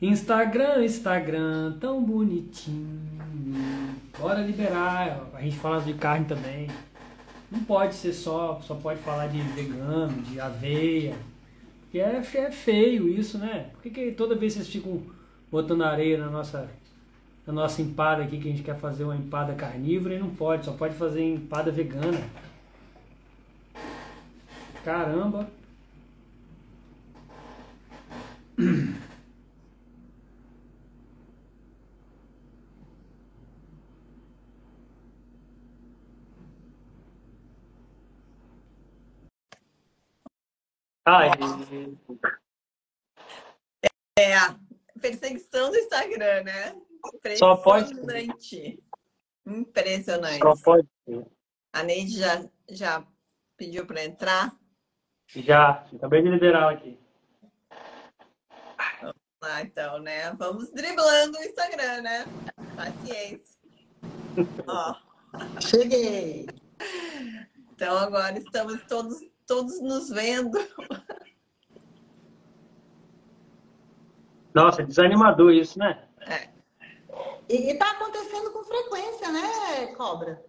Instagram, Instagram, tão bonitinho. Bora liberar. A gente fala de carne também. Não pode ser só, só pode falar de vegano, de aveia. Porque é, é feio isso, né? Por que, que toda vez vocês ficam botando areia na nossa, na nossa empada aqui, que a gente quer fazer uma empada carnívora e não pode, só pode fazer empada vegana. Caramba! Ai. É, perseguição do Instagram, né? Só pode. Impressionante. Impressionante. Só pode. A Neide já, já pediu para entrar? Já, acabei de liberar aqui. Vamos lá, então, né? Vamos driblando o Instagram, né? Paciência. Ó. Cheguei! Então agora estamos todos todos nos vendo. Nossa, desanimador isso, né? É. E, está acontecendo com frequência, né, Cobra?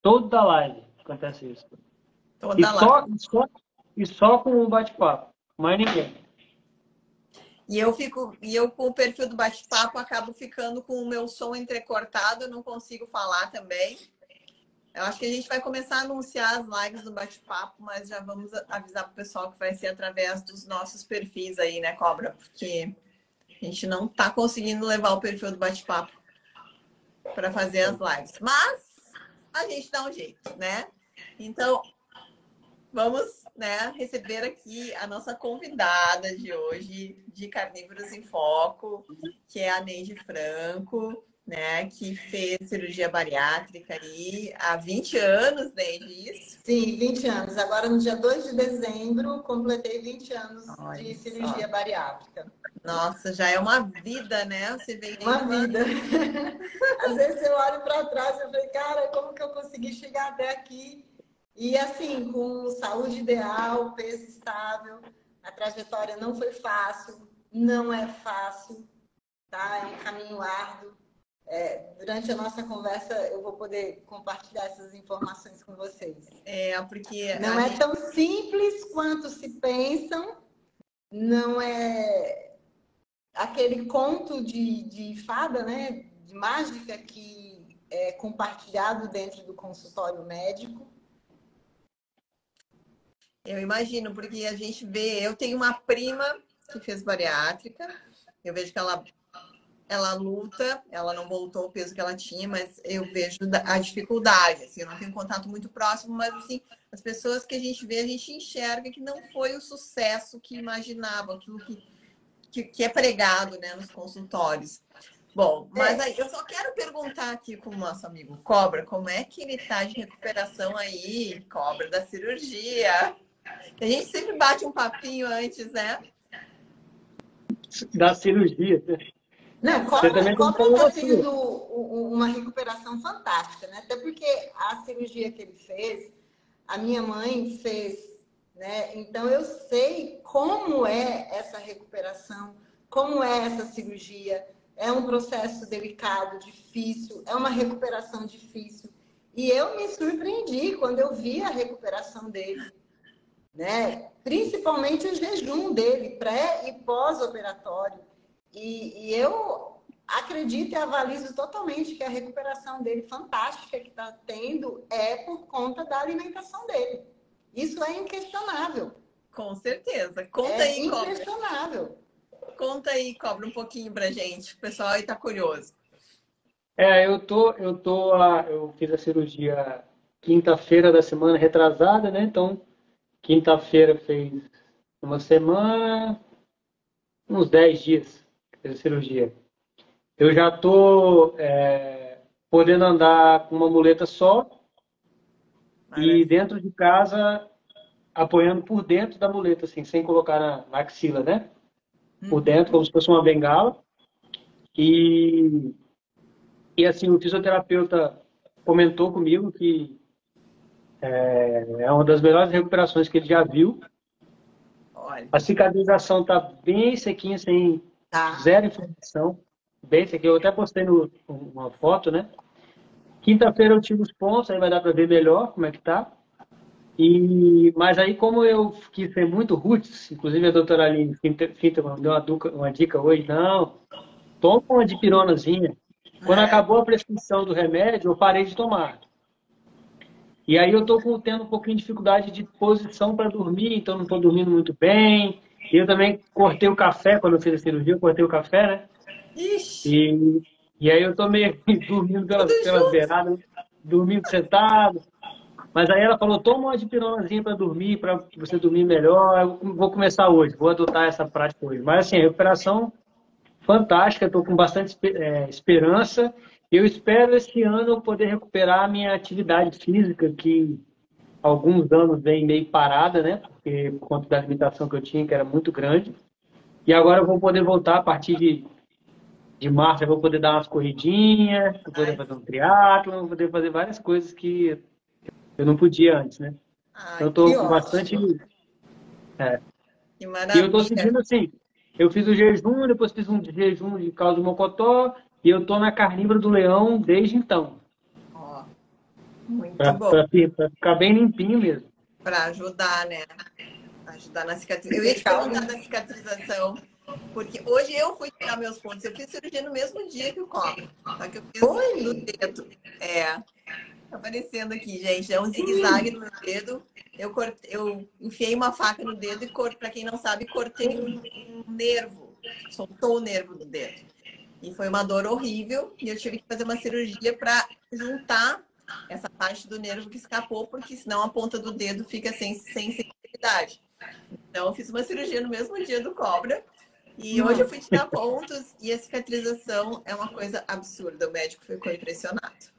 Toda live acontece isso. Toda e, live. Só, e, só, e só com o bate-papo, mais ninguém. E eu fico, e eu com o perfil do bate-papo acabo ficando com o meu som entrecortado, eu não consigo falar também. Eu acho que a gente vai começar a anunciar as lives do bate-papo, mas já vamos avisar para o pessoal que vai ser através dos nossos perfis aí, né, Cobra? Porque a gente não está conseguindo levar o perfil do bate-papo para fazer as lives. Mas a gente dá um jeito, né? Então, vamos né, receber aqui a nossa convidada de hoje, de Carnívoros em Foco, que é a Neide Franco né, que fez cirurgia bariátrica aí há 20 anos, né, isso? Sim, 20 anos. Agora, no dia 2 de dezembro, completei 20 anos Olha de cirurgia só. bariátrica. Nossa, já é uma vida, né? Você vem uma vida. Às vezes eu olho para trás e falei, cara, como que eu consegui chegar até aqui? E assim, com saúde ideal, peso estável, a trajetória não foi fácil, não é fácil, tá? É um caminho árduo é, durante a nossa conversa eu vou poder compartilhar essas informações com vocês. É, porque. Não é gente... tão simples quanto se pensam, não é aquele conto de, de fada, né? De mágica que é compartilhado dentro do consultório médico. Eu imagino, porque a gente vê, eu tenho uma prima que fez bariátrica, eu vejo que ela ela luta, ela não voltou o peso que ela tinha, mas eu vejo a dificuldade, assim, eu não tenho contato muito próximo, mas assim, as pessoas que a gente vê, a gente enxerga que não foi o sucesso que imaginavam, aquilo que, que, que é pregado né, nos consultórios. Bom, mas aí eu só quero perguntar aqui com o nosso amigo Cobra, como é que ele está de recuperação aí, Cobra, da cirurgia? A gente sempre bate um papinho antes, né? Da cirurgia. Não, Cobra está tendo uma recuperação fantástica, né? Até porque a cirurgia que ele fez, a minha mãe fez, né? Então eu sei como é essa recuperação, como é essa cirurgia. É um processo delicado, difícil, é uma recuperação difícil. E eu me surpreendi quando eu vi a recuperação dele, né? Principalmente o jejum dele, pré e pós-operatório. E, e eu acredito e avalizo totalmente que a recuperação dele fantástica que está tendo é por conta da alimentação dele. Isso é inquestionável. Com certeza. Conta é aí, inquestionável. Cobra. Conta aí, cobra um pouquinho pra gente. O pessoal aí tá curioso. É, eu tô, eu tô, eu fiz a cirurgia quinta-feira da semana retrasada, né? Então, quinta-feira fez uma semana, uns 10 dias a cirurgia. Eu já estou é, podendo andar com uma muleta só e dentro de casa apoiando por dentro da muleta, assim, sem colocar na, na axila, né? Por uhum. dentro, como se fosse uma bengala. E, e assim, o fisioterapeuta comentou comigo que é, é uma das melhores recuperações que ele já viu. Olha. A cicatrização está bem sequinha, sem tá. zero informação. Bem, isso aqui eu até postei no, uma foto, né? Quinta-feira eu tiro os pontos, aí vai dar para ver melhor como é que tá. E, mas aí, como eu quis ser muito roots, inclusive a doutora Aline Finterman deu uma, duca, uma dica hoje, não, toma uma dipironazinha. Quando é. acabou a prescrição do remédio, eu parei de tomar. E aí eu estou tendo um pouquinho de dificuldade de posição para dormir, então não estou dormindo muito bem. E eu também cortei o café, quando eu fiz a cirurgia, eu cortei o café, né? Ixi. E, e aí eu estou meio dormindo pelas, pelas beiradas, dormindo sentado. Mas aí ela falou, toma uma dipironazinha para dormir, para você dormir melhor. Eu vou começar hoje, vou adotar essa prática hoje. Mas assim, a recuperação fantástica, estou com bastante é, esperança. Eu espero esse ano poder recuperar a minha atividade física, que alguns anos vem meio parada, né? Porque por conta da limitação que eu tinha, que era muito grande. E agora eu vou poder voltar a partir de, de março, eu vou poder dar umas corridinhas, vou poder fazer um triatlo, vou poder fazer várias coisas que eu não podia antes, né? Ai, então eu tô com bastante. É. Que maravilha. E eu tô sentindo assim, eu fiz o jejum, depois fiz um jejum de caldo mocotó, e eu tô na carnívora do leão desde então. Ó, muito pra, bom. Pra, pra, ficar bem limpinho mesmo. Para ajudar, né? Ajudar na cicatrização. Eu ia te perguntar da cicatrização, porque hoje eu fui tirar meus pontos. Eu fiz cirurgia no mesmo dia que o copo. Só que eu fiz Oi. no dedo. É. Tá aparecendo aqui, gente. É um zigue-zague no meu dedo. Eu, cortei, eu enfiei uma faca no dedo e, para quem não sabe, cortei um, um nervo. Soltou o nervo do dedo. E foi uma dor horrível. E eu tive que fazer uma cirurgia para juntar essa parte do nervo que escapou, porque senão a ponta do dedo fica sem, sem sensibilidade. Então, eu fiz uma cirurgia no mesmo dia do cobra. E hoje eu fui tirar pontos e a cicatrização é uma coisa absurda. O médico ficou impressionado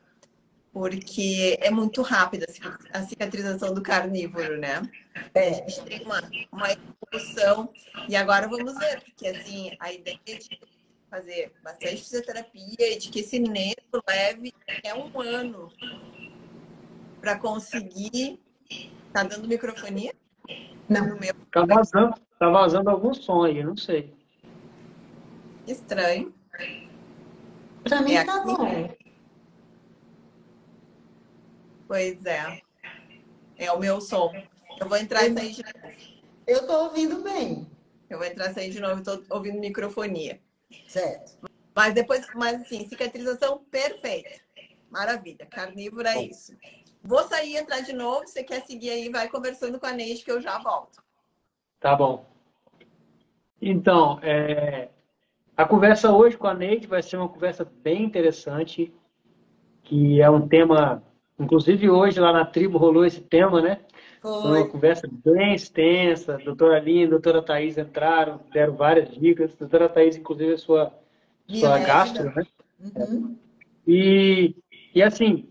porque é muito rápida a cicatrização do carnívoro, né? É. A gente tem uma, uma evolução. E agora vamos ver, porque assim, a ideia de fazer bastante fisioterapia e de que esse nervo leve é um ano para conseguir. Tá dando microfonia? Não. Meu... Tá vazando, tá vazando algum som aí, não sei. Estranho. Pra mim é tá aqui. bom. Pois é. É o meu som. Eu vou entrar e sair de novo. Eu tô ouvindo bem. Eu vou entrar e sair de novo, estou ouvindo microfonia. Certo. Mas depois, mas assim, cicatrização perfeita. Maravilha. Carnívora é isso. Vou sair e entrar de novo. Você quer seguir aí, vai conversando com a Neide que eu já volto. Tá bom. Então, é... a conversa hoje com a Neide vai ser uma conversa bem interessante, que é um tema Inclusive hoje lá na tribo rolou esse tema, né? Foi. Uma conversa bem extensa. A doutora Aline, a doutora Thais entraram, deram várias dicas. A doutora Thais, inclusive, é sua, sua gastro, né? Uhum. E, e assim,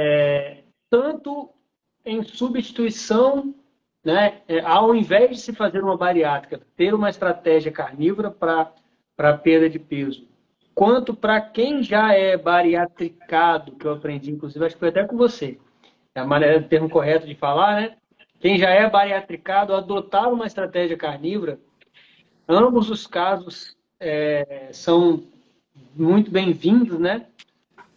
é, tanto em substituição, né, é, ao invés de se fazer uma bariátrica, ter uma estratégia carnívora para perda de peso, quanto para quem já é bariatricado, que eu aprendi, inclusive, acho que foi até com você. É a maneira, o termo correto de falar, né? Quem já é bariatricado, adotar uma estratégia carnívora, ambos os casos é, são muito bem-vindos, né?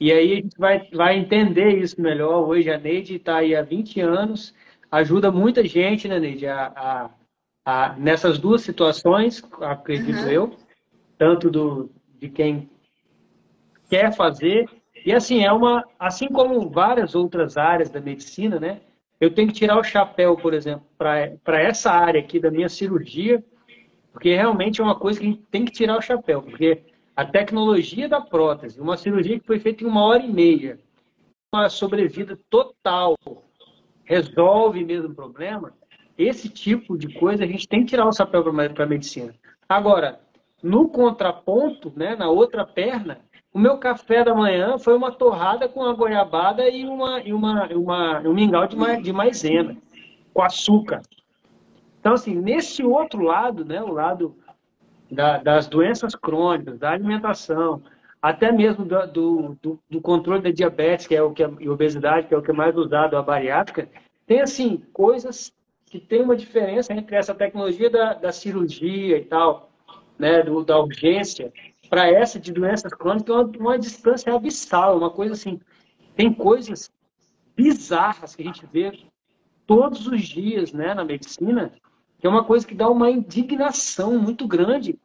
E aí a gente vai, vai entender isso melhor. Hoje a Neide está aí há 20 anos, ajuda muita gente, né, Neide, a, a, a nessas duas situações, acredito uhum. eu, tanto do, de quem quer fazer. E assim, é uma, assim como várias outras áreas da medicina, né? Eu tenho que tirar o chapéu, por exemplo, para essa área aqui da minha cirurgia, porque realmente é uma coisa que a gente tem que tirar o chapéu, porque a tecnologia da prótese, uma cirurgia que foi feita em uma hora e meia, uma sobrevida total, resolve mesmo o problema, esse tipo de coisa a gente tem que tirar o chapéu para a medicina. Agora, no contraponto, né, na outra perna, o meu café da manhã foi uma torrada com a goiabada e, uma, e uma, uma, um mingau de, ma, de maisena, com açúcar. Então, assim, nesse outro lado, né, o lado da, das doenças crônicas, da alimentação, até mesmo do, do, do, controle da diabetes, que é o que e obesidade, que é o que é mais usado a bariátrica, tem assim coisas que tem uma diferença entre essa tecnologia da, da cirurgia e tal, né, do, da urgência para essa de doenças crônicas é uma, uma distância abissal, uma coisa assim. Tem coisas bizarras que a gente vê todos os dias né, na medicina, que é uma coisa que dá uma indignação muito grande,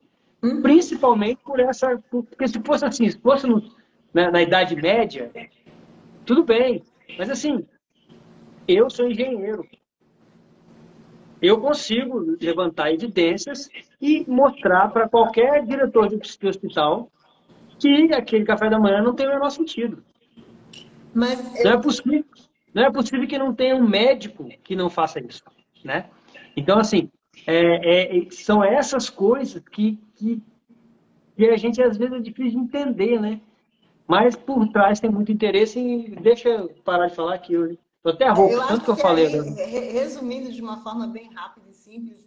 uhum. principalmente por essa. Porque se fosse assim, se fosse no, na, na Idade Média, tudo bem. Mas assim, eu sou engenheiro. Eu consigo levantar evidências e mostrar para qualquer diretor de hospital que aquele café da manhã não tem o menor sentido. Mas não é possível, não é possível que não tenha um médico que não faça isso, né? Então assim, é, é, são essas coisas que, que, que a gente às vezes é difícil de entender, né? Mas por trás tem muito interesse em. Deixa eu parar de falar aqui, eu tô até roupa, tanto que, eu falei. Aí, resumindo de uma forma bem rápida e simples,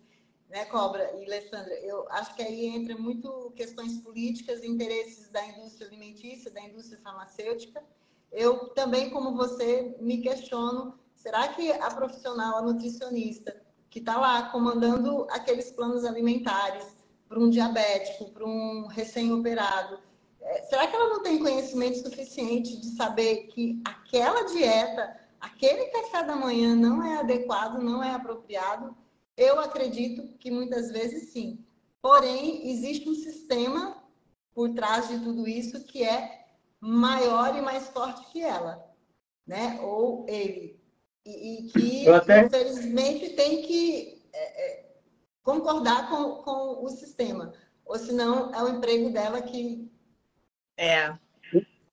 né, Cobra e Alessandra, eu acho que aí entra muito questões políticas, interesses da indústria alimentícia, da indústria farmacêutica. Eu também, como você, me questiono: será que a profissional, a nutricionista, que está lá comandando aqueles planos alimentares para um diabético, para um recém-operado, é, será que ela não tem conhecimento suficiente de saber que aquela dieta, aquele café da manhã não é adequado, não é apropriado? Eu acredito que muitas vezes sim. Porém, existe um sistema por trás de tudo isso que é maior e mais forte que ela, né? Ou ele. E, e que, até... infelizmente, tem que é, é, concordar com, com o sistema. Ou senão é o emprego dela que é.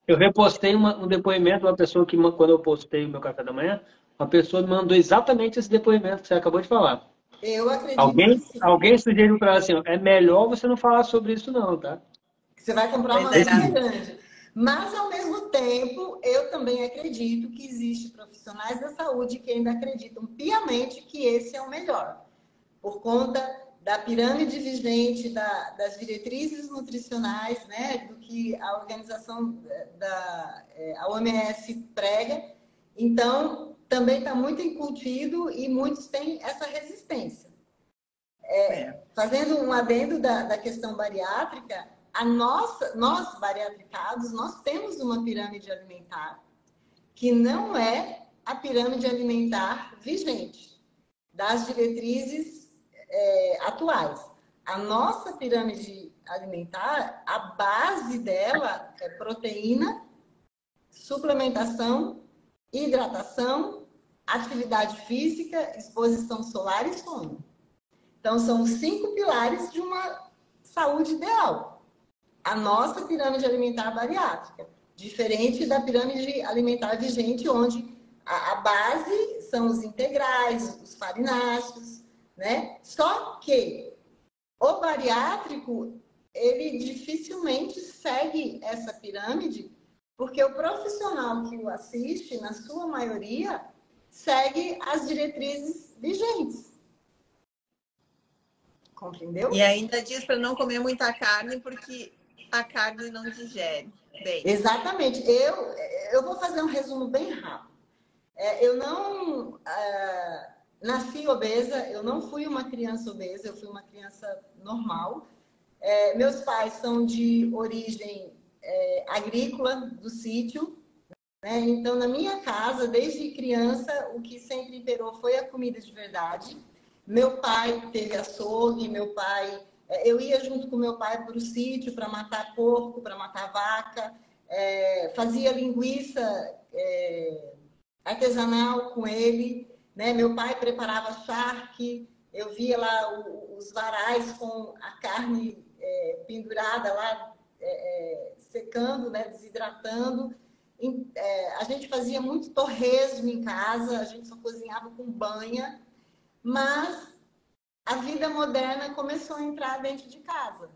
Eu repostei uma, um depoimento de uma pessoa que, quando eu postei o meu café da manhã, uma pessoa me mandou exatamente esse depoimento que você acabou de falar. Eu acredito. Alguém, alguém sugeriu para ela assim: é melhor você não falar sobre isso, não, tá? Você vai comprar uma é. grande. Mas, ao mesmo tempo, eu também acredito que existem profissionais da saúde que ainda acreditam piamente que esse é o melhor. Por conta da pirâmide vigente, da, das diretrizes nutricionais, né, do que a organização da é, a OMS prega. Então, também está muito incutido e muitos têm essa resistência. É, é. Fazendo um adendo da, da questão bariátrica, a nossa, nós bariatricados, nós temos uma pirâmide alimentar que não é a pirâmide alimentar vigente das diretrizes é, atuais. A nossa pirâmide alimentar, a base dela é proteína, suplementação, hidratação, atividade física, exposição solar e sono. Então, são cinco pilares de uma saúde ideal. A nossa pirâmide alimentar bariátrica, diferente da pirâmide alimentar vigente, onde a, a base são os integrais, os farináceos, né? Só que o bariátrico, ele dificilmente segue essa pirâmide, porque o profissional que o assiste, na sua maioria, segue as diretrizes vigentes. Compreendeu? E ainda diz para não comer muita carne, porque a carne não digere bem. Exatamente. Eu, eu vou fazer um resumo bem rápido. É, eu não. Uh, nasci obesa, eu não fui uma criança obesa, eu fui uma criança normal. É, meus pais são de origem é, agrícola, do sítio. Né? Então, na minha casa, desde criança, o que sempre imperou foi a comida de verdade. Meu pai teve açougue, meu pai. É, eu ia junto com meu pai para o sítio para matar porco, para matar vaca, é, fazia linguiça é, artesanal com ele. Né? Meu pai preparava charque, eu via lá os varais com a carne é, pendurada lá, é, é, secando, né? desidratando. A gente fazia muito torresmo em casa, a gente só cozinhava com banha, mas a vida moderna começou a entrar dentro de casa.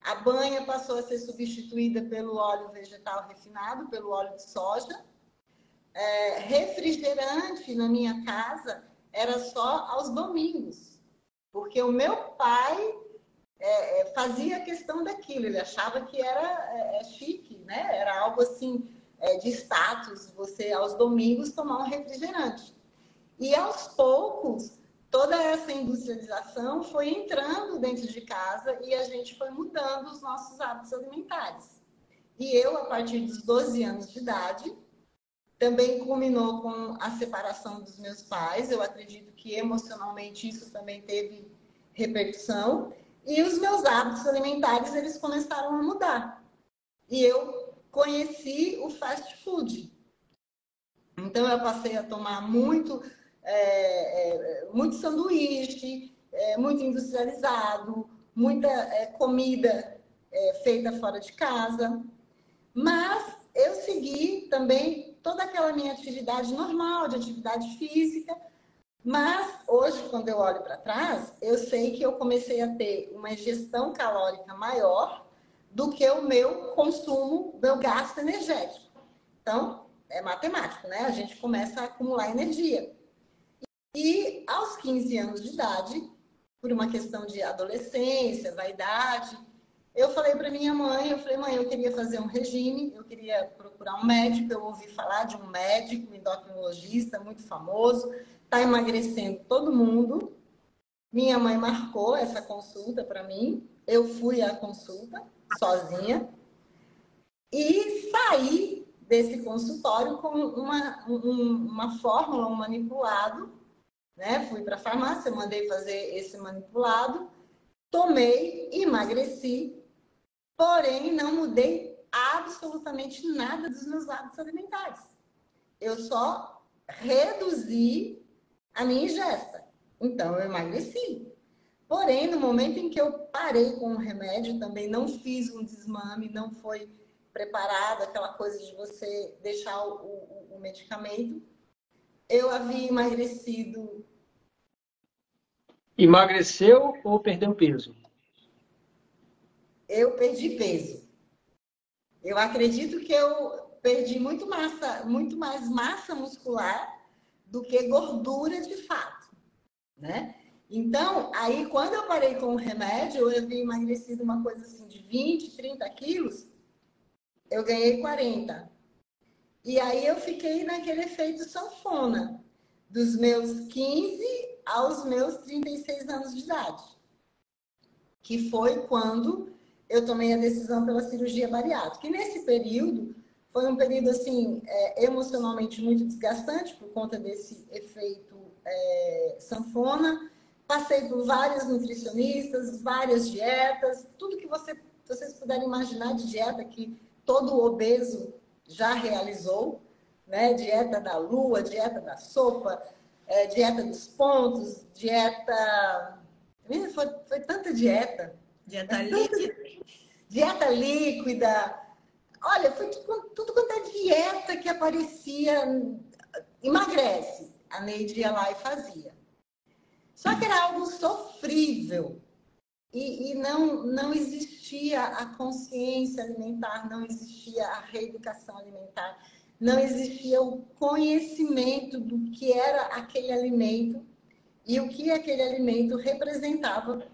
A banha passou a ser substituída pelo óleo vegetal refinado, pelo óleo de soja, é, refrigerante na minha casa era só aos domingos, porque o meu pai é, é fazia questão daquilo, ele achava que era é, é, chique, né? Era algo assim é, de status, você aos domingos tomar um refrigerante. E aos poucos toda essa industrialização foi entrando dentro de casa e a gente foi mudando os nossos hábitos alimentares. E eu, a partir dos 12 anos de idade, também culminou com a separação dos meus pais. Eu acredito que emocionalmente isso também teve repercussão. E os meus hábitos alimentares, eles começaram a mudar. E eu conheci o fast food. Então, eu passei a tomar muito, é, é, muito sanduíche, é, muito industrializado, muita é, comida é, feita fora de casa. Mas eu segui também toda aquela minha atividade normal, de atividade física. Mas hoje, quando eu olho para trás, eu sei que eu comecei a ter uma ingestão calórica maior do que o meu consumo, meu gasto energético. Então, é matemático, né? A gente começa a acumular energia. E aos 15 anos de idade, por uma questão de adolescência, vaidade, eu falei para minha mãe, eu falei, mãe, eu queria fazer um regime, eu queria procurar um médico, eu ouvi falar de um médico, um endocrinologista muito famoso, está emagrecendo todo mundo. Minha mãe marcou essa consulta para mim, eu fui à consulta sozinha e saí desse consultório com uma, um, uma fórmula, um manipulado, né? Fui para a farmácia, mandei fazer esse manipulado, tomei, emagreci, porém não mudei absolutamente nada dos meus hábitos alimentares. Eu só reduzi a minha ingesta. Então eu emagreci. Porém, no momento em que eu parei com o remédio, também não fiz um desmame, não foi preparado aquela coisa de você deixar o, o, o medicamento, eu havia emagrecido. Emagreceu ou perdeu peso? Eu perdi peso. Eu acredito que eu perdi muito massa, muito mais massa muscular do que gordura de fato, né? Então, aí quando eu parei com o remédio, eu havia emagrecido uma coisa assim de 20, 30 quilos, eu ganhei 40. E aí eu fiquei naquele efeito sanfona, dos meus 15 aos meus 36 anos de idade. Que foi quando eu tomei a decisão pela cirurgia bariátrica. E nesse período, foi um período assim, é, emocionalmente muito desgastante por conta desse efeito é, sanfona Passei por vários nutricionistas, várias dietas, tudo que você, vocês puderem imaginar de dieta que todo obeso já realizou, né? Dieta da lua, dieta da sopa, é, dieta dos pontos, dieta. Foi, foi tanta dieta. Dieta líquida. Dieta líquida. Olha, foi tudo, tudo quanto é dieta que aparecia. Emagrece. A Neide ia lá e fazia. Só que era algo sofrível. E, e, não, não existia a consciência alimentar, não existia a reeducação alimentar, não existia o conhecimento do que era aquele alimento e o que aquele alimento representava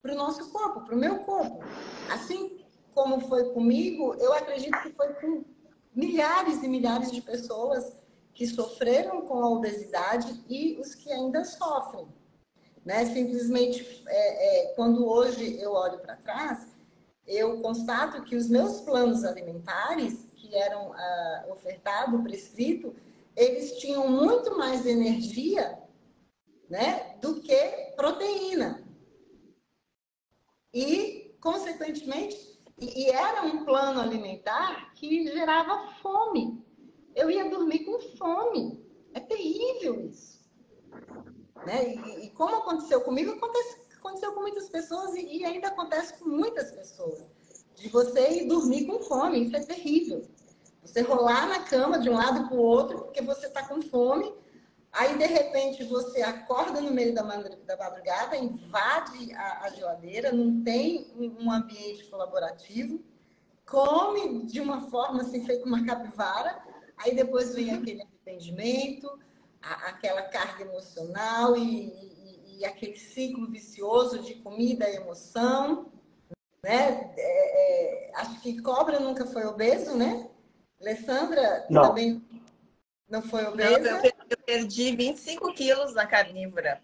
para o nosso corpo, para o meu corpo. Assim como foi comigo, eu acredito que foi com milhares e milhares de pessoas que sofreram com a obesidade e os que ainda sofrem. Né? Simplesmente, é, é, quando hoje eu olho para trás, eu constato que os meus planos alimentares, que eram ah, ofertados, prescrito, eles tinham muito mais energia né, do que proteína. E, consequentemente, e era um plano alimentar que gerava fome. Eu ia dormir com fome. É terrível isso. Né? E, e como aconteceu comigo, acontece, aconteceu com muitas pessoas e, e ainda acontece com muitas pessoas. De você ir dormir com fome, isso é terrível. Você rolar na cama de um lado para o outro porque você está com fome, aí de repente você acorda no meio da madrugada, invade a, a geladeira, não tem um ambiente colaborativo, come de uma forma assim, feita uma capivara, aí depois vem aquele arrependimento, a, aquela carga emocional e, e, e, aquele ciclo vicioso de comida e emoção. Né? É, é, acho que cobra nunca foi obeso, né? Alessandra não. também não foi obesa? Não, eu perdi 25 quilos na carnívora.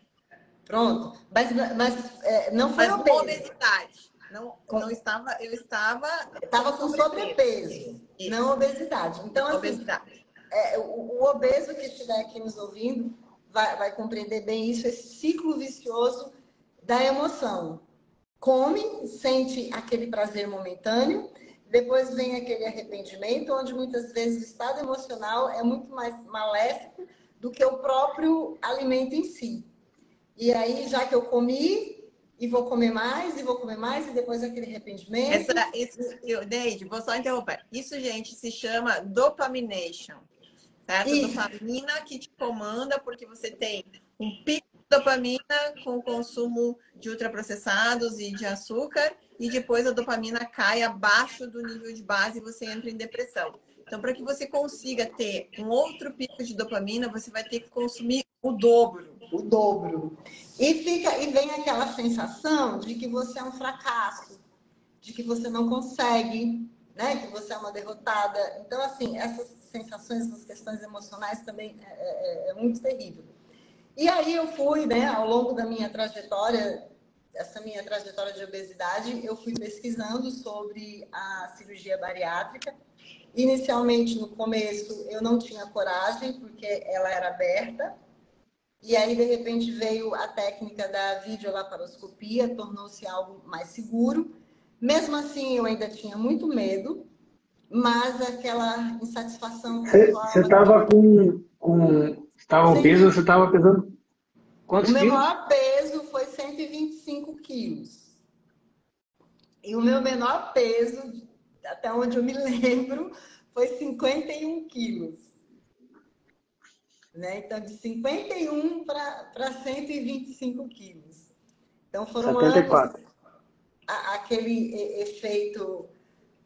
Pronto. Mas, mas é, não foi mas obesidade. Não, não estava, eu estava. Estava com sobrepeso, Isso. não obesidade. Então, assim, obesidade. É, o, o, obeso que estiver aqui nos ouvindo vai, vai compreender bem isso, esse ciclo vicioso da emoção. Come, sente aquele prazer momentâneo, depois vem aquele arrependimento, onde muitas vezes o estado emocional é muito mais maléfico do que o próprio alimento em si. E aí, já que eu comi, e vou comer mais, e vou comer mais, e depois aquele arrependimento. Essa, isso, eu, Neide, vou só interromper. Isso, gente, se chama dopamination. Certo? Dopamina que te comanda, porque você tem um pico de dopamina com o consumo de ultraprocessados e de açúcar, e depois a dopamina cai abaixo do nível de base e você entra em depressão. Então, para que você consiga ter um outro pico de dopamina, você vai ter que consumir o dobro. O dobro. E, fica, e vem aquela sensação de que você é um fracasso, de que você não consegue, né? que você é uma derrotada. Então, assim, essas sensações, essas questões emocionais também é, é, é muito terrível. E aí eu fui, né, ao longo da minha trajetória, essa minha trajetória de obesidade, eu fui pesquisando sobre a cirurgia bariátrica. Inicialmente, no começo, eu não tinha coragem, porque ela era aberta, e aí, de repente, veio a técnica da videolaparoscopia, tornou-se algo mais seguro. Mesmo assim, eu ainda tinha muito medo, mas aquela insatisfação. Você estava com. com estava obeso, você estava pesando quantos O meu quilos? maior peso foi 125 quilos. E o meu menor peso, até onde eu me lembro, foi 51 quilos. Né? Então, de 51 para 125 quilos. Então, foram 74. anos a, aquele efeito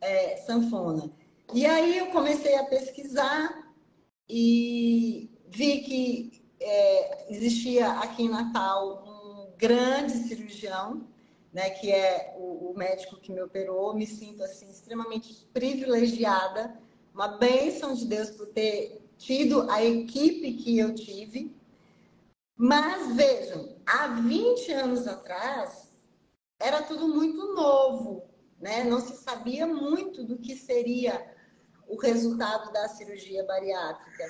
é, sanfona. E aí eu comecei a pesquisar e vi que é, existia aqui em Natal um grande cirurgião, né, que é o, o médico que me operou. Me sinto assim extremamente privilegiada, uma bênção de Deus por ter tido a equipe que eu tive. Mas vejam, há 20 anos atrás era tudo muito novo, né? Não se sabia muito do que seria o resultado da cirurgia bariátrica.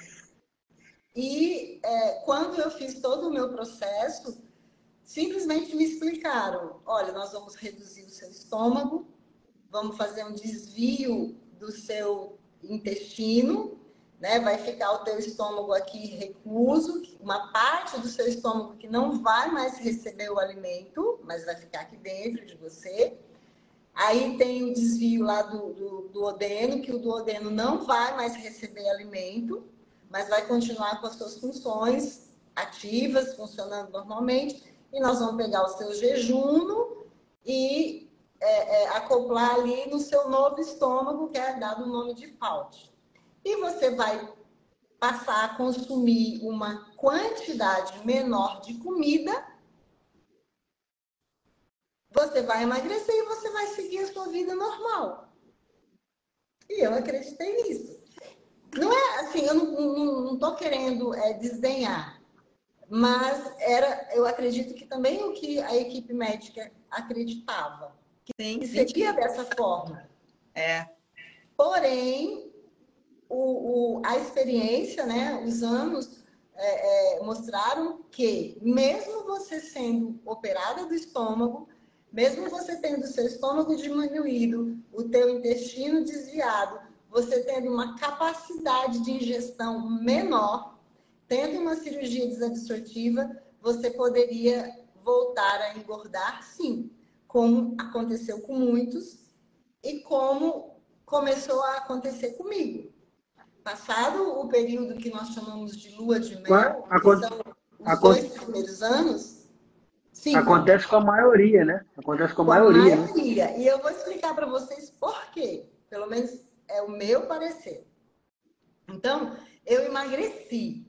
E é, quando eu fiz todo o meu processo, simplesmente me explicaram: olha, nós vamos reduzir o seu estômago, vamos fazer um desvio do seu intestino né? Vai ficar o teu estômago aqui recluso, uma parte do seu estômago que não vai mais receber o alimento, mas vai ficar aqui dentro de você. Aí tem o desvio lá do, do, do odeno, que o duodeno não vai mais receber alimento, mas vai continuar com as suas funções ativas, funcionando normalmente. E nós vamos pegar o seu jejum e é, é, acoplar ali no seu novo estômago, que é dado o nome de pouch e você vai passar a consumir uma quantidade menor de comida, você vai emagrecer e você vai seguir a sua vida normal. E eu acreditei nisso. Não é assim, eu não estou querendo é, desdenhar, mas era, eu acredito que também o que a equipe médica acreditava, que Sim, seria dessa forma. É. Porém, o, o, a experiência, né, os anos é, é, mostraram que, mesmo você sendo operada do estômago, mesmo você tendo o seu estômago diminuído, o teu intestino desviado, você tendo uma capacidade de ingestão menor, tendo uma cirurgia desabsortiva, você poderia voltar a engordar, sim, como aconteceu com muitos e como começou a acontecer comigo. Passado o período que nós chamamos de lua de mel, Aconte... que são os Aconte... dois primeiros anos, sim, acontece com a maioria, né? Acontece com a com maioria. A maioria. Né? E eu vou explicar para vocês por quê. Pelo menos é o meu parecer. Então, eu emagreci.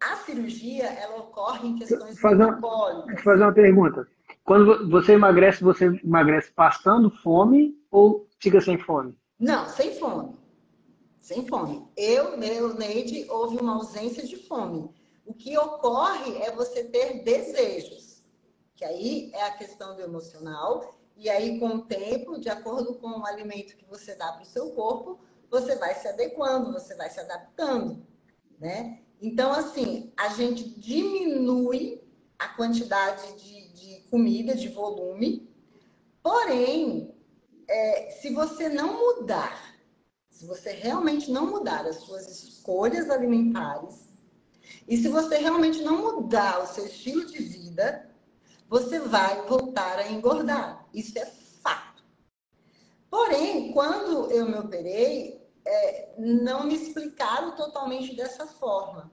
A cirurgia, ela ocorre em questões fazer metabólicas. Deixa eu fazer uma pergunta. Quando você emagrece, você emagrece passando fome ou fica sem fome? Não, sem fome. Sem fome. Eu, meu, Neide, houve uma ausência de fome. O que ocorre é você ter desejos. Aí é a questão do emocional. E aí, com o tempo, de acordo com o alimento que você dá para o seu corpo, você vai se adequando, você vai se adaptando, né? Então, assim, a gente diminui a quantidade de, de comida, de volume, porém, é, se você não mudar, se você realmente não mudar as suas escolhas alimentares, e se você realmente não mudar o seu estilo de vida, você vai voltar a engordar. Isso é fato. Porém, quando eu me operei, é, não me explicaram totalmente dessa forma.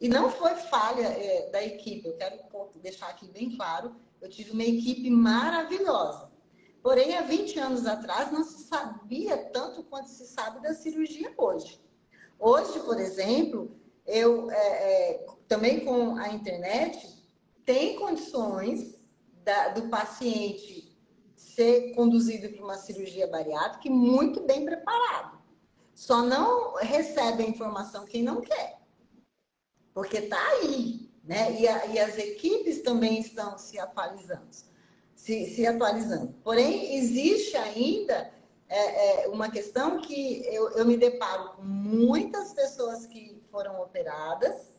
E não foi falha é, da equipe, eu quero deixar aqui bem claro. Eu tive uma equipe maravilhosa. Porém, há 20 anos atrás, não se sabia tanto quanto se sabe da cirurgia hoje. Hoje, por exemplo, eu é, é, também com a internet tem condições da, do paciente ser conduzido para uma cirurgia bariátrica muito bem preparado. Só não recebe a informação quem não quer, porque está aí, né? E, a, e, as equipes também estão se atualizando, se, se atualizando. Porém, existe ainda é, é, uma questão que eu, eu me deparo com muitas pessoas que foram operadas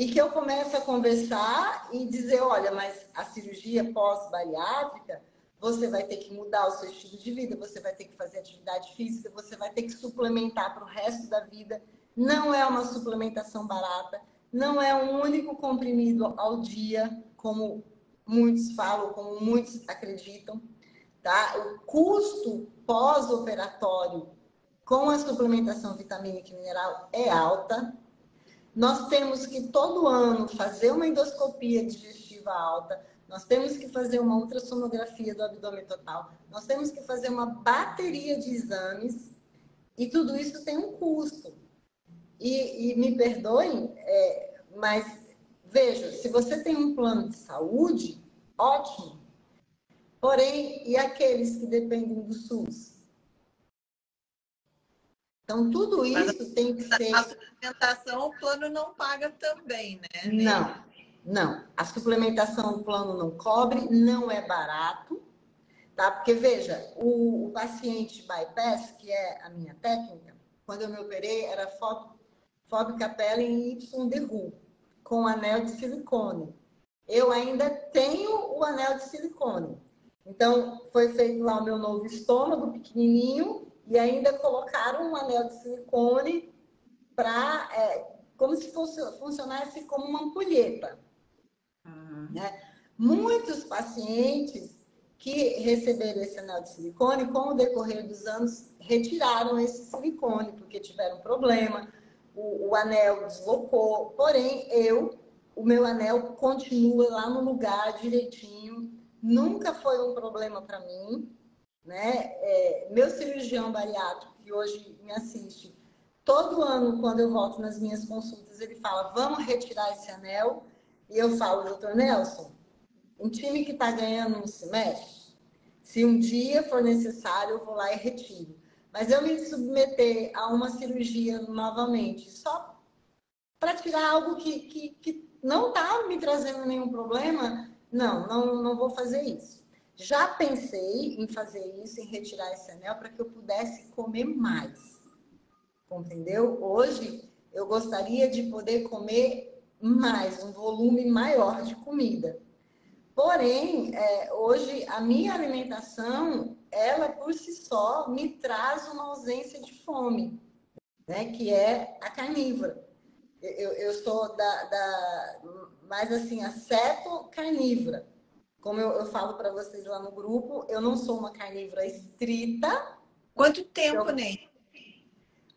e que eu começo a conversar e dizer, olha, mas a cirurgia pós-bariátrica, você vai ter que mudar o seu estilo de vida, você vai ter que fazer atividade física, você vai ter que suplementar para o resto da vida. Não é uma suplementação barata, não é um único comprimido ao dia, como muitos falam, como muitos acreditam. Tá? O custo pós-operatório com a suplementação vitamínica e mineral é alta. Nós temos que todo ano fazer uma endoscopia digestiva alta, nós temos que fazer uma ultrassonografia do abdômen total, nós temos que fazer uma bateria de exames e tudo isso tem um custo. E, e me perdoem, é, mas veja, se você tem um plano de saúde, ótimo. Porém, e aqueles que dependem do SUS? Então, tudo isso Mas tem que ser. A suplementação, o plano não paga também, né? Não, não. A suplementação, o plano não cobre, não é barato, tá? Porque, veja, o, o paciente bypass, que é a minha técnica, quando eu me operei, era FOB capela em YDRU, com anel de silicone. Eu ainda tenho o anel de silicone. Então, foi feito lá o meu novo estômago pequenininho e ainda colocaram um anel de silicone para é, como se fosse funcionasse como uma ampulheta. Uhum. Né? Muitos pacientes que receberam esse anel de silicone, com o decorrer dos anos, retiraram esse silicone porque tiveram problema, o, o anel deslocou. Porém, eu, o meu anel continua lá no lugar direitinho, nunca foi um problema para mim. Né? É, meu cirurgião bariátrico, que hoje me assiste, todo ano, quando eu volto nas minhas consultas, ele fala: vamos retirar esse anel. E eu falo, doutor Nelson, um time que está ganhando não se mexe. Se um dia for necessário, eu vou lá e retiro. Mas eu me submeter a uma cirurgia novamente, só para tirar algo que, que, que não está me trazendo nenhum problema, não, não, não vou fazer isso. Já pensei em fazer isso, em retirar esse anel para que eu pudesse comer mais. Compreendeu? Hoje eu gostaria de poder comer mais, um volume maior de comida. Porém, é, hoje a minha alimentação, ela por si só me traz uma ausência de fome, né? Que é a carnívora. Eu, eu sou da, da mais assim, a carnívora. Como eu, eu falo para vocês lá no grupo, eu não sou uma carnívora estrita. Quanto tempo, eu... Ney?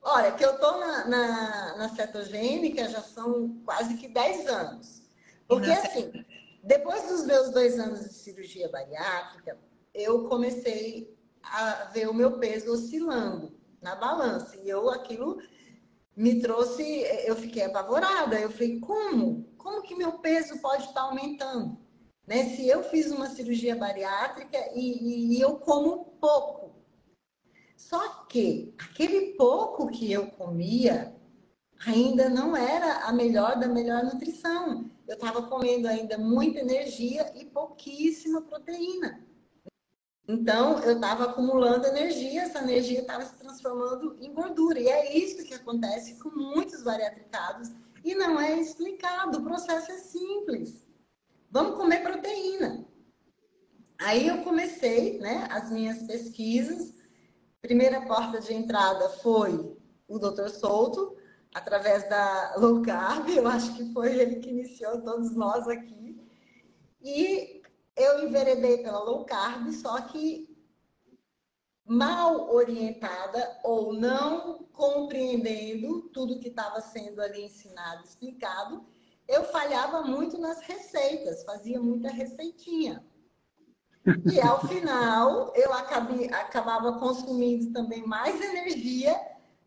Olha, que eu tô na, na, na, cetogênica já são quase que 10 anos. Porque assim, depois dos meus dois anos de cirurgia bariátrica, eu comecei a ver o meu peso oscilando na balança. E eu aquilo me trouxe, eu fiquei apavorada. Eu falei, como? Como que meu peso pode estar aumentando? Né? Se eu fiz uma cirurgia bariátrica e, e, eu como pouco. Só que aquele pouco que eu comia ainda não era a melhor da melhor nutrição. eu estava comendo ainda muita energia e pouquíssima proteína. Então, eu estava acumulando energia, essa energia estava se transformando em gordura. E é isso que acontece com muitos bariatricados e não é explicado. O processo é simples. Vamos comer proteína. Aí eu comecei né, as minhas pesquisas. Primeira porta de entrada foi o Dr. Souto, através da low carb. Eu acho que foi ele que iniciou todos nós aqui. E eu enveredei pela low carb, só que mal orientada ou não compreendendo tudo que estava sendo ali ensinado, explicado, eu falhava muito nas receitas, fazia muita receitinha. E ao final eu acabei, acabava consumindo também mais energia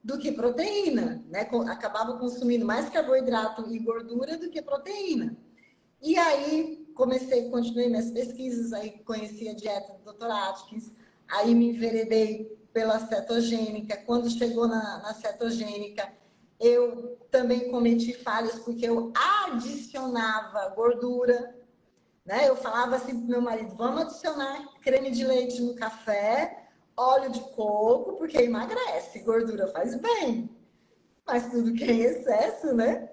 do que proteína, né? Acabava consumindo mais carboidrato e gordura do que proteína. E aí comecei, continuei minhas pesquisas, aí conheci a dieta do Dr. Atkins, aí me enveredei pela cetogênica. Quando chegou na, na cetogênica, eu também cometi falhas porque eu adicionava gordura, né? Eu falava assim pro meu marido, vamos adicionar creme de leite no café, óleo de coco, porque emagrece, gordura faz bem. Mas tudo que é em excesso, né?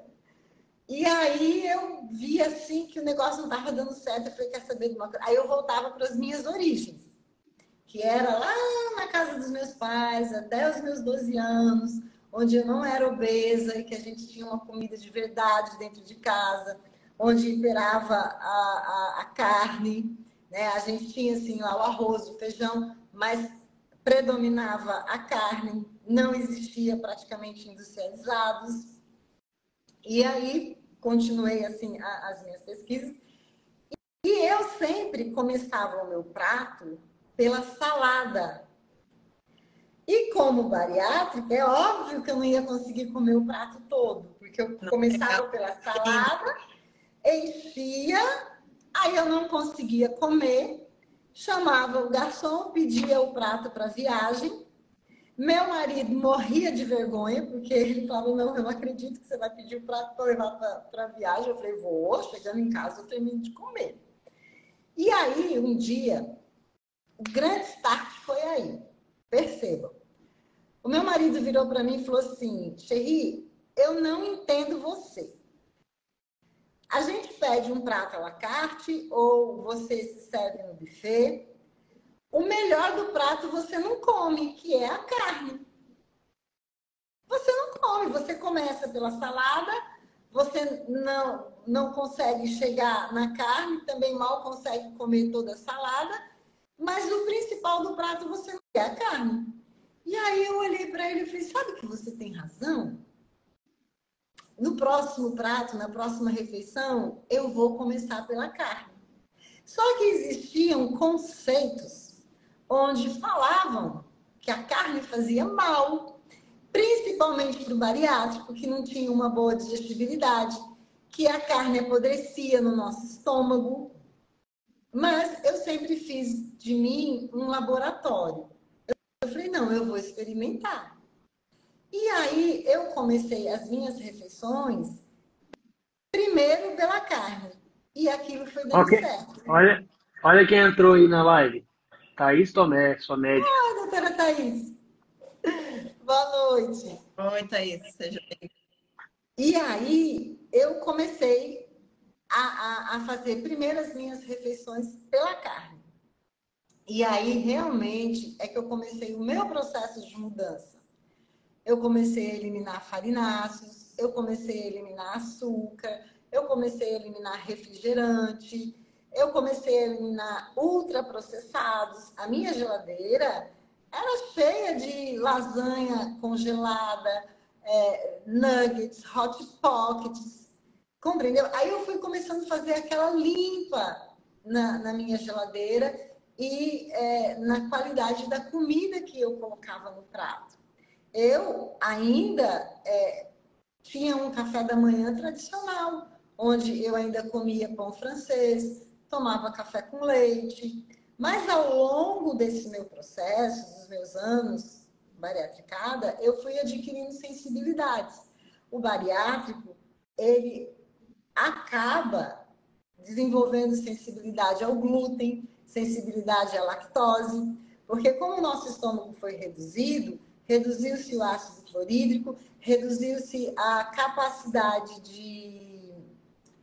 E aí eu vi assim que o negócio não estava dando certo. Eu falei, quer saber de uma coisa? Aí eu voltava para as minhas origens, que era lá na casa dos meus pais, até os meus 12 anos, onde eu não era obesa e que a gente tinha uma comida de verdade dentro de casa, onde imperava a, a, a carne, né? A gente tinha assim lá o arroz, o feijão, mas predominava a carne, não existia praticamente industrializados. E aí continuei assim a, as minhas pesquisas. E eu sempre começava o meu prato pela salada. E como bariátrica, é óbvio que eu não ia conseguir comer o prato todo, porque eu começava pela salada, enchia, aí eu não conseguia comer, chamava o garçom, pedia o prato para viagem, meu marido morria de vergonha, porque ele falava: Não, eu não acredito que você vai pedir o prato para levar para viagem. Eu falei: Vou, chegando em casa, eu termino de comer. E aí, um dia, o grande start foi aí. Percebam. O meu marido virou para mim e falou assim: Xerri, eu não entendo você. A gente pede um prato à la carte ou você se serve no buffet o melhor do prato você não come, que é a carne. Você não come, você começa pela salada, você não, não consegue chegar na carne, também mal consegue comer toda a salada, mas o principal do prato você é a carne. E aí eu olhei para ele e falei: sabe que você tem razão? No próximo prato, na próxima refeição, eu vou começar pela carne. Só que existiam conceitos onde falavam que a carne fazia mal, principalmente para o bariátrico, que não tinha uma boa digestibilidade, que a carne apodrecia no nosso estômago. Mas eu sempre fiz de mim um laboratório. Eu falei, não, eu vou experimentar. E aí eu comecei as minhas refeições primeiro pela carne. E aquilo foi dando okay. certo. Olha, olha quem entrou aí na live. Thaís Tomé, sua médica. Ah, doutora Thaís. Boa noite. Oi, Thaís. Seja bem E aí, eu comecei a, a, a fazer primeiro as minhas refeições pela carne. E aí, realmente, é que eu comecei o meu processo de mudança. Eu comecei a eliminar farináceos, eu comecei a eliminar açúcar, eu comecei a eliminar refrigerante, eu comecei a eliminar ultraprocessados. A minha geladeira era cheia de lasanha congelada, é, nuggets, hot pockets, compreendeu? Aí eu fui começando a fazer aquela limpa na, na minha geladeira e é, na qualidade da comida que eu colocava no prato. Eu ainda é, tinha um café da manhã tradicional, onde eu ainda comia pão francês, tomava café com leite. Mas ao longo desse meu processo, dos meus anos bariátricada, eu fui adquirindo sensibilidades. O bariátrico, ele acaba desenvolvendo sensibilidade ao glúten, sensibilidade à lactose, porque como o nosso estômago foi reduzido, reduziu-se o ácido clorídrico, reduziu-se a capacidade de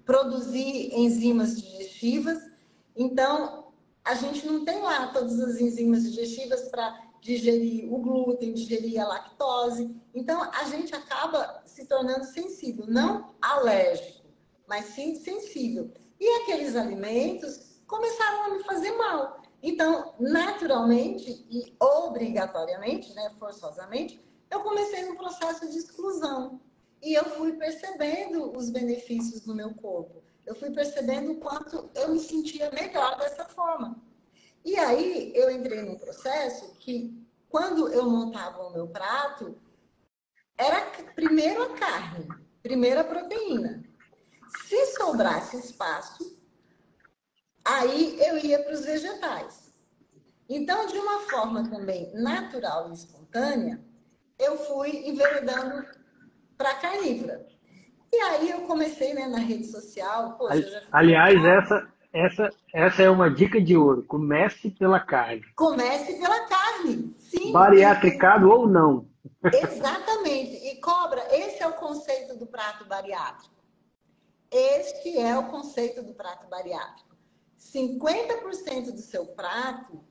produzir enzimas digestivas. Então, a gente não tem lá todas as enzimas digestivas para digerir o glúten, digerir a lactose. Então, a gente acaba se tornando sensível, não alérgico, mas sim sensível. E aqueles alimentos começaram a me fazer mal. Então, naturalmente e obrigatoriamente, né, forçosamente, eu comecei no processo de exclusão. E eu fui percebendo os benefícios no meu corpo. Eu fui percebendo o quanto eu me sentia melhor dessa forma. E aí eu entrei num processo que, quando eu montava o meu prato, era primeiro a carne, primeiro a proteína. Se sobrasse espaço, aí eu ia para os vegetais. Então, de uma forma também natural e espontânea, eu fui enveredando para carnívora. E aí eu comecei né, na rede social. Poxa, Aliás, essa, essa, essa é uma dica de ouro. Comece pela carne. Comece pela carne, sim. Bariatricado ou não. Exatamente. E cobra, esse é o conceito do prato bariátrico. Este é o conceito do prato bariátrico. 50% do seu prato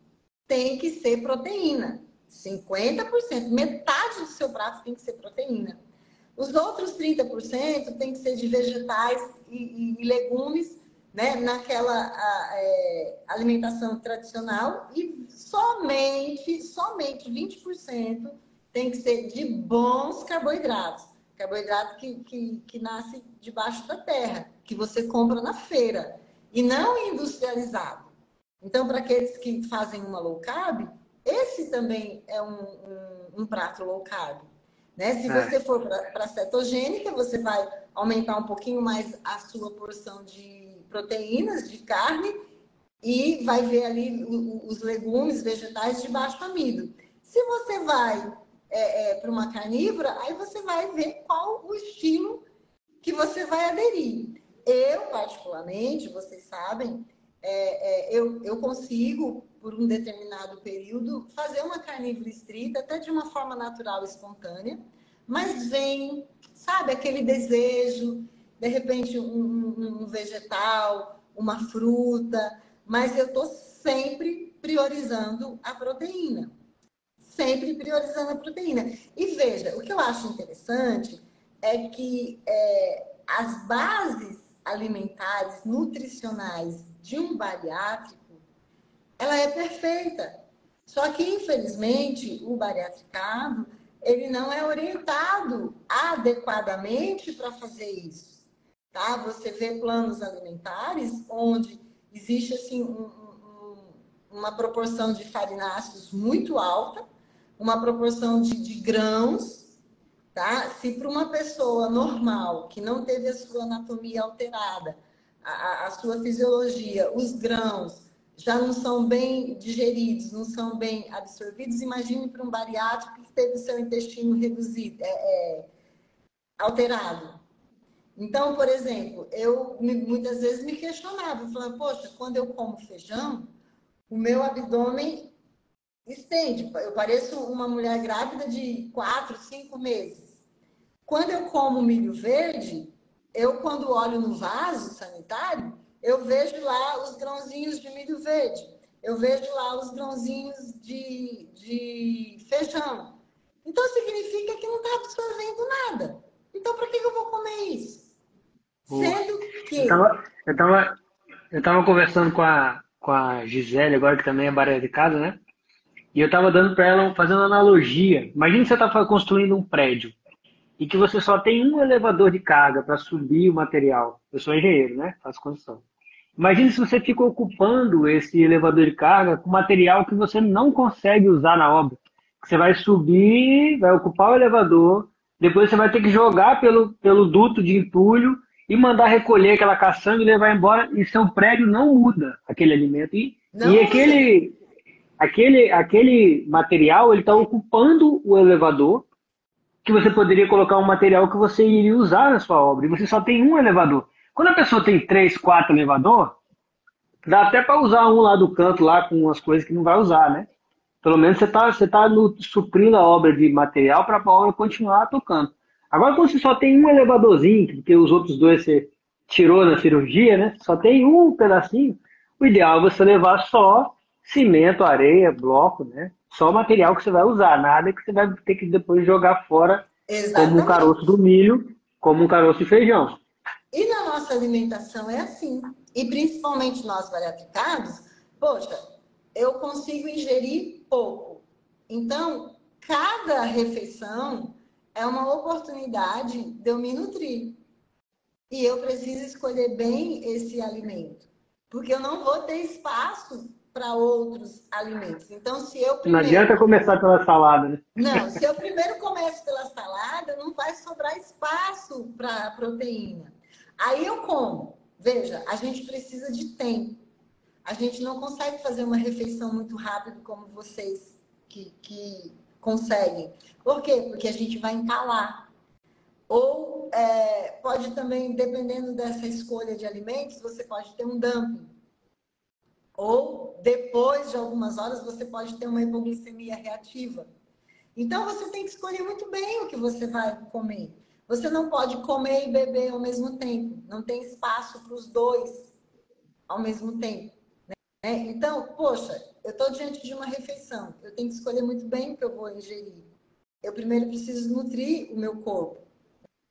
tem que ser proteína. 50%, metade do seu prato tem que ser proteína. Os outros 30% tem que ser de vegetais e, e, e legumes, né, naquela a, é, alimentação tradicional, e somente, somente 20% tem que ser de bons carboidratos. Carboidrato que, que, que nasce debaixo da terra, que você compra na feira, e não industrializado. Então, para aqueles que fazem uma low carb, esse também é um, um, um prato low carb. Né? Se é. você for para cetogênica, você vai aumentar um pouquinho mais a sua porção de proteínas, de carne, e vai ver ali os legumes, vegetais de baixo amido. Se você vai é, é, para uma carnívora, aí você vai ver qual o estilo que você vai aderir. Eu, particularmente, vocês sabem, é, é, eu, eu consigo, por um determinado período, fazer uma carnívora estrita, até de uma forma natural espontânea, mas vem, sabe, aquele desejo, de repente, um, um, um vegetal, uma fruta, mas eu estou sempre priorizando a proteína. Sempre priorizando a proteína. E veja, o que eu acho interessante é que é, as bases alimentares, nutricionais de um bariátrico, ela é perfeita. Só que, infelizmente, o bariatricado, ele não é orientado adequadamente para fazer isso. Tá? Você vê planos alimentares onde existe assim, um, um, uma proporção de farináceos muito alta, uma proporção de, de grãos, tá? Se para uma pessoa normal, que não teve a sua anatomia alterada, a, a sua fisiologia, os grãos já não são bem digeridos, não são bem absorvidos, imagine para um bariátrico que teve o seu intestino reduzido, é, é, alterado. Então, por exemplo, eu muitas vezes me questionava, falando, poxa, quando eu como feijão, o meu abdômen estende. Eu pareço uma mulher grávida de quatro, cinco meses. Quando eu como milho verde, eu, quando olho no vaso sanitário, eu vejo lá os grãozinhos de milho verde, eu vejo lá os grãozinhos de, de feijão. Então, significa que não está absorvendo nada. Então, para que eu vou comer isso? Sendo que. Eu estava eu tava, eu tava conversando com a, com a Gisele, agora que também é barra de casa, né? E eu estava dando para ela, fazendo uma analogia. Imagina você está construindo um prédio e que você só tem um elevador de carga para subir o material. Eu sou engenheiro, né? Faço construção. Imagine se você fica ocupando esse elevador de carga com material que você não consegue usar na obra. Você vai subir, vai ocupar o elevador, depois você vai ter que jogar pelo, pelo duto de entulho e mandar recolher aquela caçamba e levar embora. E seu prédio não muda aquele alimento. E, e aquele, aquele, aquele material ele está ocupando o elevador que você poderia colocar um material que você iria usar na sua obra. E você só tem um elevador. Quando a pessoa tem três, quatro elevador, dá até para usar um lá do canto lá com umas coisas que não vai usar, né? Pelo menos você está você tá suprindo a obra de material para a obra continuar tocando. Agora, quando você só tem um elevadorzinho, porque os outros dois você tirou na cirurgia, né? Só tem um pedacinho. O ideal é você levar só cimento, areia, bloco, né? Só o material que você vai usar, nada que você vai ter que depois jogar fora Exatamente. como um caroço do milho, como um caroço de feijão. E na nossa alimentação é assim. E principalmente nós bariatricados, poxa, eu consigo ingerir pouco. Então, cada refeição é uma oportunidade de eu me nutrir. E eu preciso escolher bem esse alimento. Porque eu não vou ter espaço para outros alimentos. Então, se eu primeiro... Não adianta começar pela salada, né? Não, se eu primeiro começo pela salada, não vai sobrar espaço para proteína. Aí eu como. Veja, a gente precisa de tempo. A gente não consegue fazer uma refeição muito rápido como vocês que, que conseguem. Por quê? Porque a gente vai entalar. Ou é, pode também, dependendo dessa escolha de alimentos, você pode ter um dumping. Ou depois de algumas horas você pode ter uma hipoglicemia reativa. Então você tem que escolher muito bem o que você vai comer. Você não pode comer e beber ao mesmo tempo. Não tem espaço para os dois ao mesmo tempo. Né? Então, poxa, eu estou diante de uma refeição. Eu tenho que escolher muito bem o que eu vou ingerir. Eu primeiro preciso nutrir o meu corpo.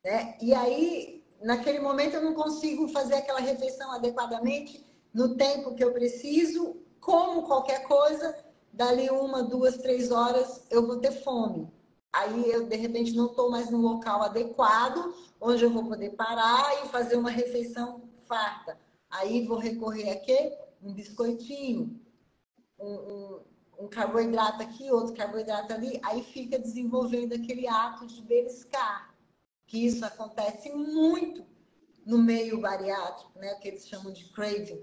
Né? E aí, naquele momento, eu não consigo fazer aquela refeição adequadamente no tempo que eu preciso, como qualquer coisa, dali uma, duas, três horas, eu vou ter fome. Aí eu, de repente, não estou mais no local adequado, onde eu vou poder parar e fazer uma refeição farta. Aí vou recorrer a quê? um biscoitinho, um, um, um, carboidrato aqui, outro carboidrato ali, aí fica desenvolvendo aquele ato de beliscar, que isso acontece muito no meio bariátrico, né, que eles chamam de craving.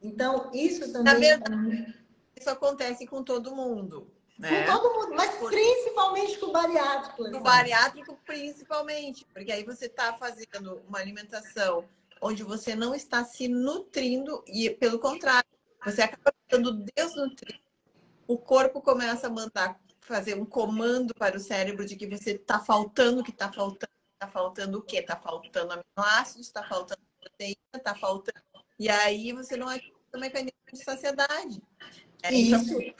Então, isso também... Verdade, isso acontece com todo mundo. Né? Com todo mundo, mas principalmente com o bariátrico. Com o bariátrico, principalmente, porque aí você está fazendo uma alimentação onde você não está se nutrindo e, pelo contrário, você acaba ficando desnutrido. O corpo começa a mandar fazer um comando para o cérebro de que você está faltando, que está faltando, está faltando o quê? Está faltando aminoácidos, está faltando proteína, está faltando. E aí você não ativa o mecanismo de saciedade. É isso. isso.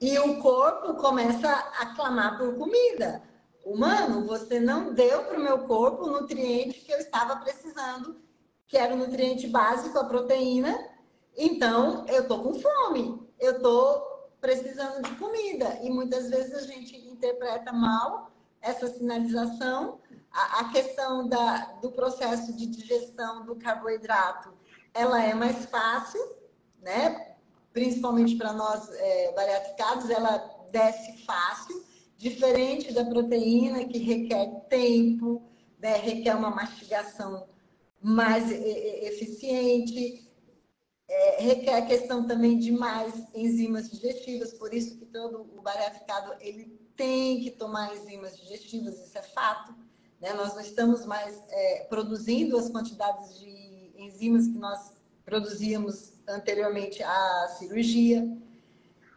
E o corpo começa a clamar por comida humano, você não deu para o meu corpo o nutriente que eu estava precisando, que era o nutriente básico, a proteína. Então, eu estou com fome, eu estou precisando de comida. E muitas vezes a gente interpreta mal essa sinalização. A, a questão da, do processo de digestão do carboidrato, ela é mais fácil, né? Principalmente para nós é, bariatricados, ela desce fácil Diferente da proteína, que requer tempo, né? requer uma mastigação mais eficiente, é, requer a questão também de mais enzimas digestivas, por isso que todo o bariatricado ele tem que tomar enzimas digestivas, isso é fato. Né? Nós não estamos mais é, produzindo as quantidades de enzimas que nós produzíamos anteriormente à cirurgia.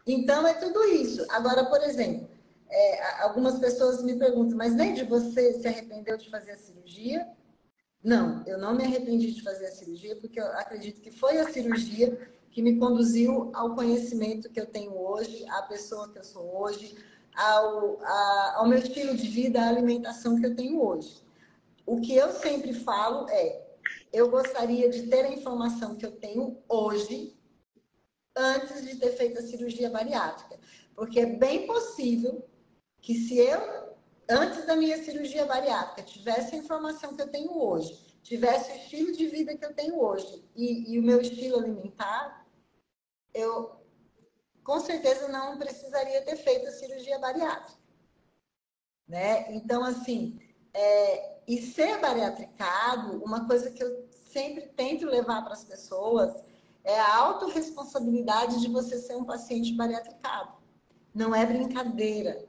Então, é tudo isso. Agora, por exemplo, é, algumas pessoas me perguntam, mas nem de você se arrependeu de fazer a cirurgia? Não, eu não me arrependi de fazer a cirurgia, porque eu acredito que foi a cirurgia que me conduziu ao conhecimento que eu tenho hoje, à pessoa que eu sou hoje, ao, a, ao meu estilo de vida, à alimentação que eu tenho hoje. O que eu sempre falo é: eu gostaria de ter a informação que eu tenho hoje, antes de ter feito a cirurgia bariátrica. Porque é bem possível que se eu, antes da minha cirurgia bariátrica, tivesse a informação que eu tenho hoje, tivesse o estilo de vida que eu tenho hoje e, e o meu estilo alimentar, eu com certeza não precisaria ter feito a cirurgia bariátrica. Né? Então, assim, é, e ser bariatricado, uma coisa que eu sempre tento levar para as pessoas é a autorresponsabilidade de você ser um paciente bariatricado. Não é brincadeira.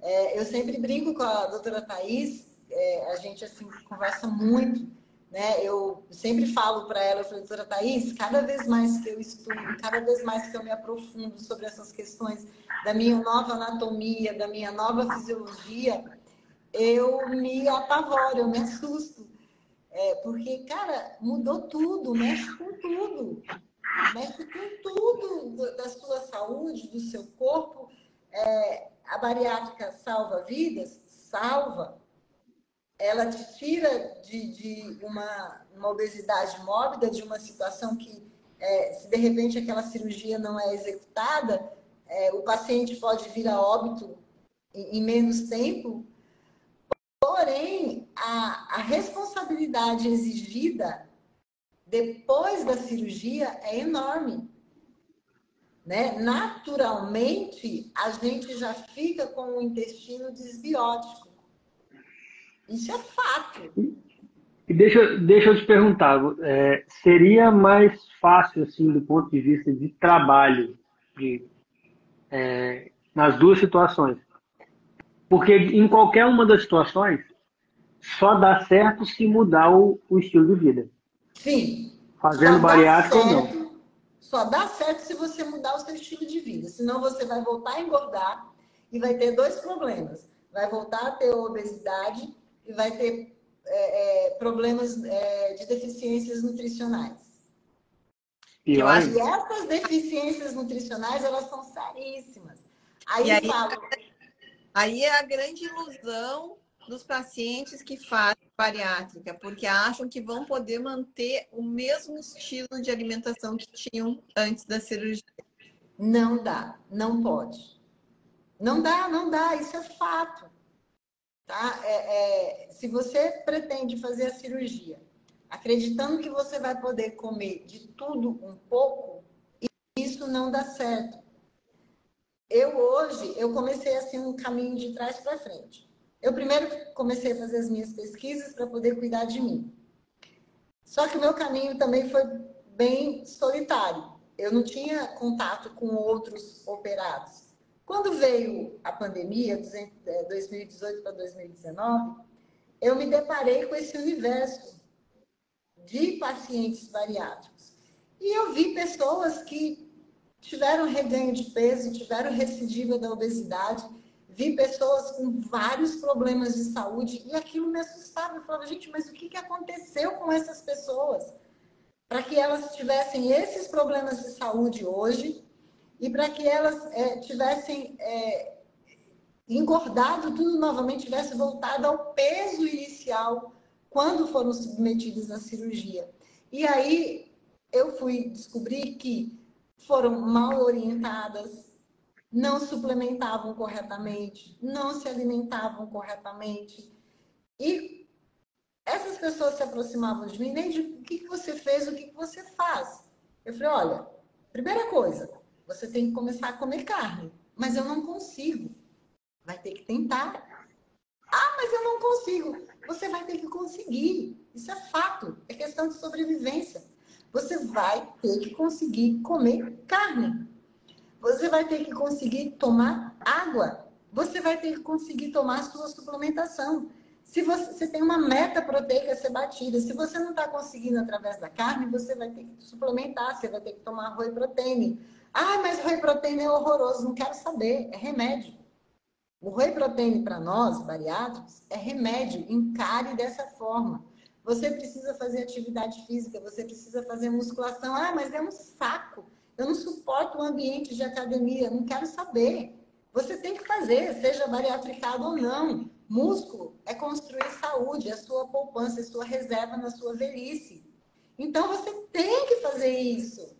É, eu sempre brinco com a doutora Thais, é, a gente assim, conversa muito, né? Eu sempre falo para ela, eu falei, doutora Thaís, cada vez mais que eu estudo, cada vez mais que eu me aprofundo sobre essas questões da minha nova anatomia, da minha nova fisiologia, eu me apavoro, eu me assusto. É, porque, cara, mudou tudo, mexe com tudo. Mexe com tudo da sua saúde, do seu corpo. É, a bariátrica salva vidas? Salva ela te tira de, de uma, uma, obesidade mórbida, de uma situação que, é, se de repente aquela cirurgia não é executada, é, o paciente pode vir a óbito em, em menos tempo. Porém, a, a responsabilidade exigida depois da cirurgia é enorme. Né? Naturalmente, a gente já fica com o intestino desbiótico. Isso é fato. E deixa, deixa eu te perguntar, é, seria mais fácil, assim, do ponto de vista de trabalho, de, é, nas duas situações? Porque em qualquer uma das situações, só dá certo se mudar o, o estilo de vida. Sim. Fazendo bariátrica ou não. Só dá certo se você mudar o seu estilo de vida. Senão você vai voltar a engordar e vai ter dois problemas. Vai voltar a ter obesidade e vai ter é, é, problemas é, de deficiências nutricionais. E eu acho que essas deficiências nutricionais, elas são seríssimas. Aí, aí, falo... aí é a grande ilusão dos pacientes que fazem bariátrica, porque acham que vão poder manter o mesmo estilo de alimentação que tinham antes da cirurgia. Não dá, não pode. Não dá, não dá, isso é fato. Tá? É, é, se você pretende fazer a cirurgia acreditando que você vai poder comer de tudo um pouco, isso não dá certo. Eu hoje, eu comecei assim um caminho de trás para frente. Eu primeiro comecei a fazer as minhas pesquisas para poder cuidar de mim. Só que o meu caminho também foi bem solitário. Eu não tinha contato com outros operados. Quando veio a pandemia, 2018 para 2019, eu me deparei com esse universo de pacientes bariátricos. E eu vi pessoas que tiveram reganho de peso, tiveram recidiva da obesidade, vi pessoas com vários problemas de saúde e aquilo me assustava. Eu falava, gente, mas o que, que aconteceu com essas pessoas? Para que elas tivessem esses problemas de saúde hoje e para que elas é, tivessem é, engordado tudo novamente, tivesse voltado ao peso inicial quando foram submetidas à cirurgia. E aí eu fui descobrir que foram mal orientadas, não suplementavam corretamente, não se alimentavam corretamente. E essas pessoas se aproximavam de mim, nem de o que, você fez, o que você faz. Eu falei, olha, primeira coisa, você tem que começar a comer carne. Mas eu não consigo. Vai ter que tentar. Ah, mas eu não consigo. Você vai ter que conseguir. Isso é fato. É questão de sobrevivência. Você vai ter que conseguir comer carne. Você vai ter que conseguir tomar água. Você vai ter que conseguir tomar sua suplementação. Se você, você, tem uma meta proteica a ser batida, se você não está conseguindo através da carne, você vai ter que suplementar, você vai ter que tomar whey proteína. Ah, mas whey protein é horroroso. Não quero saber. É remédio. O whey protein para nós, bariátricos, é remédio. Encare dessa forma. Você precisa fazer atividade física, você precisa fazer musculação. Ah, mas é um saco. Eu não suporto o ambiente de academia. Não quero saber. Você tem que fazer, seja bariatricado ou não. Músculo é construir saúde, é sua poupança, é sua reserva na sua velhice. Então você tem que fazer isso.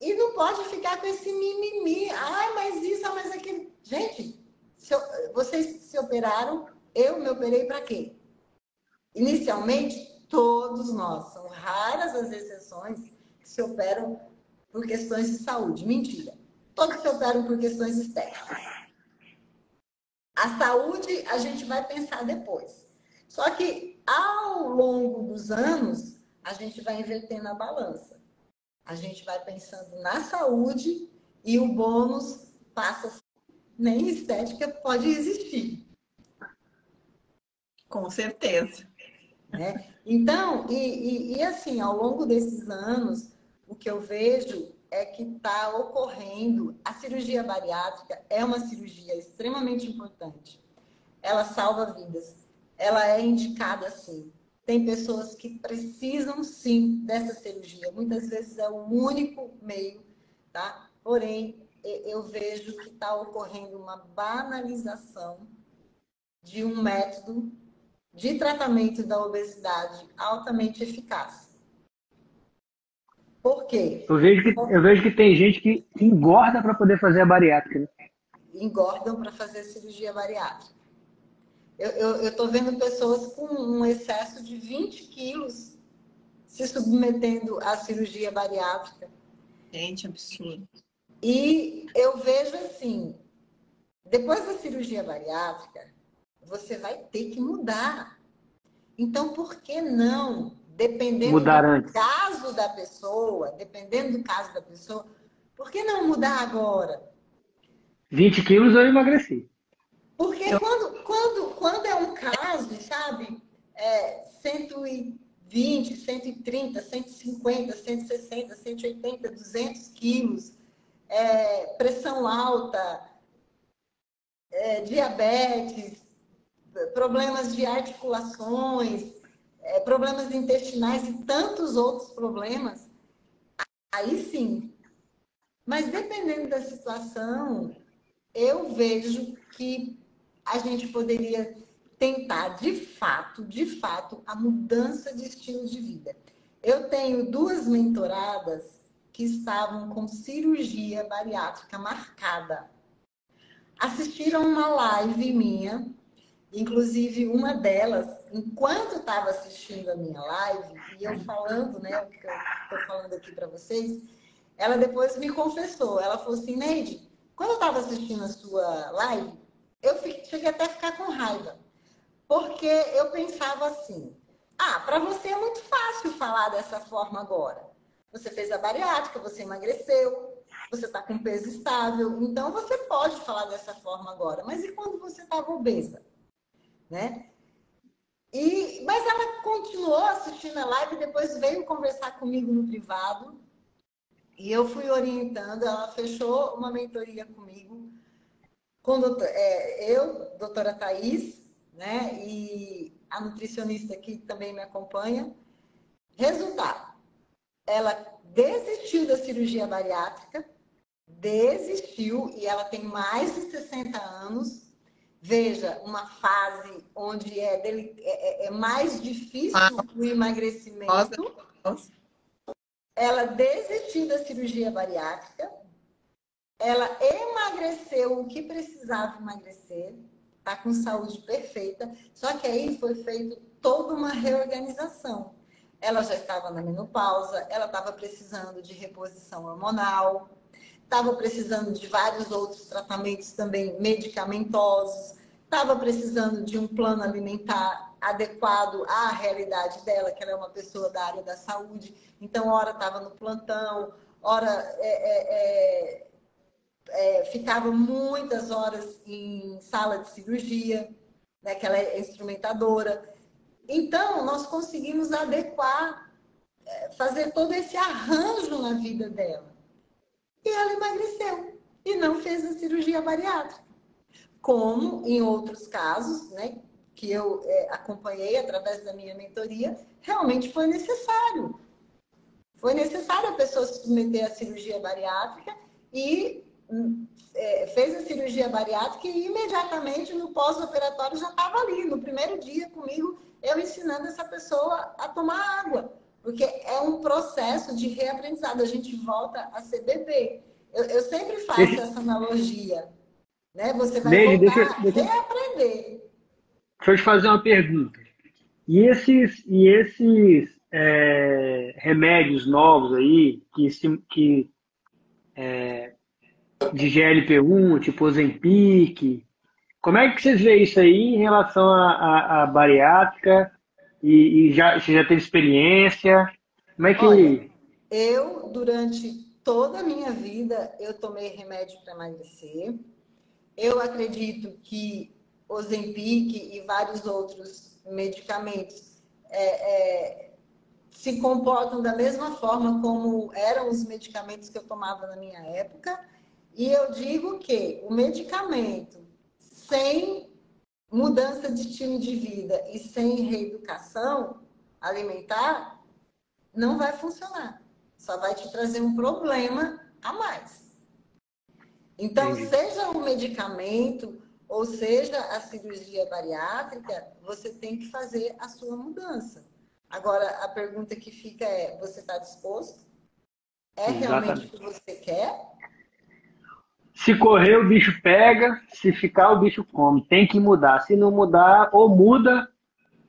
E não pode ficar com esse mimimi. Ai, mas isso, mas aquilo. Gente, se vocês se operaram, eu me operei para quê? Inicialmente, todos nós. São raras as exceções que se operam por questões de saúde. Mentira. Todos se operam por questões estéticas. A saúde a gente vai pensar depois. Só que ao longo dos anos, a gente vai invertendo a balança a gente vai pensando na saúde e o bônus passa nem estética pode existir. Com certeza. Né? Então, e, e, e assim, ao longo desses anos, o que eu vejo é que está ocorrendo. A cirurgia bariátrica é uma cirurgia extremamente importante. Ela salva vidas. Ela é indicada assim. Tem pessoas que precisam sim dessa cirurgia. Muitas vezes é o único meio, tá? Porém, eu vejo que está ocorrendo uma banalização de um método de tratamento da obesidade altamente eficaz. Por quê? Eu vejo que, eu vejo que tem gente que engorda para poder fazer a bariátrica. Né? Engordam para fazer a cirurgia bariátrica. Eu estou vendo pessoas com um excesso de 20 quilos se submetendo à cirurgia bariátrica. Gente, absurdo. E eu vejo assim, depois da cirurgia bariátrica, você vai ter que mudar. Então, por que não, dependendo mudar do antes. caso da pessoa, dependendo do caso da pessoa, por que não mudar agora? 20 quilos eu emagreci. Porque eu... quando, quando, quando é um caso, sabe, é 120, 130, 150, 160, 180, 200 quilos, é, pressão alta, é, diabetes, problemas de articulações, é, problemas intestinais e tantos outros problemas, aí sim. Mas dependendo da situação, eu vejo que a gente poderia tentar, de fato, de fato, a mudança de estilo de vida. Eu tenho duas mentoradas que estavam com cirurgia bariátrica marcada. Assistiram uma live minha Inclusive, uma delas, enquanto estava assistindo a minha live, e eu falando, né, o que eu estou falando aqui para vocês, ela depois me confessou. Ela falou assim: Neide, quando eu estava assistindo a sua live, eu cheguei até a ficar com raiva. Porque eu pensava assim: ah, para você é muito fácil falar dessa forma agora. Você fez a bariátrica, você emagreceu, você está com peso estável, então você pode falar dessa forma agora. Mas e quando você estava obesa? Né? E, mas ela continuou assistindo a live, depois veio conversar comigo no privado e eu fui orientando. Ela fechou uma mentoria comigo, com doutor, é, eu, doutora Thais, né? E a nutricionista que também me acompanha. Resultado: ela desistiu da cirurgia bariátrica, desistiu e ela tem mais de 60 anos veja, uma fase onde é, dele, é, é, é mais difícil ah. o emagrecimento. Nossa. Ela desistiu da cirurgia bariátrica, ela emagreceu o que precisava emagrecer, está com saúde perfeita, só que aí foi feita toda uma reorganização. Ela já estava na menopausa, ela estava precisando de reposição hormonal, estava precisando de vários outros tratamentos também medicamentosos, estava precisando de um plano alimentar adequado à realidade dela, que ela é uma pessoa da área da saúde, então, hora estava no plantão, hora é, é, é, é, ficava muitas horas em sala de cirurgia, né, que ela é instrumentadora. Então, nós conseguimos adequar, é, fazer todo esse arranjo na vida dela e ela emagreceu e não fez a cirurgia bariátrica. Como em outros casos, né, que eu é, acompanhei através da minha mentoria, realmente foi necessário. Foi necessário a pessoa se submeter à cirurgia bariátrica e é, fez a cirurgia bariátrica e imediatamente no pós-operatório já estava ali, no primeiro dia comigo, eu ensinando essa pessoa a tomar água porque é um processo de reaprendizado. A gente volta a ser bebê. Eu, eu sempre faço deixa... essa analogia. Né? Você vai Desde, voltar deixa, deixa... reaprender. Deixa eu te fazer uma pergunta. E esses, e esses é, remédios novos aí, que, que é, de GLP-1, tipo Ozempic, como é que vocês veem isso aí em relação à bariátrica e, e já, você já teve experiência? Como é que. Olha, eu, durante toda a minha vida, eu tomei remédio para emagrecer. Eu acredito que Ozempic e vários outros medicamentos é, é, se comportam da mesma forma como eram os medicamentos que eu tomava na minha época. E eu digo que o medicamento sem mudança de estilo de vida e sem reeducação alimentar não vai funcionar. Só vai te trazer um problema a mais. Então, Entendi. seja o medicamento ou seja a cirurgia bariátrica, você tem que fazer a sua mudança. Agora, a pergunta que fica é: você está disposto? É Exatamente. realmente o que você quer? Se correr, o bicho pega, se ficar, o bicho come. Tem que mudar. Se não mudar, ou muda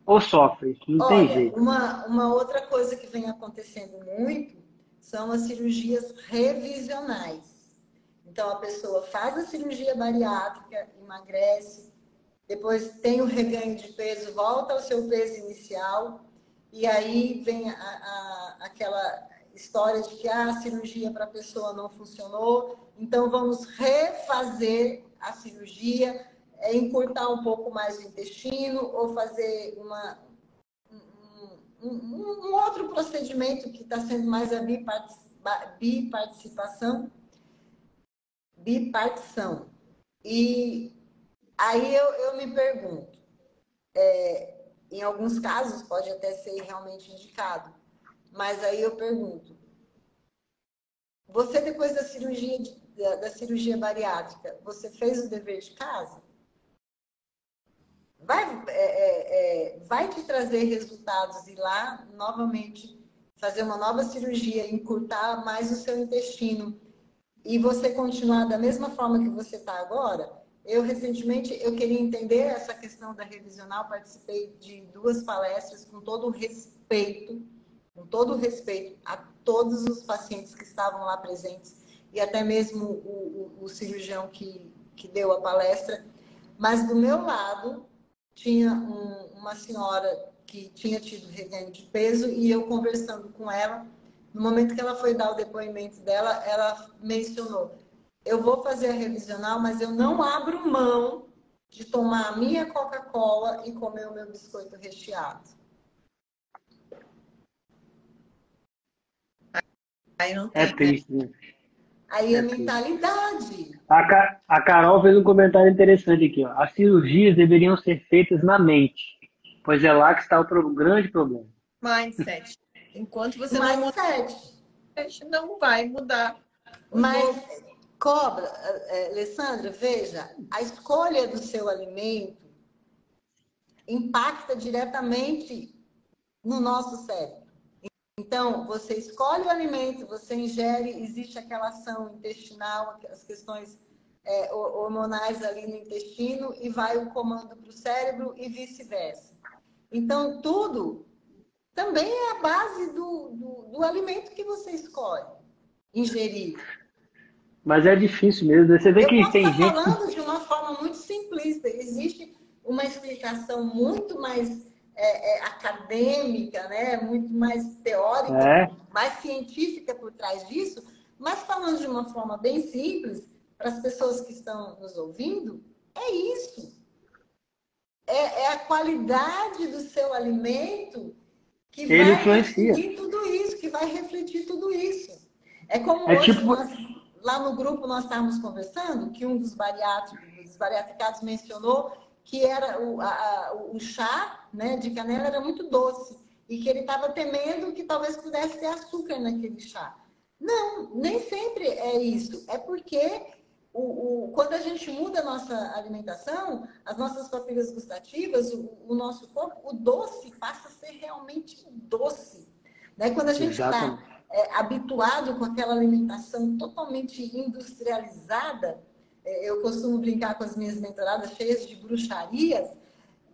ou sofre. Não Olha, tem jeito. Uma, uma outra coisa que vem acontecendo muito são as cirurgias revisionais. Então, a pessoa faz a cirurgia bariátrica, emagrece, depois tem o reganho de peso, volta ao seu peso inicial, e aí vem a, a, aquela história de que ah, a cirurgia para a pessoa não funcionou, então vamos refazer a cirurgia, é, encurtar um pouco mais o intestino ou fazer uma, um, um, um outro procedimento que está sendo mais a biparticipação, bipartição. E aí eu, eu me pergunto, é, em alguns casos pode até ser realmente indicado, mas aí eu pergunto, você depois da cirurgia, da, da cirurgia bariátrica, você fez o dever de casa? Vai, é, é, é, vai te trazer resultados e lá novamente fazer uma nova cirurgia, encurtar mais o seu intestino e você continuar da mesma forma que você está agora, eu recentemente eu queria entender essa questão da revisional, participei de duas palestras com todo o respeito, com todo o respeito a todos os pacientes que estavam lá presentes e até mesmo o, o, o cirurgião que, que deu a palestra. Mas do meu lado tinha um, uma senhora que tinha tido reganho de peso e eu conversando com ela, no momento que ela foi dar o depoimento dela, ela mencionou: eu vou fazer a revisional, mas eu não abro mão de tomar a minha Coca-Cola e comer o meu biscoito recheado. É triste, né? Aí é a mentalidade. A, a Carol fez um comentário interessante aqui. Ó. As cirurgias deveriam ser feitas na mente, pois é lá que está o grande problema. Mindset. Enquanto você não mudar, não vai mudar. Mas, cobra, é, Alessandra, veja, a escolha do seu alimento impacta diretamente no nosso cérebro. Então, você escolhe o alimento, você ingere, existe aquela ação intestinal, as questões é, hormonais ali no intestino, e vai o comando para o cérebro e vice-versa. Então, tudo também é a base do, do, do alimento que você escolhe ingerir. Mas é difícil mesmo. Você vê Eu que tem gente. falando de uma forma muito simplista. Existe uma explicação muito mais é, é, acadêmica, né? muito mais teórica, é. mais científica por trás disso, mas falando de uma forma bem simples, para as pessoas que estão nos ouvindo, é isso. É, é a qualidade do seu alimento que Ele vai influencia. refletir tudo isso, que vai refletir tudo isso. É como é hoje tipo... nós, lá no grupo nós estávamos conversando, que um dos bariátricos, dos bariatricados mencionou que era o, a, o chá né, de canela era muito doce e que ele estava temendo que talvez pudesse ter açúcar naquele chá. Não, nem sempre é isso. É porque o, o, quando a gente muda a nossa alimentação, as nossas papilas gustativas, o, o nosso corpo, o doce passa a ser realmente doce. Né? Quando a gente está é, habituado com aquela alimentação totalmente industrializada, eu costumo brincar com as minhas mentoradas cheias de bruxarias,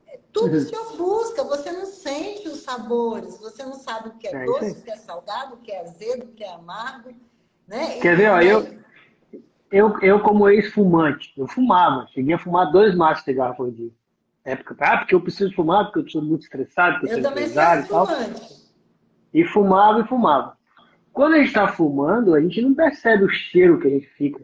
é, tudo se ofusca, você não sente os sabores, você não sabe o que é, é doce, o que é salgado, o que é azedo, o que é amargo. Né? Quer e, ver, ó, eu, eu, eu, como ex-fumante, eu fumava. Cheguei a fumar dois maços de cigarro por dia. Época, ah, porque eu preciso fumar, porque eu estou muito estressado, porque eu, eu sou empresário e tal. Fumante. E fumava e fumava. Quando a gente está fumando, a gente não percebe o cheiro que a gente fica.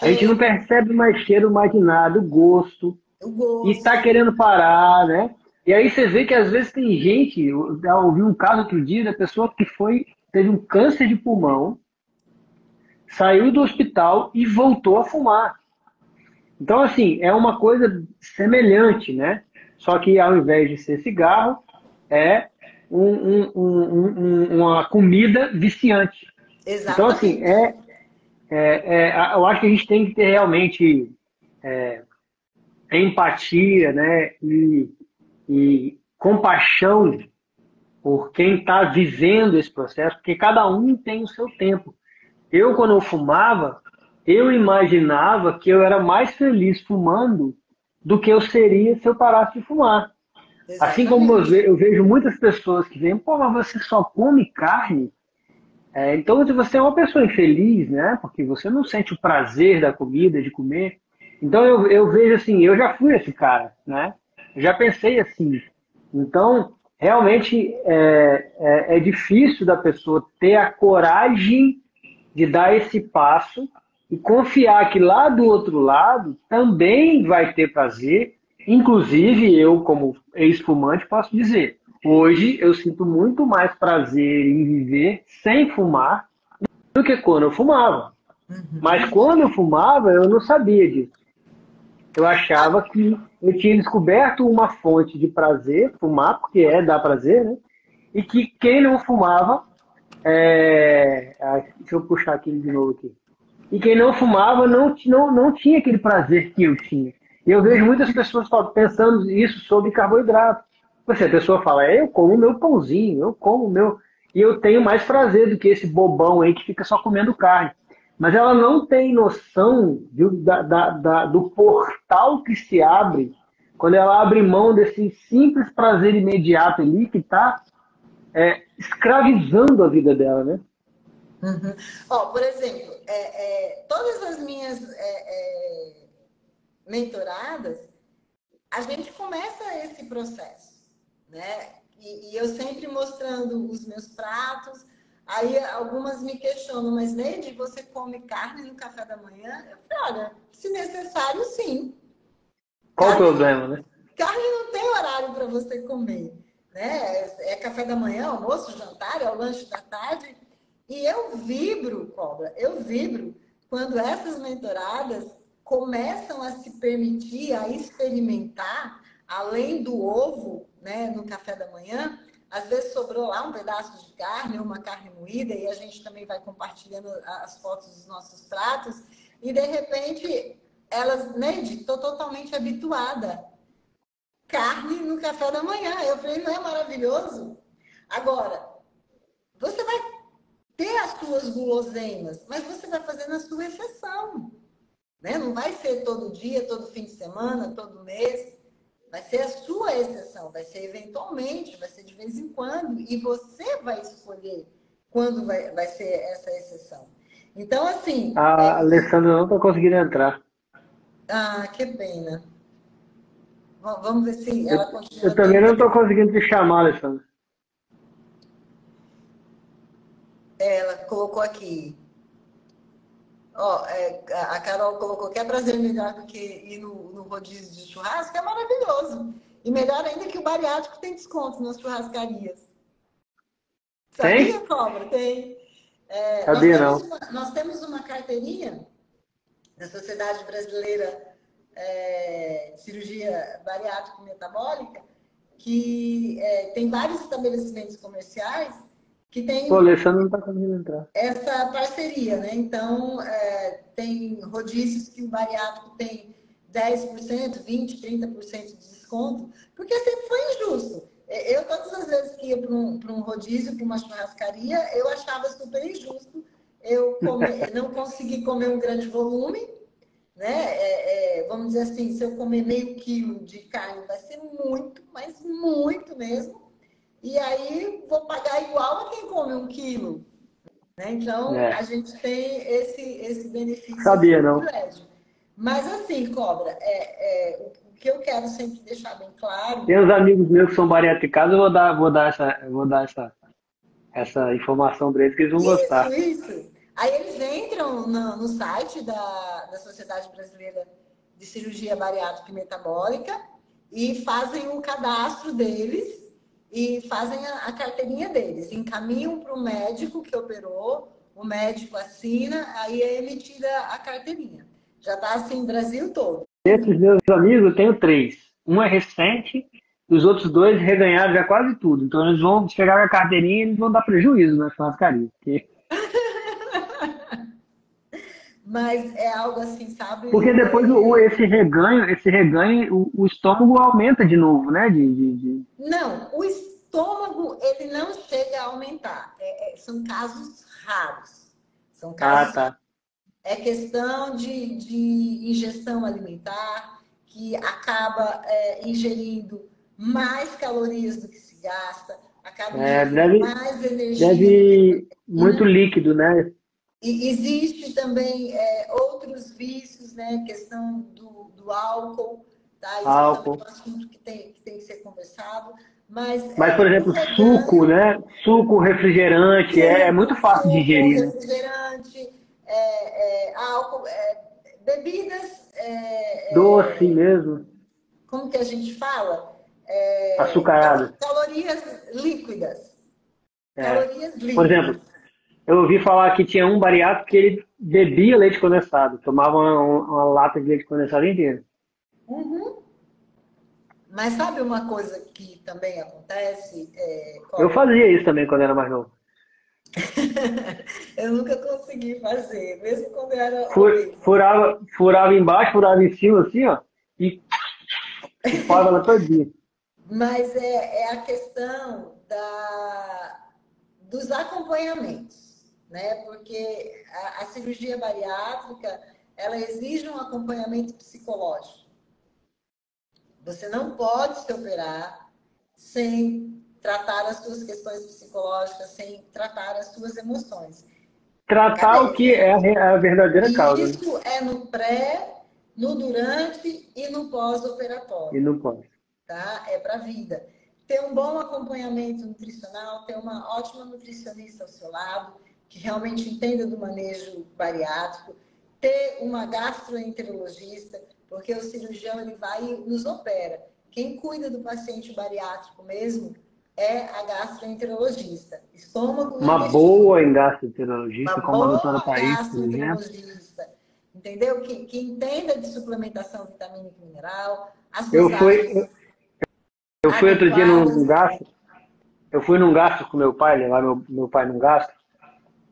A gente não percebe mais cheiro mais de nada, o gosto. O gosto. E está querendo parar, né? E aí você vê que às vezes tem gente, eu ouvi um caso outro dia da pessoa que foi, teve um câncer de pulmão, saiu do hospital e voltou a fumar. Então, assim, é uma coisa semelhante, né? Só que ao invés de ser cigarro, é um, um, um, uma comida viciante. Exatamente. Então, assim, é, é, é, eu acho que a gente tem que ter realmente é, empatia né, e, e compaixão por quem está vivendo esse processo, porque cada um tem o seu tempo. Eu, quando eu fumava, eu imaginava que eu era mais feliz fumando do que eu seria se eu parasse de fumar. Exatamente. Assim como eu, ve eu vejo muitas pessoas que dizem, pô, mas você só come carne? É, então você é uma pessoa infeliz, né? Porque você não sente o prazer da comida, de comer. Então eu, eu vejo assim, eu já fui esse cara, né? Já pensei assim. Então, realmente é, é, é difícil da pessoa ter a coragem de dar esse passo e confiar que lá do outro lado também vai ter prazer. Inclusive, eu, como ex-fumante, posso dizer: Hoje eu sinto muito mais prazer em viver sem fumar do que quando eu fumava. Uhum. Mas quando eu fumava, eu não sabia disso. Eu achava que eu tinha descoberto uma fonte de prazer, fumar, porque é dar prazer, né? E que quem não fumava, é... deixa eu puxar aqui de novo aqui. E quem não fumava não, não, não tinha aquele prazer que eu tinha. E eu vejo muitas pessoas pensando isso sobre carboidrato. Você, a pessoa fala, é, eu como meu pãozinho, eu como meu. E eu tenho mais prazer do que esse bobão aí que fica só comendo carne. Mas ela não tem noção de, da, da, da, do portal que se abre quando ela abre mão desse simples prazer imediato ali que está é, escravizando a vida dela, né? Uhum. Oh, por exemplo, é, é, todas as minhas é, é, mentoradas, a gente começa esse processo né? E, e, eu sempre mostrando os meus pratos. Aí algumas me questionam, mas Neide, você come carne no café da manhã? Eu falei, olha, se necessário, sim. Qual carne, o problema, né? Carne não tem horário para você comer. Né? É, é café da manhã, almoço, jantar, é o lanche da tarde. E eu vibro, cobra, eu vibro quando essas mentoradas começam a se permitir, a experimentar, além do ovo, né, no café da manhã, às vezes sobrou lá um pedaço de carne, uma carne moída, e a gente também vai compartilhando as fotos dos nossos pratos, e de repente elas, Neide, né, estou totalmente habituada. Carne no café da manhã. Eu falei, não é maravilhoso? Agora, você vai ter as suas guloseimas, mas você vai fazer na sua exceção. Né? Não vai ser todo dia, todo fim de semana, todo mês. Vai ser a sua exceção, vai ser eventualmente, vai ser de vez em quando, e você vai escolher quando vai, vai ser essa exceção. Então, assim. A é... Alessandra não está conseguindo entrar. Ah, que pena. Vamos ver se ela continua. Eu, eu também não estou conseguindo te chamar, Alessandra. Ela colocou aqui. Ó, é, a Carol colocou que é prazer melhor do que ir no, no rodízio de churrasco, é maravilhoso. E melhor ainda que o bariátrico tem desconto nas churrascarias. Sabia, tem? Cobra? Tem. É, Sabia, nós não. Uma, nós temos uma carteirinha da Sociedade Brasileira é, de Cirurgia Bariátrica Metabólica que é, tem vários estabelecimentos comerciais que tem o Alessandro não está conseguindo entrar. essa parceria, né? Então, é, tem rodízios que o bariátrico tem 10%, 20%, 30% de desconto, porque sempre foi injusto. É, eu, todas as vezes que ia para um, um rodízio, para uma churrascaria, eu achava super injusto eu comer, não conseguir comer um grande volume, né? É, é, vamos dizer assim, se eu comer meio quilo de carne, vai ser muito, mas muito mesmo e aí vou pagar igual a quem come um quilo. Né? Então, é. a gente tem esse, esse benefício. Sabia, não. Mas assim, Cobra, é, é, o que eu quero sempre deixar bem claro. Tem uns amigos meus que são bariátricos, eu vou dar, vou dar, essa, vou dar essa, essa informação para eles que eles vão isso, gostar. Isso, Aí eles entram no, no site da, da Sociedade Brasileira de Cirurgia Bariátrica e Metabólica e fazem o cadastro deles e fazem a, a carteirinha deles, encaminham para o médico que operou, o médico assina, aí é emitida a carteirinha. Já está assim no Brasil todo. Esses meus amigos, eu tenho três. Um é recente, os outros dois reganharam já quase tudo. Então eles vão chegar com a carteirinha e eles vão dar prejuízo na churrascaria. Porque... Mas é algo assim, sabe? Porque depois o, esse reganho, esse reganho, o, o estômago aumenta de novo, né? De, de, de... Não, o estômago ele não chega a aumentar. É, é, são casos raros. São casos. Ah, tá. É questão de, de ingestão alimentar que acaba é, ingerindo mais calorias do que se gasta, acaba é, deve, mais energia. Deve muito líquido, né? E existe também é, outros vícios, né? Questão do, do álcool, tá? Isso álcool. é um assunto que tem, que tem que ser conversado. Mas, mas por exemplo, suco, né? Suco, refrigerante, é, é, muito fácil suco, de digerir. Né? Refrigerante, é, é, álcool, é, bebidas. É, Doce mesmo. Como que a gente fala? Açucaradas. Calorias líquidas. Calorias líquidas. Por exemplo, eu ouvi falar que tinha um bariátrico que ele bebia leite condensado, tomava uma, uma lata de leite condensado inteira. Uhum. Mas sabe uma coisa que também acontece? É, eu fazia isso também quando era mais novo. eu nunca consegui fazer, mesmo quando eu era. furava, furava embaixo, furava em cima, assim, ó, e fora ela todinha. Mas é, é a questão da, dos acompanhamentos né? Porque a, a cirurgia bariátrica ela exige um acompanhamento psicológico. Você não pode se operar sem tratar as suas questões psicológicas, sem tratar as suas emoções. Tratar o que é a verdadeira causa. Isso é no pré, no durante e no pós-operatório. E no pós. Tá? É para a vida. Ter um bom acompanhamento nutricional, ter uma ótima nutricionista ao seu lado, que realmente entenda do manejo bariátrico, ter uma gastroenterologista, porque o cirurgião ele vai e nos opera. Quem cuida do paciente bariátrico mesmo é a gastroenterologista. Estômago Uma boa em gastroenterologista, como a doutora Thaís, por exemplo. Entendeu? Que, que entenda de suplementação vitamínica e mineral. eu fui, eu, eu fui outro dia num gastro. Eu fui num gastro com meu pai, levar meu, meu pai num gastro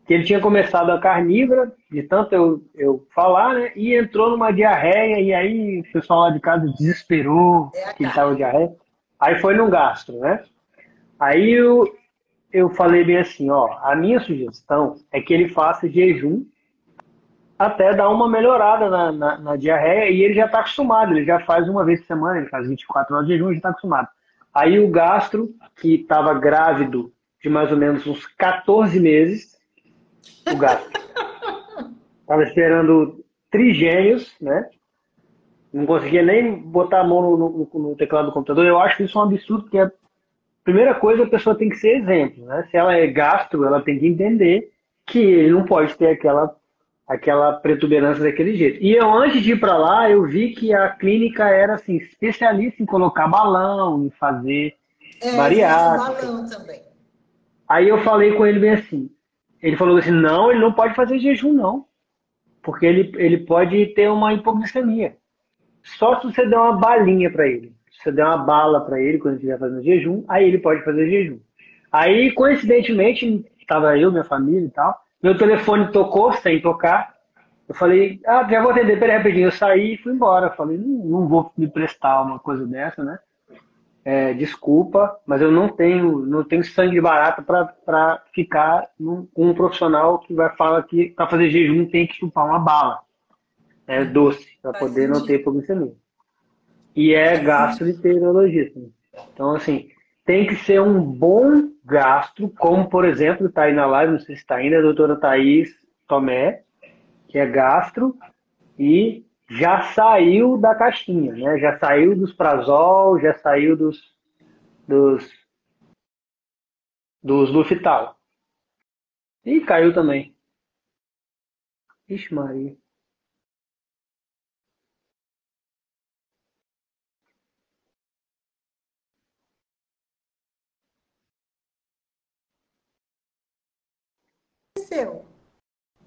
que ele tinha começado a carnívora, de tanto eu, eu falar, né? E entrou numa diarreia, e aí o pessoal lá de casa desesperou é que ele estava diarreia. Aí foi num gastro, né? Aí eu, eu falei bem assim, ó, a minha sugestão é que ele faça jejum até dar uma melhorada na, na, na diarreia, e ele já está acostumado, ele já faz uma vez por semana, ele faz 24 horas de jejum, já está acostumado. Aí o gastro, que estava grávido de mais ou menos uns 14 meses, o gato. Tava esperando trigênios, né? Não conseguia nem botar a mão no, no, no, teclado do computador. Eu acho isso um absurdo, porque a primeira coisa a pessoa tem que ser exemplo, né? Se ela é gastro, ela tem que entender que ele não pode ter aquela aquela protuberância daquele jeito. E eu, antes de ir para lá, eu vi que a clínica era assim, especialista em colocar balão, em fazer é, bariátrica. balão também. Aí eu falei com ele bem assim, ele falou assim, não, ele não pode fazer jejum, não. Porque ele, ele pode ter uma hipoglicemia. Só se você der uma balinha para ele. Se você der uma bala para ele quando estiver fazendo jejum, aí ele pode fazer jejum. Aí, coincidentemente, estava eu, minha família e tal. Meu telefone tocou sem tocar. Eu falei, ah, já vou atender, peraí rapidinho. Eu saí e fui embora. Eu falei, não, não vou me prestar uma coisa dessa, né? É, desculpa, mas eu não tenho, não tenho sangue de barata para ficar num, com um profissional que vai falar que para fazer jejum tem que chupar uma bala é, doce, para poder sentido. não ter hipoglicemia. E é gastroenterologista. Então, assim, tem que ser um bom gastro, como, por exemplo, está aí na live, não sei se está ainda, a doutora Thaís Tomé, que é gastro, e já saiu da caixinha, né? Já saiu dos prazol, já saiu dos dos dos Lufital. E caiu também. Ixi, Maria.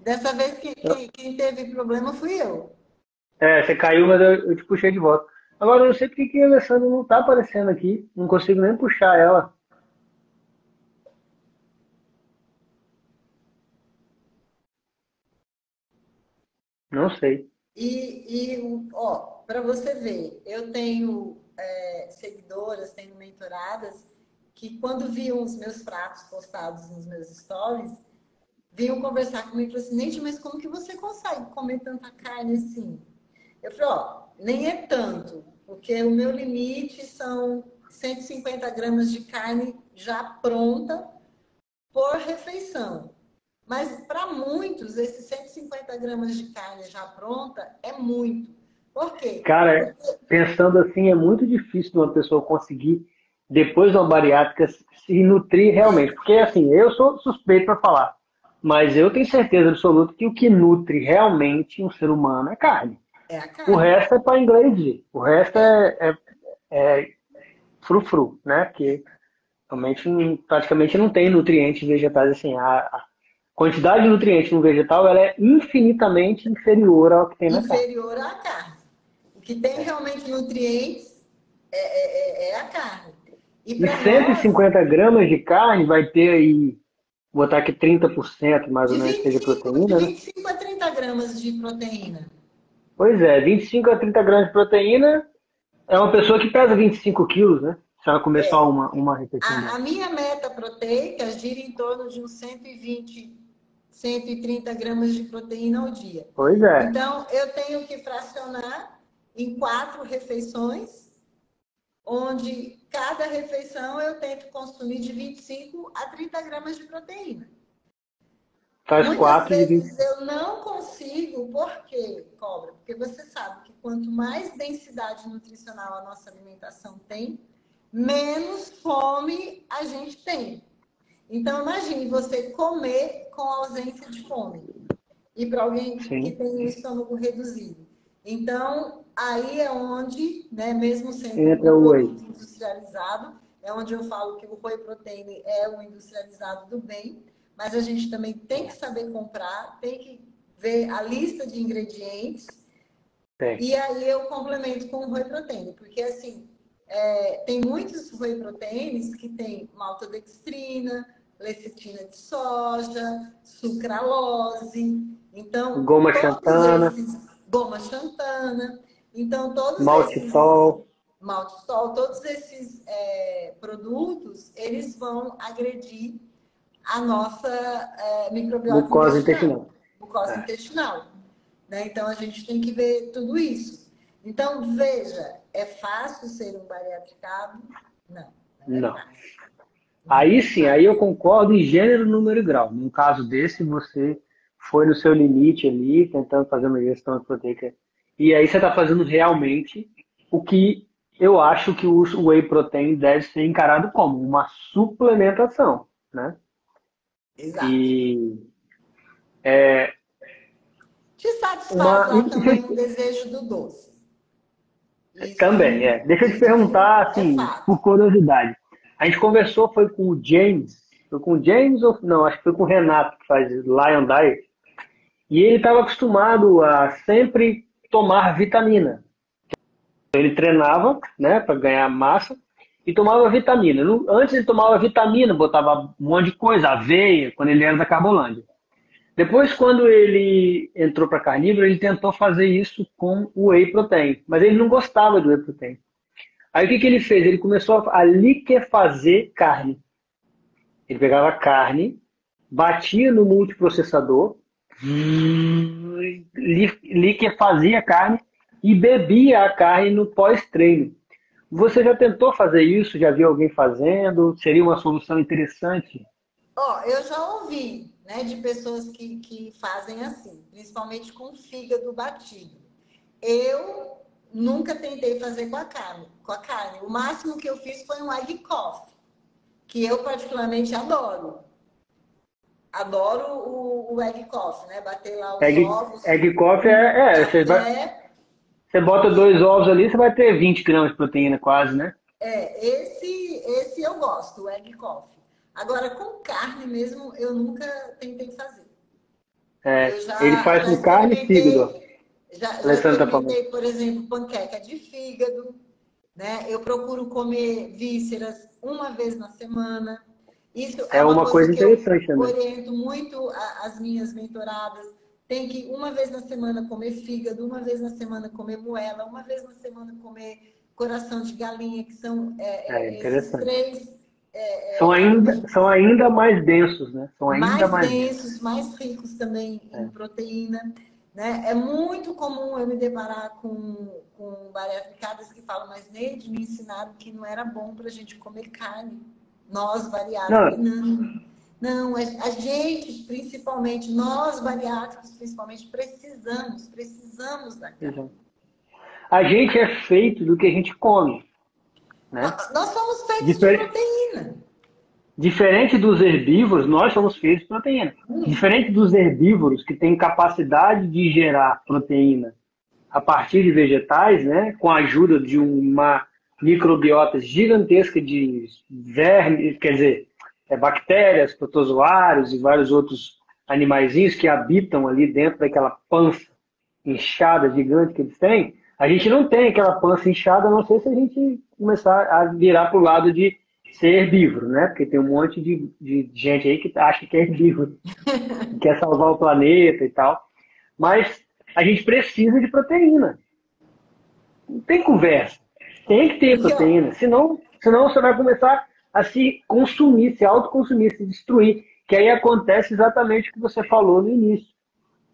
Dessa vez que, que, quem teve problema fui eu. É, você caiu, mas eu, eu te puxei de volta. Agora, eu não sei porque que a Alessandra não está aparecendo aqui. Não consigo nem puxar ela. Não sei. E, e ó, para você ver, eu tenho é, seguidoras, tenho mentoradas que quando viam os meus pratos postados nos meus stories, vinham conversar comigo e falaram assim, Neide, mas como que você consegue comer tanta carne assim? Eu falei, ó, nem é tanto, porque o meu limite são 150 gramas de carne já pronta por refeição. Mas para muitos, esses 150 gramas de carne já pronta é muito. Por quê? Cara, Porque... pensando assim, é muito difícil uma pessoa conseguir, depois de uma bariátrica, se nutrir realmente. Porque, assim, eu sou suspeito para falar, mas eu tenho certeza absoluta que o que nutre realmente um ser humano é carne. É o resto é para inglês O resto é, é, é frufru, né? Que realmente praticamente não tem nutrientes vegetais assim. A, a quantidade de nutrientes no vegetal ela é infinitamente inferior ao que tem na carne. Inferior à carne. O que tem realmente nutrientes é, é, é, é a carne. E, e 150 nós, gramas de carne vai ter aí, vou botar aqui 30% mais ou menos seja proteína. De 25 né? a 30 gramas de proteína. Pois é, 25 a 30 gramas de proteína é uma pessoa que pesa 25 quilos, né? Se ela comer é. só uma, uma refeição. A, a, minha meta proteica gira em torno de uns 120, 130 gramas de proteína ao dia. Pois é. Então, eu tenho que fracionar em quatro refeições, onde cada refeição eu tento consumir de 25 a 30 gramas de proteína. Faz Muitas quatro vezes eu não consigo, por quê, cobra? Porque você sabe que quanto mais densidade nutricional a nossa alimentação tem, menos fome a gente tem. Então, imagine você comer com ausência de fome. E para alguém Sim. que tem o estômago reduzido. Então, aí é onde, né, mesmo sendo Entra um produto industrializado, é onde eu falo que o whey protein é o industrializado do bem, mas a gente também tem que saber comprar, tem que ver a lista de ingredientes. Tem. E aí eu complemento com o whey protein, porque assim, é, tem muitos whey proteins que tem maltodextrina, lecitina de soja, sucralose, então goma xantana, esses, goma xantana, então todos maltitol, esses, maltitol, todos esses é, produtos eles vão agredir a nossa é, microbiota mucosa intestinal. Mucosa é. intestinal. Né? Então, a gente tem que ver tudo isso. Então, veja, é fácil ser um bariatricado? Não. Não. É aí sim, aí eu concordo em gênero, número e grau. No caso desse, você foi no seu limite ali, tentando fazer uma gestão proteica. E aí você está fazendo realmente o que eu acho que o whey protein deve ser encarado como uma suplementação, né? Exato. E é, te satisfaz uma... também o desejo do doce. Isso também, é. Deixa eu te perguntar, assim, é por curiosidade. A gente conversou, foi com o James, foi com o James ou não, acho que foi com o Renato, que faz Lion Diet, e ele estava acostumado a sempre tomar vitamina. Ele treinava, né, para ganhar massa, e tomava vitamina. Antes ele tomava vitamina, botava um monte de coisa, aveia, quando ele era da Carbolândia. Depois, quando ele entrou para carnívoro, ele tentou fazer isso com o whey protein, mas ele não gostava do whey protein. Aí o que, que ele fez? Ele começou a liquefazer carne. Ele pegava carne, batia no multiprocessador, liquefazia a carne e bebia a carne no pós-treino. Você já tentou fazer isso? Já viu alguém fazendo? Seria uma solução interessante? Ó, oh, eu já ouvi, né, de pessoas que, que fazem assim, principalmente com fígado batido. Eu nunca tentei fazer com a carne, com a carne. O máximo que eu fiz foi um egg coffee, que eu particularmente adoro. Adoro o, o egg coffee, né? Bater lá os egg, ovos. Egg coffee é, é, você vai você bota dois ovos ali, você vai ter 20 gramas de proteína quase, né? É, esse, esse eu gosto, o egg coffee. Agora, com carne mesmo, eu nunca tentei fazer. É, já, ele faz com carne e fígado. Já, já experimentei, por exemplo, panqueca de fígado. Né? Eu procuro comer vísceras uma vez na semana. Isso é, é uma, coisa, coisa interessante eu oriento muito as minhas mentoradas. Tem que uma vez na semana comer fígado, uma vez na semana comer moela, uma vez na semana comer coração de galinha, que são é, é, é interessante. três. É, é, são, ainda, são ainda mais densos, né? São ainda mais, mais densos, mais ricos também em é. proteína. Né? É muito comum eu me deparar com, com bariátricas que falam, mas Neide, me ensinaram que não era bom para a gente comer carne. Nós, bariátricos, não. não. Não, a gente, principalmente, nós bariátricos, principalmente, precisamos, precisamos da carne. A gente é feito do que a gente come. Né? Nós somos feitos Difer... de proteína. Diferente dos herbívoros, nós somos feitos de proteína. Hum. Diferente dos herbívoros, que têm capacidade de gerar proteína a partir de vegetais, né, com a ajuda de uma microbiota gigantesca de vermes, quer dizer, é, bactérias, protozoários e vários outros animaizinhos que habitam ali dentro daquela pança inchada gigante que eles têm, a gente não tem aquela pança inchada, a não sei se a gente começar a virar para o lado de ser herbívoro, né? Porque tem um monte de, de gente aí que acha que é herbívoro, que quer salvar o planeta e tal. Mas a gente precisa de proteína. Não tem conversa. Tem que ter proteína. Senão, senão você vai começar a se consumir, se autoconsumir, se destruir. Que aí acontece exatamente o que você falou no início.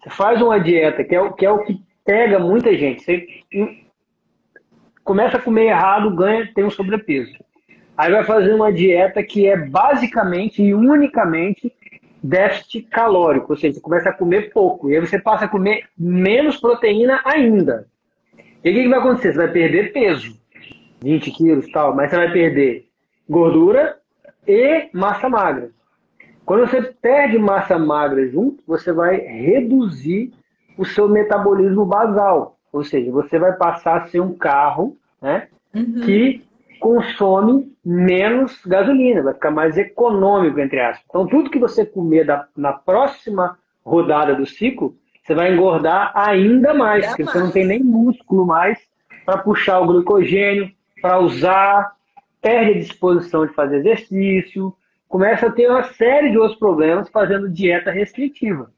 Você faz uma dieta, que é, o, que é o que pega muita gente. Você começa a comer errado, ganha, tem um sobrepeso. Aí vai fazer uma dieta que é basicamente e unicamente déficit calórico, ou seja, você começa a comer pouco, e aí você passa a comer menos proteína ainda. E o que, que vai acontecer? Você vai perder peso, 20 quilos e tal, mas você vai perder gordura e massa magra. Quando você perde massa magra junto, você vai reduzir o seu metabolismo basal. Ou seja, você vai passar a ser um carro né, uhum. que consome menos gasolina, vai ficar mais econômico, entre aspas. Então, tudo que você comer da, na próxima rodada do ciclo, você vai engordar ainda mais, ainda porque mais. você não tem nem músculo mais para puxar o glicogênio, para usar, perde a disposição de fazer exercício, começa a ter uma série de outros problemas fazendo dieta restritiva.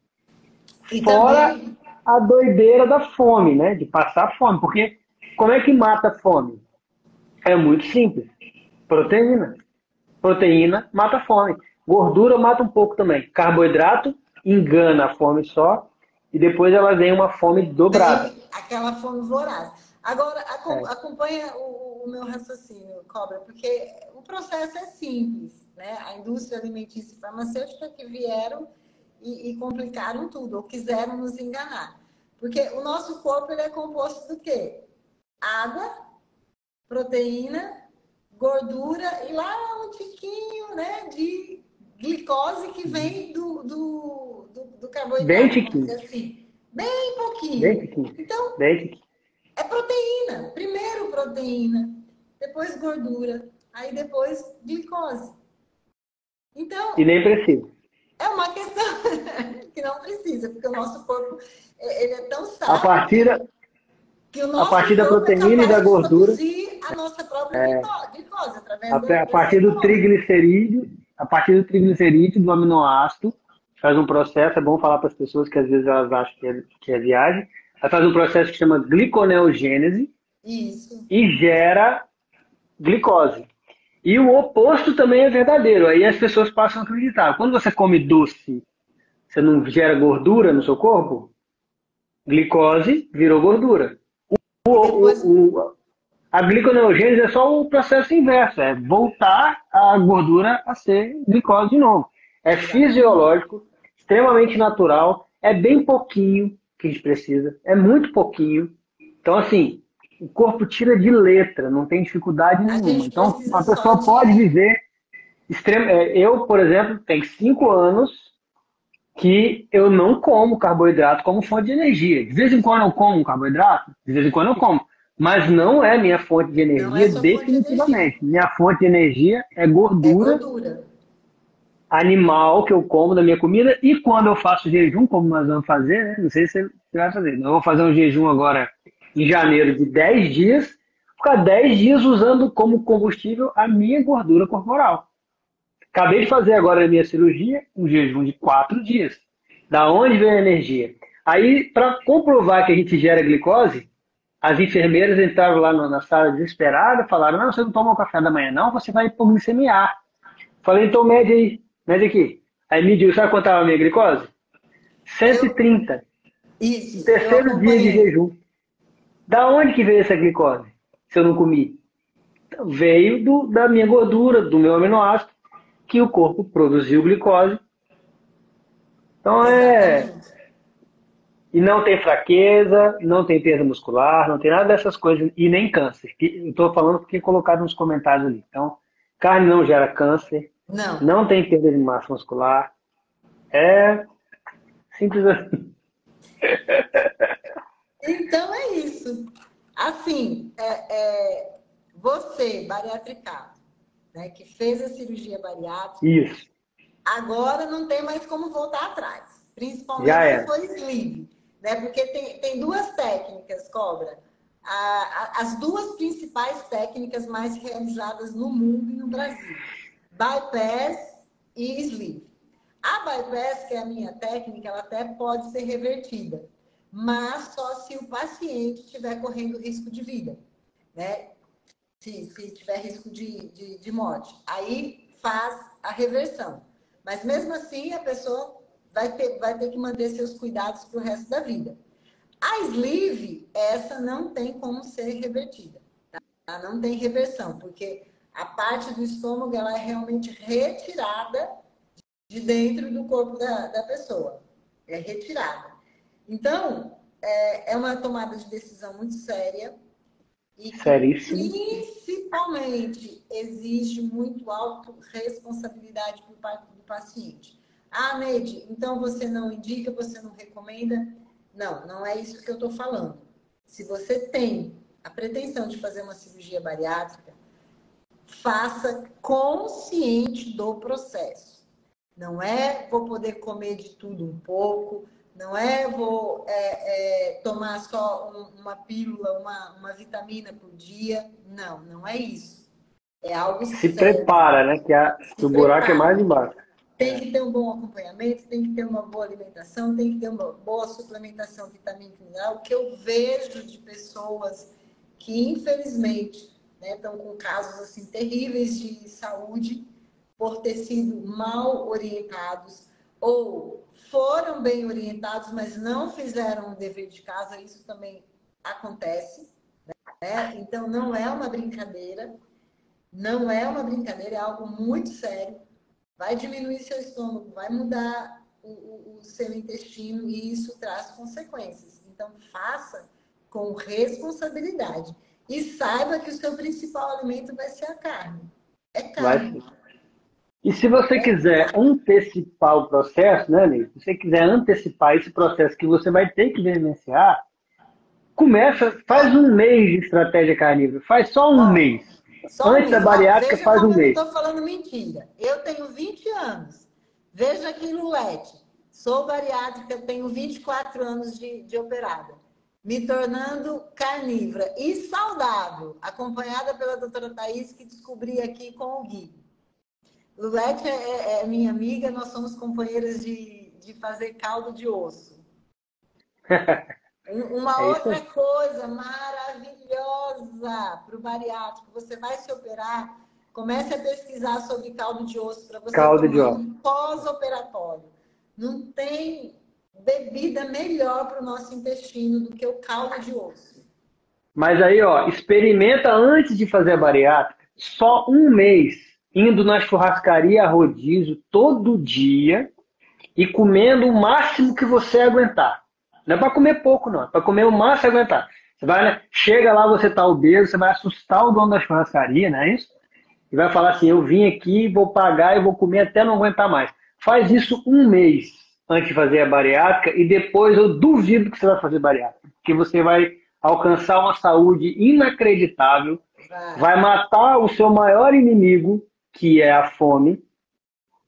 E Fora também a doideira da fome, né? De passar fome. Porque como é que mata a fome? É muito simples. Proteína. Proteína mata a fome. Gordura mata um pouco também. Carboidrato engana a fome só e depois ela vem uma fome dobrada. aquela fome voraz. Agora, é. acompanha o, o, meu raciocínio, Cobra, porque o processo é simples. Né? A indústria alimentícia e farmacêutica que vieram e, e complicaram tudo, ou quiseram nos enganar. Porque o nosso corpo ele é composto do quê? Água, proteína, gordura e lá um tiquinho né, de glicose que vem do, do, do, do carboidrato. Bem tiquinho. Assim. Bem pouquinho. Bem tiquinho. Então, Bem tiquinho. É proteína. Primeiro proteína, depois gordura, aí depois glicose. Então, e nem precisa. É uma questão que não precisa, porque o nosso corpo é, ele é tão sábio a partir da, que o nosso a partir da é proteína é e da gordura a nossa própria é, glicose através a, do, a partir do triglicerídeo, a partir do triglicerídeo do aminoácido faz um processo, é bom falar para as pessoas que às vezes elas acham que é, que é viagem, ela faz um processo que chama gliconeogênese Isso. e gera glicose. E o oposto também é verdadeiro. Aí as pessoas passam a acreditar. Quando você come doce, você não gera gordura no seu corpo? Glicose virou gordura. O, o, o, a gliconeogênese é só o processo inverso, é voltar a gordura a ser glicose de novo. É fisiológico, extremamente natural, é bem pouquinho que a gente precisa, é muito pouquinho. Então, assim, o corpo tira de letra, não tem dificuldade nenhuma. Então, a pessoa pode viver. Extremo... É, eu, por exemplo, tenho cinco anos que eu não como carboidrato como fonte de energia. De vez em quando eu como carboidrato, de vez em quando eu como. Mas não é minha fonte de energia, é definitivamente. De energia. Minha fonte de energia é gordura. É gordura. Animal que eu como da minha comida e quando eu faço jejum, como nós vamos fazer, né? Não sei se você vai fazer. Eu vou fazer um jejum agora em janeiro de 10 dias, ficar 10 dias usando como combustível a minha gordura corporal. Acabei de fazer agora a minha cirurgia, um jejum de 4 dias. Da onde vem a energia? Aí, para comprovar que a gente gera glicose, as enfermeiras entraram lá na sala desesperada, falaram: Não, você não toma o café da manhã, não, você vai hipoglicemiar. Falei: Então, mede aí, mede aqui. Aí mediu, sabe quanto estava a minha glicose? 130. Isso. Terceiro dia de jejum. Da onde que veio essa glicose? Se eu não comi? Veio do, da minha gordura, do meu aminoácido, que o corpo produziu glicose. Então é. E não tem fraqueza, não tem perda muscular, não tem nada dessas coisas, e nem câncer. Estou falando porque colocado nos comentários ali. Então, carne não gera câncer, não, não tem perda de massa muscular. É simples assim. Então é isso. Assim, é, é, você, bariatricado, né, que fez a cirurgia bariátrica, isso. agora não tem mais como voltar atrás. Principalmente é. se for sleeve. Né? Porque tem, tem duas técnicas, Cobra. A, a, as duas principais técnicas mais realizadas no mundo e no Brasil. Bypass e sleeve. A bypass, que é a minha técnica, ela até pode ser revertida mas só se o paciente estiver correndo risco de vida, né? Se, se tiver risco de, de, de morte. Aí faz a reversão. Mas mesmo assim, a pessoa vai ter, vai ter que manter seus cuidados para o resto da vida. A sleeve, essa não tem como ser revertida. Tá? Não tem reversão, porque a parte do estômago ela é realmente retirada de dentro do corpo da, da pessoa. É retirada. Então, é, é uma tomada de decisão muito séria e que, principalmente exige muito autorresponsabilidade por parte do paciente. Ah, Neide, então você não indica, você não recomenda? Não, não é isso que eu estou falando. Se você tem a pretensão de fazer uma cirurgia bariátrica, faça consciente do processo. Não é vou poder comer de tudo um pouco, não é vou é, é, tomar só um, uma pílula, uma, uma vitamina por dia. Não, não é isso. É algo Se sério. prepara, né? Que, a, que o buraco é mais embaixo. Tem que ter um bom acompanhamento, tem que ter uma boa alimentação, tem que ter uma boa suplementação vitamínica mineral. O que eu vejo de pessoas que, infelizmente, né, estão com casos assim terríveis de saúde por ter sido mal orientados ou foram bem orientados, mas não fizeram o dever de casa, isso também acontece. Né? Então, não é uma brincadeira, não é uma brincadeira, é algo muito sério. Vai diminuir seu estômago, vai mudar o, o, o seu intestino e isso traz consequências. Então, faça com responsabilidade. E saiba que o seu principal alimento vai ser a carne. É carne. Vai. E se você quiser antecipar o processo, né, Ney? Se você quiser antecipar esse processo que você vai ter que vivenciar, começa, faz um mês de estratégia carnívora, faz só um mês. Só Antes um da bariátrica, faz um mês. Eu estou falando mentira. Eu tenho 20 anos. Veja aqui no LED. Sou bariátrica, tenho 24 anos de, de operada. Me tornando carnívora e saudável, acompanhada pela doutora Thaís, que descobri aqui com o Gui. Lulete é, é, é, minha amiga, nós somos companheiras de, de fazer caldo de osso. Uma é outra coisa maravilhosa para o bariátrico, você vai se operar, comece a pesquisar sobre caldo de osso para você caldo de osso. pós-operatório. Não tem bebida melhor para o nosso intestino do que o caldo de osso. Mas aí, ó, experimenta antes de fazer a bariátrica, só um mês indo na churrascaria rodízio todo dia e comendo o máximo que você aguentar. Não é para comer pouco, não. É para comer o máximo que aguentar. Você vai, né? Chega lá, você tá obeso, você vai assustar o dono da churrascaria, não é isso? E vai falar assim: eu vim aqui, vou pagar e vou comer até não aguentar mais. Faz isso um mês antes de fazer a bariátrica e depois eu duvido que você vai fazer bariátrica, porque você vai alcançar uma saúde inacreditável, vai matar o seu maior inimigo, que é a fome,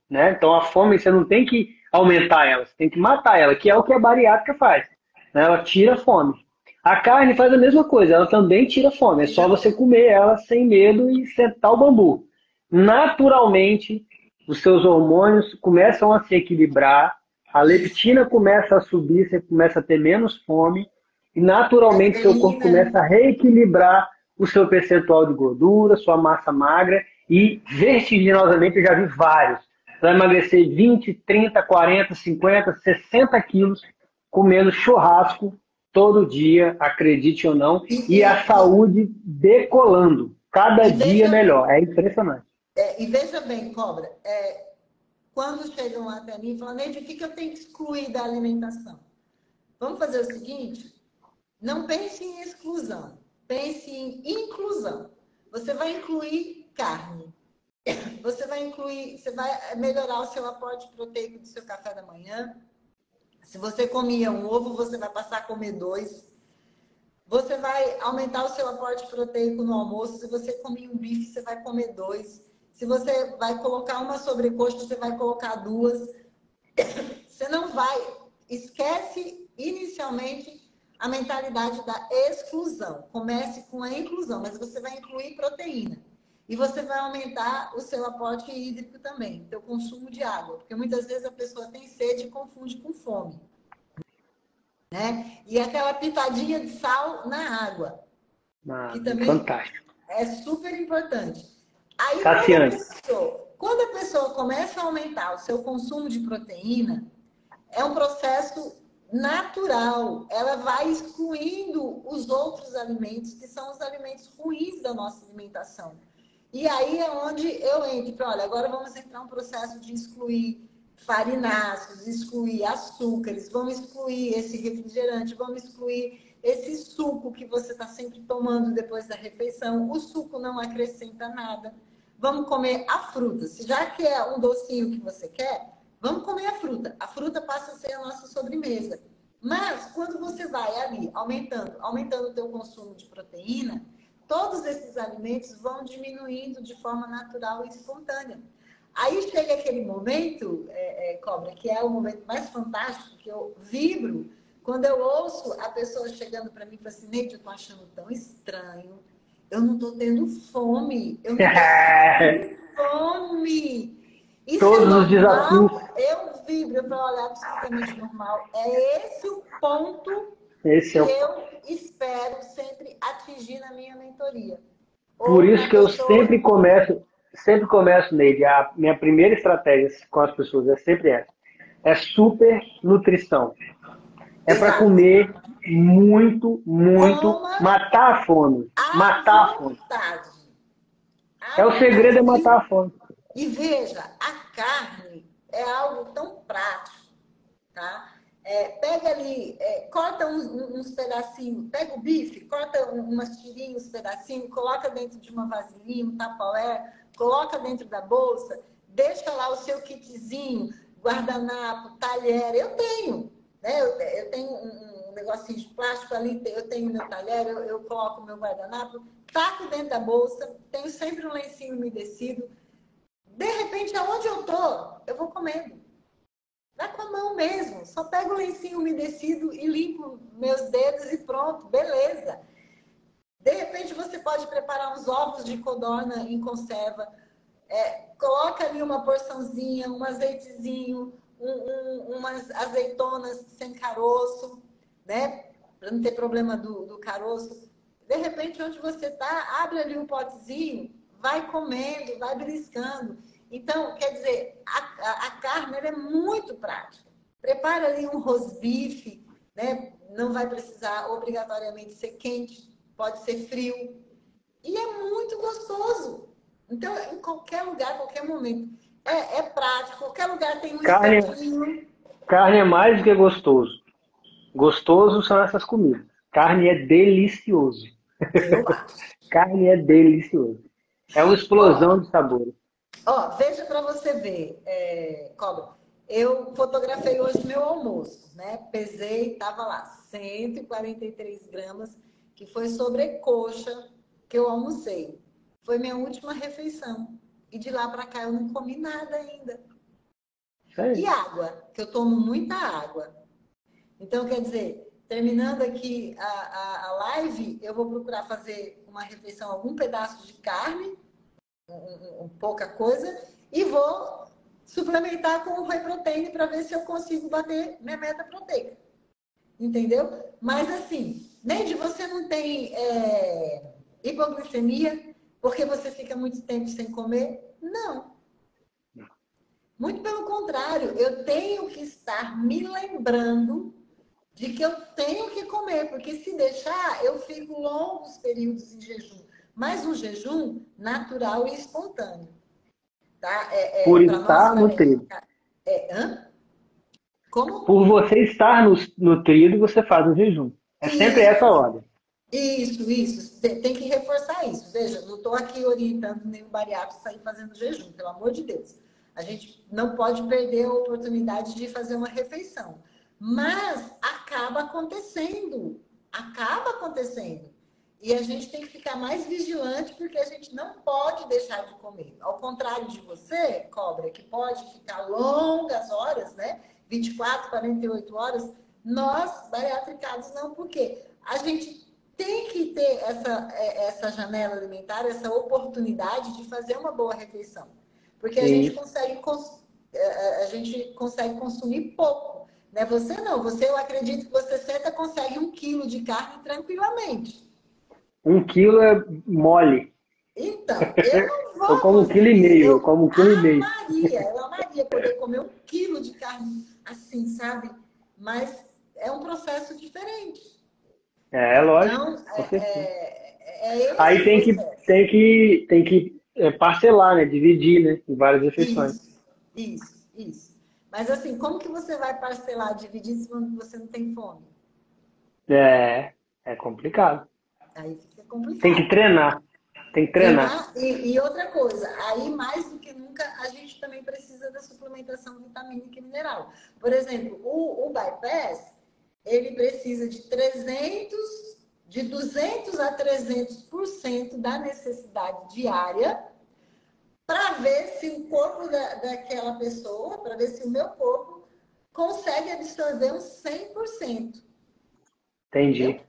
Né? Então a fome você não tem que aumentar ela, você tem que matar ela, que é o que a bariátrica faz. Né? Ela tira a fome. A carne faz a mesma coisa, ela também tira fome. É só você comer ela sem medo e sentar o bambu. Naturalmente, os seus hormônios começam a se equilibrar, a leptina começa a subir, você começa a ter menos fome, e naturalmente seu corpo começa a reequilibrar o seu percentual de gordura, sua massa magra, e vertiginosamente eu já vi vários. Você vai emagrecer 20, 30, 40, 50, 60 quilos comendo churrasco todo dia, acredite ou não, e, e a saúde decolando. Cada dia veja, melhor. É impressionante. É, e veja bem, Cobra, é, quando chegam até mim falam, Neide, o que, que eu tenho que excluir da alimentação? Vamos fazer o seguinte: não pense em exclusão, pense em inclusão. Você vai incluir carne. Você vai incluir, você vai melhorar o seu aporte proteico do seu café da manhã, se você comia um ovo, você vai passar a comer dois. Você vai aumentar o seu aporte proteico no almoço. Se você comia um bife, você vai comer dois. Se você vai colocar uma sobrecoxa, você vai colocar duas. Você não vai. Esquece inicialmente a mentalidade da exclusão. Comece com a inclusão, mas você vai incluir proteína. E você vai aumentar o seu aporte hídrico também, o seu consumo de água. Porque muitas vezes a pessoa tem sede e confunde com fome. Né? E aquela pitadinha de sal na água. Ah, que também fantástico. É super importante. Aí, quando a, pessoa, quando a pessoa começa a aumentar o seu consumo de proteína, é um processo natural. Ela vai excluindo os outros alimentos, que são os alimentos ruins da nossa alimentação. E aí é onde eu entro. Olha, agora vamos entrar um processo de excluir farináceos, excluir açúcares, vamos excluir esse refrigerante, vamos excluir esse suco que você está sempre tomando depois da refeição. O suco não acrescenta nada. Vamos comer a fruta. Se já que é um docinho que você quer, vamos comer a fruta. A fruta passa a ser a nossa sobremesa. Mas quando você vai ali aumentando, aumentando o teu consumo de proteína, todos esses alimentos vão diminuindo de forma natural e espontânea. Aí chega aquele momento, é, é, Cobra, que é o momento mais fantástico, que eu vibro, quando eu ouço a pessoa chegando para mim e falando assim, Neide, eu tô achando tão estranho, eu não tô tendo fome, eu não tô tendo fome. Isso é Todos é os desafios. Eu vibro, eu falo, olha, absolutamente normal. É esse o ponto esse é o... eu espero sempre atingir na minha mentoria. Por isso que eu sempre começo, sempre começo nele. A minha primeira estratégia com as pessoas é sempre essa. É super nutrição. É para comer muito, muito, Coma matar a fome. Matar a fome. É o segredo é matar a fome. E veja, a carne é algo tão prático, tá? É, pega ali, é, corta uns, uns, pedacinhos, pega o bife, corta umas tirinhas, uns pedacinhos, coloca dentro de uma vasilhinha, um tapaué, coloca dentro da bolsa, deixa lá o seu kitzinho, guardanapo, talher. Eu tenho, né? Eu, eu tenho um, negocinho de plástico ali, eu tenho meu talher, eu, eu coloco meu guardanapo, taco dentro da bolsa, tenho sempre um lencinho umedecido. De repente, aonde eu tô, eu vou comendo. Dá com a mão mesmo. Só pego o lencinho umedecido e limpo meus dedos e pronto, beleza. De repente você pode preparar uns ovos de codorna em conserva. É, coloca ali uma porçãozinha, um azeitezinho, um, um, umas azeitonas sem caroço, né? Para não ter problema do, do caroço. De repente, onde você está, abre ali um potezinho, vai comendo, vai beliscando. Então, quer dizer, a, a, carne é muito prática. Prepara ali um rosbife, né? não vai precisar obrigatoriamente ser quente, pode ser frio. E é muito gostoso. Então, em qualquer lugar, qualquer momento. É, é prático, qualquer lugar tem um carne, carne é mais do que gostoso. Gostoso são essas comidas. Carne é delicioso. carne é delicioso. É uma explosão de sabores. Ó, veja para você ver, é, Cobra. Eu fotografei hoje meu almoço, né? Pesei, tava lá, 143 gramas, que foi sobrecoxa que eu almocei. Foi minha última refeição. E de lá para cá eu não comi nada ainda. E água, que eu tomo muita água. Então, quer dizer, terminando aqui a, a, a live, eu vou procurar fazer uma refeição, algum pedaço de carne, um, um, pouca coisa, e vou suplementar com o whey protein para ver se eu consigo bater minha meta proteica. Entendeu? Mas assim, Neide, você não tem é, hipoglicemia porque você fica muito tempo sem comer? Não. Muito pelo contrário, eu tenho que estar me lembrando de que eu tenho que comer, porque se deixar, eu fico longos períodos em jejum. Mas um jejum natural e espontâneo. Tá? É, é, Por estar nutrido. É, hã? Como? Por você estar nutrido, você faz o jejum. É isso. sempre essa ordem. Isso, isso. Tem, que reforçar isso. Veja, não estou aqui orientando nenhum bariátrico a sair fazendo jejum, pelo amor de Deus. A gente não pode perder a oportunidade de fazer uma refeição. Mas acaba acontecendo. Acaba acontecendo. E a gente tem que ficar mais vigilante porque a gente não pode deixar de comer. Ao contrário de você, cobra, que pode ficar longas horas, né? 24, 48 horas, nós, bariatricados, não, porque a gente tem que ter essa, é, essa janela alimentar, essa oportunidade de fazer uma boa refeição. Porque a gente consegue, é, é, a gente consegue consumir pouco. Né? Você não, você eu acredito que você senta consegue um quilo de carne tranquilamente. Um quilo é mole. Então, eu não vou. eu como um quilo e meio, eu como um quilo e meio. Amaria, eu amaria poder comer um quilo de carne assim, sabe? Mas é um processo diferente. É, é lógico. Então, é, é, é Aí tem que, tem que, tem que é, parcelar, né? Dividir, né? Em várias refeições. Isso, isso, isso. Mas assim, como que você vai parcelar, dividir se você não tem fome? É, é complicado. Aí fica complicado. Tem que treinar. Tem que treinar. E, e, outra coisa, aí mais do que nunca, a gente também precisa da suplementação vitamínica e mineral. Por exemplo, o, o bypass, ele precisa de 300, de 200 a 300% da necessidade diária para ver se o corpo da, daquela pessoa, para ver se o meu corpo consegue absorver uns 100%. Entendi. Entendeu?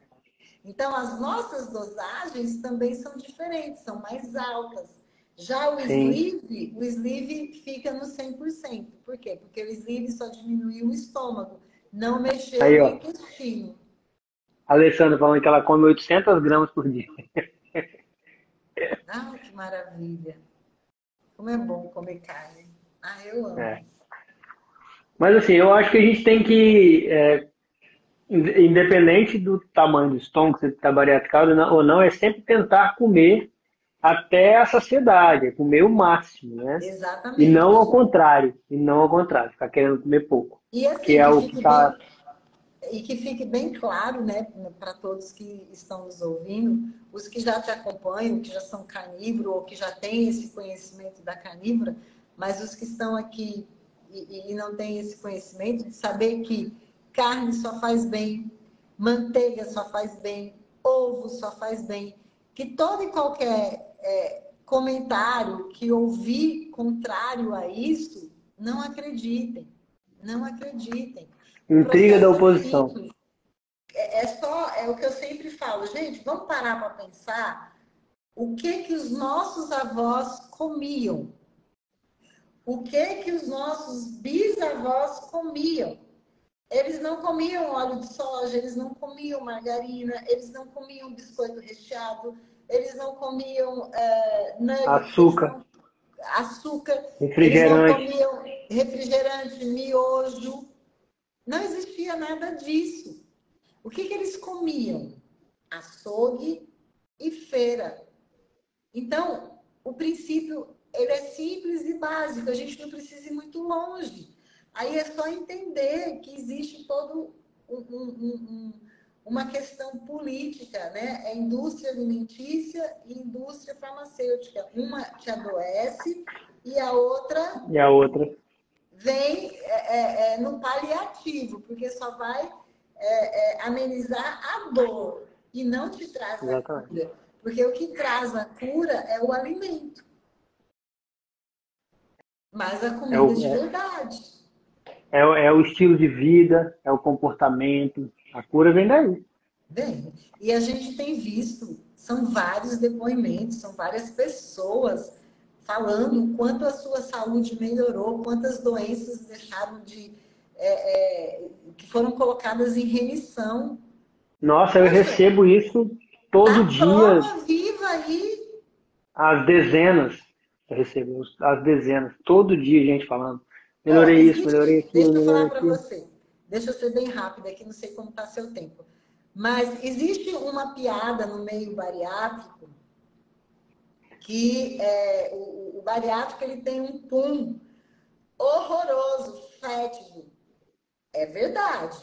Então, as nossas dosagens também são diferentes, são mais altas. Já o Sim. sleeve, o sleeve fica no 100%. Por quê? Porque o sleeve só diminuiu o estômago, não mexeu Aí, no intestino. Alessandra falando que ela come 800 gramas por dia. Ah, que maravilha. Como é bom comer carne. Ah, eu amo. É. Mas assim, eu acho que a gente tem que é, independente do tamanho do estômago, se está bariatricado ou não, é sempre tentar comer até a saciedade, é comer o máximo, né? Exatamente. E não ao contrário, e não ao contrário, ficar querendo comer pouco. E assim, que é o que tá... E que fique bem claro, né, para todos que estão nos ouvindo, os que já te acompanham, que já são carnívoros ou que já têm esse conhecimento da carnívora, mas os que estão aqui e, e não têm esse conhecimento de saber que carne só faz bem, manteiga só faz bem, ovo só faz bem. Que todo e qualquer é, comentário que ouvir contrário a isso, não acreditem. Não acreditem. Intriga da oposição. É, é, só, é o que eu sempre falo, gente, vamos parar para pensar o que que os nossos avós comiam. O que que os nossos bisavós comiam. Eles não comiam óleo de soja, eles não comiam margarina, eles não comiam biscoito recheado, eles não comiam é, nuggets, açúcar, não, açúcar, refrigerante. eles não comiam refrigerante, miojo. Não existia nada disso. O que, que eles comiam? Açougue e feira. Então, o princípio ele é simples e básico. A gente não precisa ir muito longe. Aí é só entender que existe todo um, um, um, uma questão política, né? É indústria alimentícia e indústria farmacêutica. Uma te adoece e a outra. E a outra. Vem é, é, é no paliativo, porque só vai é, é, amenizar a dor e não te traz Exatamente. a cura. Porque o que traz a cura é o alimento. Mas a comida é o, de verdade. É, é o estilo de vida, é o comportamento. A cura vem daí. Bem, e a gente tem visto, são vários depoimentos, são várias pessoas falando o quanto a sua saúde melhorou, quantas doenças deixaram de. É, é, que foram colocadas em remissão. Nossa, eu Nossa, recebo isso todo dia. Viva aí. As dezenas. Eu recebo as dezenas. Todo dia gente falando. Melhorei isso, melhorei aquilo. Deixa eu falar para você. Deixa eu ser bem rápida aqui, não sei como está seu tempo. Mas existe uma piada no meio bariátrico que é, o, o bariátrico ele tem um pum horroroso, fétido. É verdade.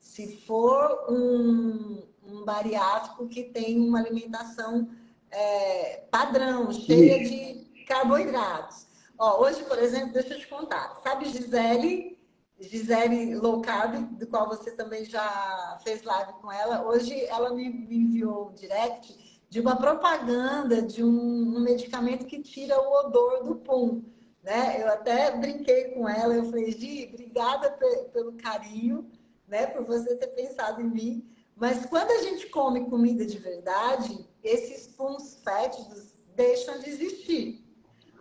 Se for um, um bariátrico que tem uma alimentação é, padrão, cheia de carboidratos. Ó, hoje, por exemplo, deixa eu te contar. Sabe Gisele? Gisele Low Carb, do qual você também já fez live com ela. Hoje ela me, me enviou um direct de uma propaganda de um, um, medicamento que tira o odor do pum. Né? Eu até brinquei com ela, eu falei, Gi, obrigada pelo carinho, né, por você ter pensado em mim. Mas quando a gente come comida de verdade, esses puns fétidos deixam de existir.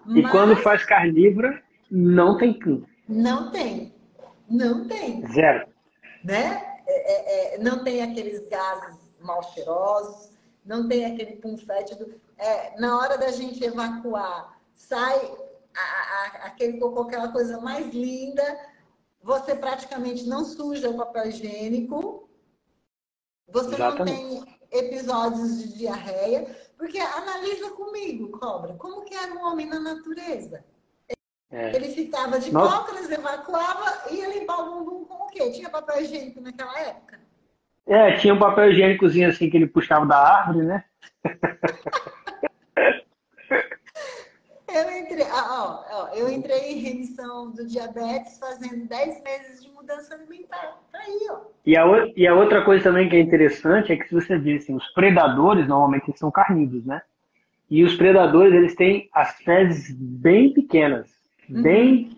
E Mas... quando faz carnívora, não tem pum. Não tem. Não tem. Zero. Né? É, é, é não tem aqueles gases mal cheirosos, não tem aquele pum fétido. É, na hora da gente evacuar, sai a, a, aquele cocô, aquela coisa mais linda. Você praticamente não suja o papel higiênico. Você Exatamente. não tem episódios de diarreia. Porque analisa comigo, cobra, como que era um homem na natureza? É. Ele ficava de Nossa. cócoras, evacuava e ia limpar o bumbum com o quê? Tinha papel higiênico naquela época? É, tinha um papel higiênicozinho assim que ele puxava da árvore, né? eu, entrei, ó, ó, eu entrei em remissão do diabetes fazendo 10 meses de mudança alimentar. Tá aí, ó. E a, e a outra coisa também que é interessante é que se você vê assim, os predadores normalmente são carnívoros, né? E os predadores, eles têm as fezes bem pequenas, uhum. bem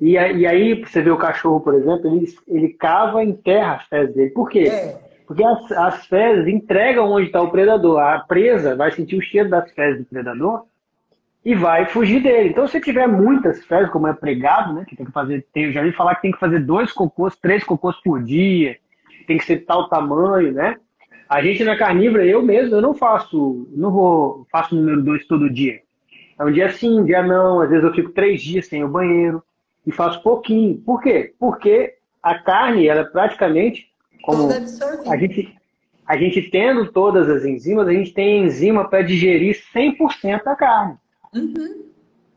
e, e aí, você vê o cachorro, por exemplo, ele, ele cava em terra as fezes dele. Por quê? É. Porque as, as fezes entregam onde está o predador. A presa vai sentir o cheiro das fezes do predador e vai fugir dele. Então, se tiver muitas fezes, como é pregado, né? Que tem que fazer, tem, eu já vi falar que tem que fazer dois cocôs, três cocôs por dia, tem que ser tal tamanho, né? A gente na carnívora, eu mesmo, eu não faço, não vou, faço número dois todo dia. É um dia sim, um dia não. Às vezes eu fico três dias sem o banheiro e faço pouquinho. Por quê? Porque a carne, ela é praticamente como a gente, a gente tendo todas as enzimas, a gente tem enzima para digerir 100% da carne. Uhum.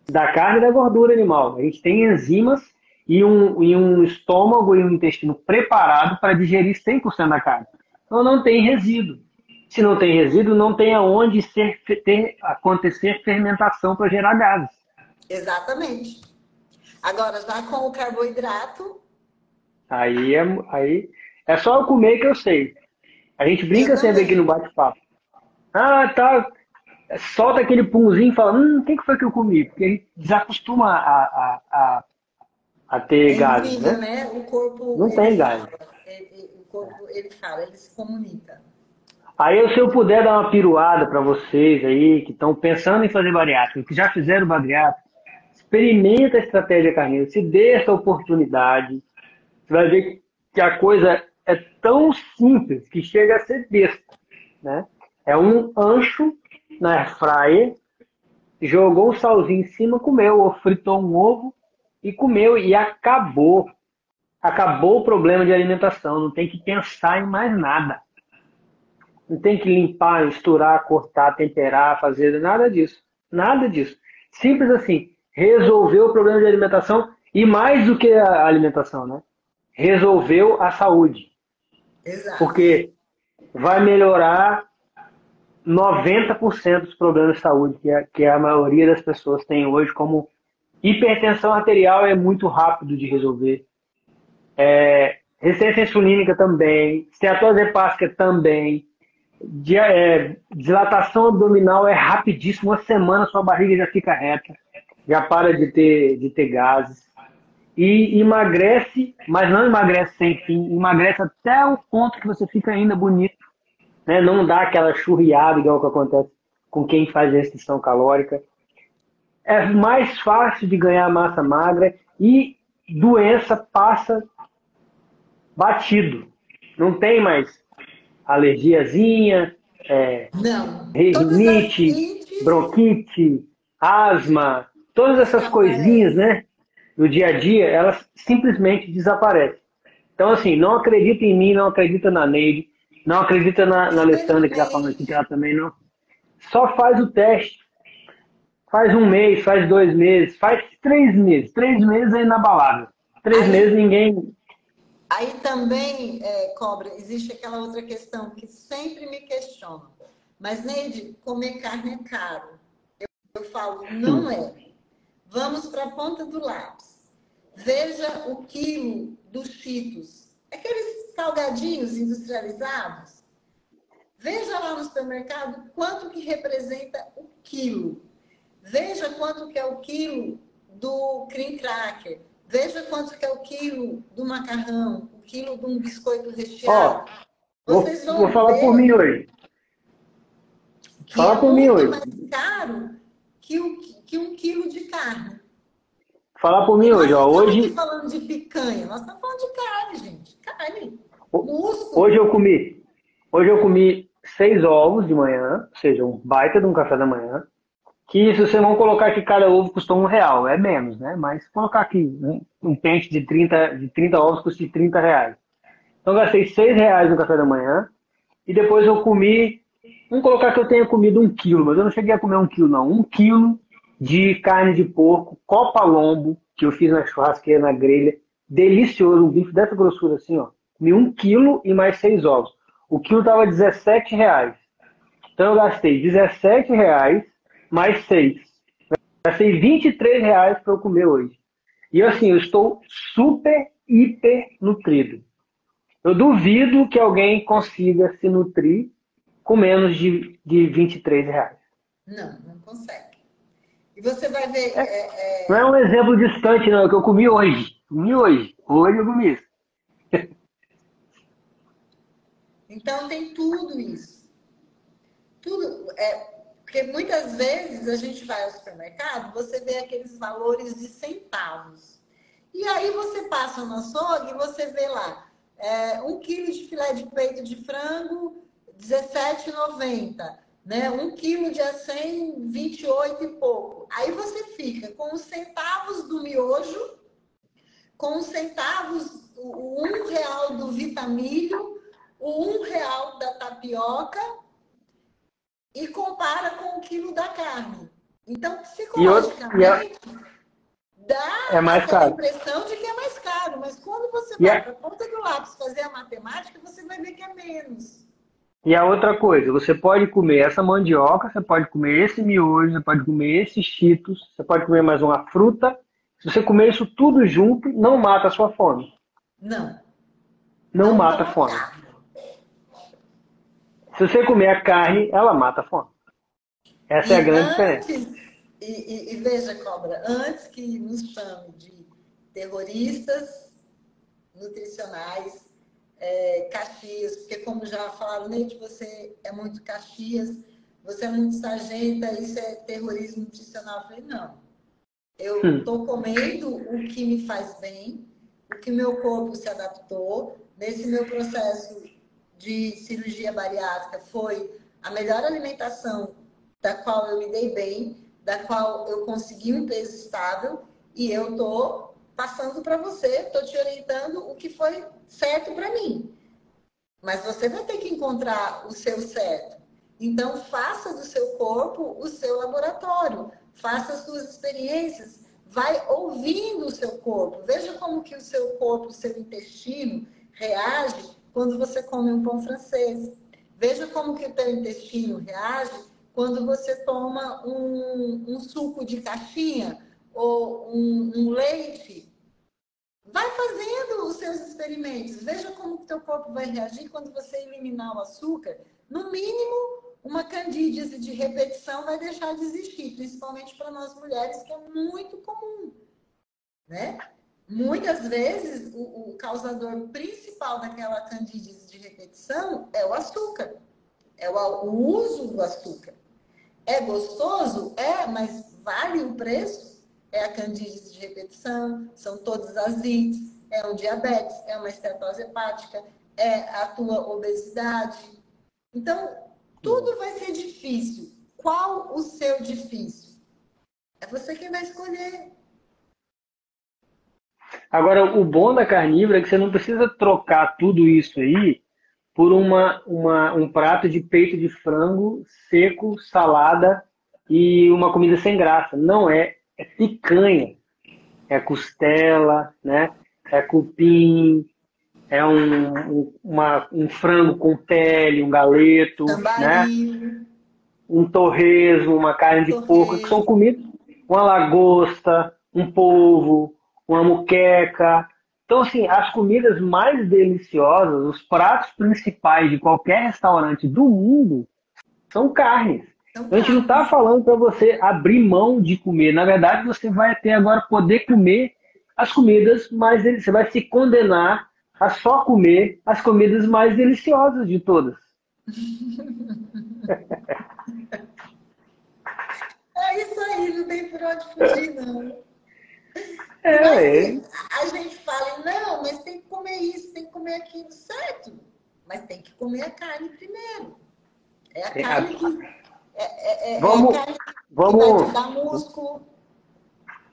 Da carne e da gordura animal. A gente tem enzimas e um, e um estômago e um intestino preparado para digerir 100% da carne. Então não tem resíduo. Se não tem resíduo, não tem aonde ser, ter, acontecer fermentação para gerar gases. Exatamente. Agora, já com o carboidrato. Aí é, aí é só eu comer que eu sei. A gente brinca sempre aqui no bate-papo. Ah, tá. Solta aquele punzinho e fala: Hum, o que, foi que eu comi? Porque a gente desacostuma a, a, a, a ter é gases. Incrível, né? né? O corpo. Não tem gás. o corpo, ele fala, ele se comunica. Aí, se eu puder dar uma piruada para vocês aí que estão pensando em fazer bariátrica, que já fizeram bariátrica, Experimenta a estratégia carneiro, se dê essa oportunidade. Você vai ver que a coisa é tão simples que chega a ser besta. Né? É um ancho na airfryer, jogou um salzinho em cima, comeu, ou fritou um ovo e comeu e acabou. Acabou o problema de alimentação, não tem que pensar em mais nada. Não tem que limpar, misturar, cortar, temperar, fazer nada disso. Nada disso. Simples assim resolveu o problema de alimentação e mais do que a alimentação, né? Resolveu a saúde. Exato. Porque vai melhorar 90% dos problemas de saúde que a, que a maioria das pessoas tem hoje, como hipertensão arterial é muito rápido de resolver. É, resistência insulínica também, esteatose hepática também, de, é, dilatação abdominal é rapidíssimo, uma semana sua barriga já fica reta já para de ter, de ter gases. e emagrece, mas não emagrece sem fim, emagrece até o ponto que você fica ainda bonito, né? Não dá aquela churriada igual que acontece com quem faz restrição calórica. É mais fácil de ganhar massa magra e doença passa batido. Não tem mais alergiazinha, é, rinite, bronquite, asma, todas essas coisinhas, né? No dia a dia, elas simplesmente desaparecem. Então, assim, não acredita em mim, não acredita na Neide, não acredita na, na Alessandra, que está falando aqui, que ela também não. Só faz o teste. Faz um mês, faz dois meses, faz três meses. Três meses é inabalável. Três aí, meses ninguém. Aí também, é, Cobra, existe aquela outra questão que sempre me questiona. Mas, Neide, comer carne é caro. Eu, eu falo, não é. Vamos para a ponta do lápis. Veja o quilo dos cheetos. Aqueles salgadinhos industrializados. Veja lá no supermercado quanto que representa o quilo. Veja quanto que é o quilo do cream cracker. Veja quanto que é o quilo do macarrão, o quilo de um biscoito recheado. Ó, Vocês vão vou falar por mim hoje. Fala é por mim hoje. mais caro que, o, que um quilo de carne. Falar por mim nós hoje, ó. Hoje. Estamos falando de picanha, nós estamos falando de carne, gente. Carne. Músculo. Hoje eu comi. Hoje eu comi seis ovos de manhã, ou seja, um baita de um café da manhã. Que se você não colocar que cada ovo custa um real, é menos, né? Mas colocar aqui um pente de 30, de 30 ovos custa 30 reais. Então eu gastei seis reais no café da manhã. E depois eu comi. Vamos colocar que eu tenha comido um quilo, mas eu não cheguei a comer um quilo, não. Um quilo de carne de porco, copa lombo, que eu fiz na churrasqueira, na grelha. Delicioso, um bife dessa grossura assim, ó. Comi um quilo e mais seis ovos. O quilo tava 17 reais. Então eu gastei 17 reais mais 6. Gastei 23 reais para eu comer hoje. E assim, eu estou super, hiper nutrido. Eu duvido que alguém consiga se nutrir com menos de, de 23 reais. Não, não consegue. E você vai ver. É, é, é... Não é um exemplo distante, não, é que eu comi hoje. Comi hoje. Hoje eu comi isso. Então tem tudo isso. Tudo. É, porque muitas vezes a gente vai ao supermercado, você vê aqueles valores de centavos. E aí você passa no açougue e você vê lá é, um quilo de filé de peito de frango, R$17,90. Né? Um quilo de acém, 28 e pouco. Aí você fica com os centavos do miojo, com os centavos, o um real do vitamilho, o um real da tapioca e compara com o quilo da carne. Então, psicologicamente, dá é mais a impressão de que é mais caro, mas quando você vai para a ponta do lápis fazer a matemática, você vai ver que é menos. E a outra coisa, você pode comer essa mandioca, você pode comer esse miojo, você pode comer esses cheetos, você pode comer mais uma fruta. Se você comer isso tudo junto, não mata a sua fome. Não. Não, não mata a fome. Se você comer a carne, ela mata a fome. Essa e é a grande antes, diferença. E, e, e, veja, Cobra, antes que nos chame de terroristas nutricionais, é, Caxias, porque como já falaram, Neide, você é muito Caxias, você é muito sargenta, isso é terrorismo nutricional. Eu falei, não. Eu estou hum. comendo o que me faz bem, o que meu corpo se adaptou. Nesse meu processo de cirurgia bariátrica foi a melhor alimentação da qual eu me dei bem, da qual eu consegui um peso estável e eu estou passando para você, estou te orientando o que foi certo para mim. Mas você vai ter que encontrar o seu certo. Então, faça do seu corpo o seu laboratório. Faça as suas experiências. Vai ouvindo o seu corpo. Veja como que o seu corpo, o seu intestino reage quando você come um pão francês. Veja como que o teu intestino reage quando você toma um, um suco de caixinha ou um, um, leite. Vai fazendo os seus experimentos. Veja como o teu corpo vai reagir quando você eliminar o açúcar. No mínimo, uma candídese de repetição vai deixar de existir, principalmente para nós mulheres, que é muito comum, né? muitas vezes o, o, causador principal daquela candidíase de repetição é o açúcar, é o, o uso do açúcar. É gostoso? É, mas vale o preço? É a candidíase de repetição, são todas as ites, é o diabetes, é uma estetose hepática, é a tua obesidade. Então, tudo vai ser difícil. Qual o seu difícil? É você quem vai escolher. Agora, o bom da carnívora é que você não precisa trocar tudo isso aí por uma, uma, um prato de peito de frango seco, salada e uma comida sem graça. Não é, é picanha, é costela, né? é cupim, é um, um, uma, um frango com pele, um galeto, né? um torresmo, uma carne de torresmo. porco, que são comidas, uma lagosta, um polvo, uma muqueca. Então, assim, as comidas mais deliciosas, os pratos principais de qualquer restaurante do mundo são carnes. Então, a gente não está falando para você abrir mão de comer. Na verdade, você vai ter agora poder comer as comidas mais você vai se condenar a só comer as comidas mais deliciosas de todas. É isso aí, não tem por onde fugir, não. É, mas, a gente fala, não, mas tem que comer isso, tem que comer aquilo, certo? Mas tem que comer a carne primeiro. É a tem carne a... que. É, é, é, vamos, é vamos, te dar músculo.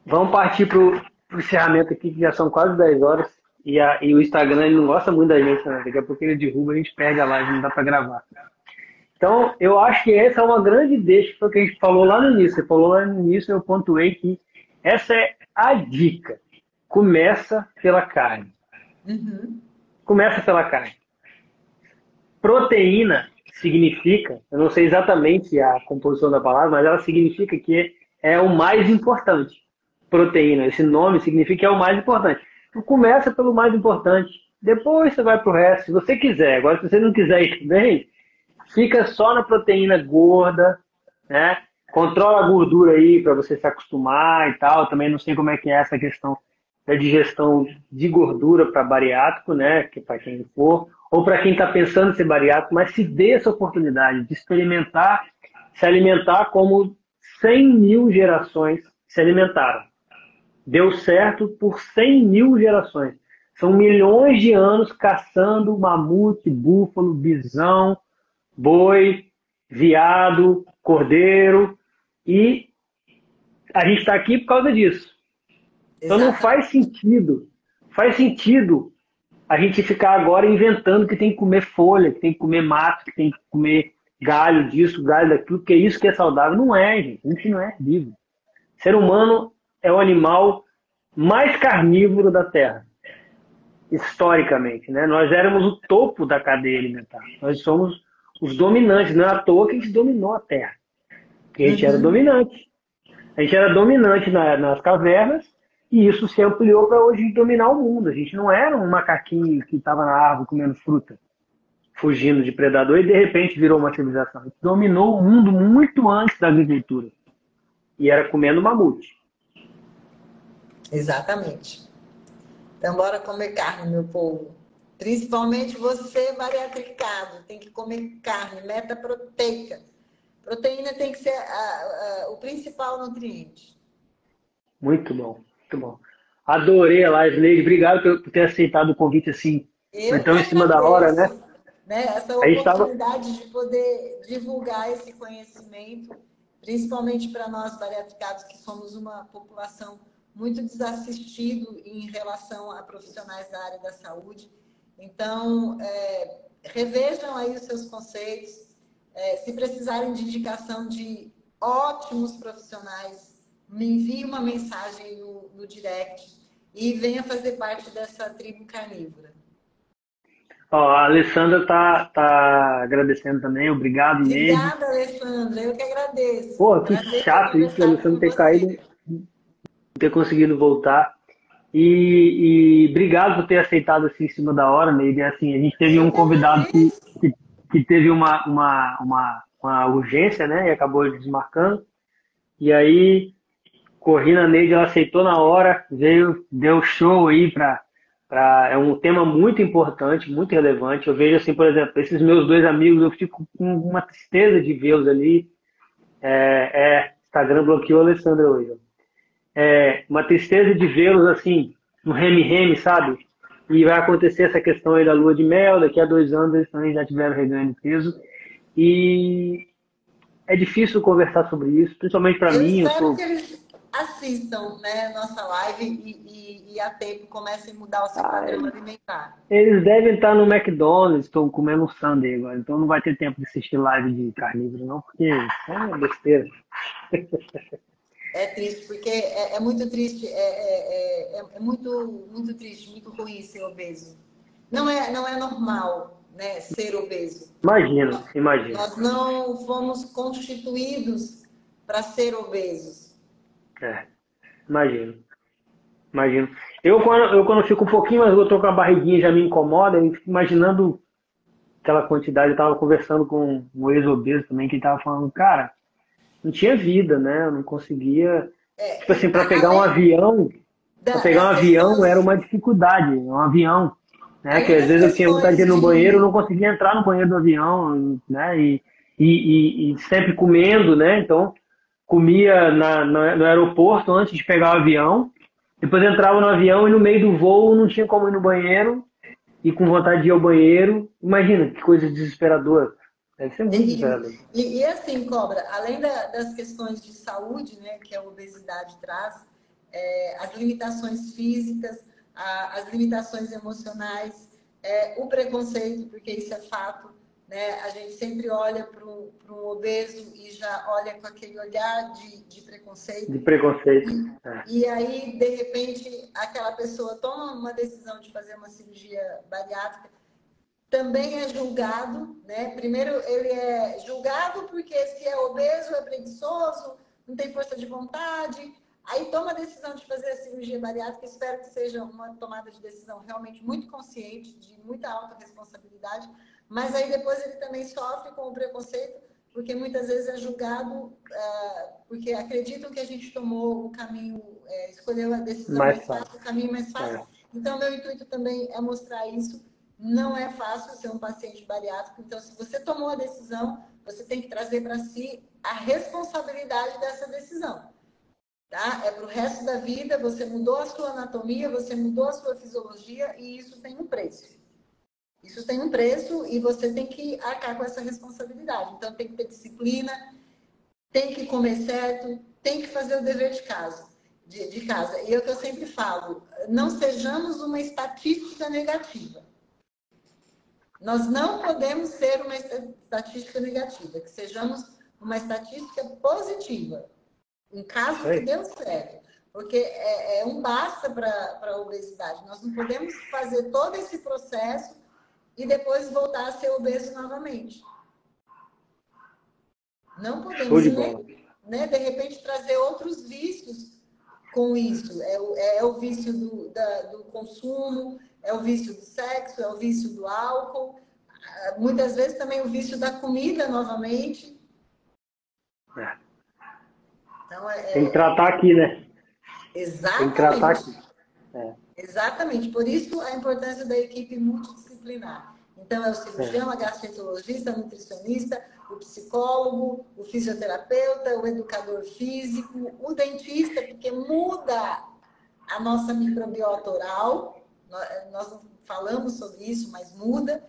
Vamos partir para o encerramento aqui, que já são quase 10 horas. E, a, e o Instagram ele não gosta muito da gente, né? Daqui a pouco ele derruba, a gente perde a live, não dá para gravar. Então, eu acho que essa é uma grande deixa, que a gente falou lá no início. Você falou lá no início, eu pontuei que essa é a dica. Começa pela carne. Uhum. Começa pela carne. Proteína significa, eu não sei exatamente a composição da palavra, mas ela significa que é o mais importante. Proteína, esse nome significa que é o mais importante. Então, começa pelo mais importante. Depois você vai para o resto, se você quiser. Agora, se você não quiser ir também, fica só na proteína gorda, né? Controla a gordura aí para você se acostumar e tal. Também não sei como é que é essa questão da digestão de gordura para bariátrico, né? Que para quem for, ou para quem está pensando em ser bariátrico, mas se dê essa oportunidade de experimentar, se alimentar como 100 mil gerações se alimentaram. Deu certo por 100 mil gerações. São milhões de anos caçando mamute, búfalo, bisão, boi, viado, cordeiro. E a gente está aqui por causa disso. Então não faz sentido, faz sentido a gente ficar agora inventando que tem que comer folha, que tem que comer mato, que tem que comer galho disso, galho daquilo, porque é isso que é saudável. Não é, gente. A gente não é vivo. Ser humano é o animal mais carnívoro da Terra, historicamente. Né? Nós éramos o topo da cadeia alimentar. Nós somos os dominantes. Não é à toa que a gente dominou a Terra. Porque a gente uhum. era dominante. A gente era dominante na, nas cavernas e isso se ampliou para hoje dominar o mundo. A gente não era um macaquinho que estava na árvore comendo fruta, fugindo de predador e de repente virou uma civilização. A gente dominou o mundo muito antes da agricultura. E era comendo mamute. Exatamente. Então, bora comer carne, meu povo. Principalmente você, bariatricado, tem que comer carne, meta proteica. Proteína tem que ser a, a, o principal nutriente. Muito bom, muito bom. Adorei a live, Neide. Obrigado por ter aceitado o convite assim, Eu então em cima da hora, né? né? Essa oportunidade tava... de poder divulgar esse conhecimento, principalmente para nós bariatricados, que somos uma população muito desassistido em relação a profissionais da área da saúde. Então, é, revejam aí os seus conceitos. É, se precisarem de indicação de ótimos profissionais, me envie uma mensagem no, no direct e venha fazer parte dessa tribo carnívora. Ó, a Alessandra tá, tá agradecendo também, obrigado mesmo. Obrigada, Alessandra, eu que agradeço. Pô, que Prazer chato isso, a Alessandra ter caído ter conseguido voltar. E, e, obrigado por ter aceitado assim em cima da hora, Neide. Assim, a gente teve um convidado que, que, que, teve uma, uma, uma, uma urgência, né? E acabou desmarcando. E aí corri na Neide, ela aceitou na hora, veio, deu show aí para Pra, é um tema muito importante, muito relevante. Eu vejo assim, por exemplo, esses meus dois amigos, eu fico com uma tristeza de vê-los ali. É, é, Instagram bloqueou a Alessandra hoje. É, uma tristeza de vê-los assim, no reme-reme, sabe? E vai acontecer essa questão aí da lua de mel, daqui a dois anos eles também já tiveram reganho de peso. E é difícil conversar sobre isso, principalmente para mim. Eu sou... que eles assistam né, nossa live e, e, e a tempo comecem a mudar o seu ah, padrão alimentar. Eles devem estar no McDonald's, estão comendo um sundae agora, então não vai ter tempo de assistir live de carnívoro, não, porque é uma besteira. É triste, porque é, é muito triste, é, é, é, é, muito, muito triste, muito ruim ser obeso. Não é, não é normal né, ser obeso. Imagina, imagina. Nós não fomos constituídos para ser obesos. É, imagino. Imagino. Eu quando, eu, quando fico um pouquinho mais, eu tô com a barriguinha, já me incomoda, eu fico imaginando aquela quantidade. Eu tava conversando com um ex-obeso também, que ele tava falando, cara, não tinha vida, né? Eu não conseguia. É, tipo assim, para pegar um avião, para pegar um avião era uma dificuldade. Um avião, né? Que às vezes eu tinha vontade de ir no banheiro, eu não conseguia entrar no banheiro do avião, né? E, e, e, e sempre comendo, né? Então comia na, no aeroporto antes de pegar o avião. Depois entrava no avião e no meio do voo não tinha como ir no banheiro e com vontade de ir ao banheiro. Imagina que coisa desesperadora. Deve ser muito e, e, e, assim, Cobra, além da, das questões de saúde, né, que a obesidade traz, é, as limitações físicas, a, as limitações emocionais, é, o preconceito, porque isso é fato, né? A gente sempre olha para um, obeso e já olha com aquele olhar de, de preconceito. De preconceito. E, é. e, aí, de repente, aquela pessoa toma uma decisão de fazer uma cirurgia bariátrica também é julgado, né? Primeiro ele é julgado porque se é obeso, é preguiçoso, não tem força de vontade. Aí toma a decisão de fazer a cirurgia bariátrica, espero que seja uma tomada de decisão realmente muito consciente, de muita alta responsabilidade, mas aí depois ele também sofre com o preconceito, porque muitas vezes é julgado uh, porque acreditam que a gente tomou o caminho, uh, escolheu a decisão mais, mais fácil, o caminho mais fácil. É. Então, meu intuito também é mostrar isso não é fácil ser um paciente bariátrico, então, se você tomou a decisão, você tem que trazer para si a responsabilidade dessa decisão. Tá? É para o resto da vida, você mudou a sua anatomia, você mudou a sua fisiologia e isso tem um preço. Isso tem um preço e você tem que arcar com essa responsabilidade. Então, tem que ter disciplina, tem que comer certo, tem que fazer o dever de casa. De, de casa. E é o que eu sempre falo: não sejamos uma estatística negativa. Nós não podemos ser uma estatística negativa, que sejamos uma estatística positiva, em caso que deu certo. Porque é, é um basta para a obesidade. Nós não podemos fazer todo esse processo e depois voltar a ser obeso novamente. Não podemos, de, né, né, de repente, trazer outros vícios com isso. É o, é o vício do, da, do consumo, é o vício do sexo, é o vício do álcool, ah, muitas vezes também o vício da comida novamente. É. Então, é, Tem que tratar aqui, né? Exatamente. Tem que tratar aqui. É. Exatamente. Por isso a importância da equipe multidisciplinar. Então, é o cirurgião, é. a gastroenterologista, a nutricionista, o psicólogo, o fisioterapeuta, o educador físico, o dentista, porque muda a nossa microbiota oral. Nós não falamos sobre isso, mas muda.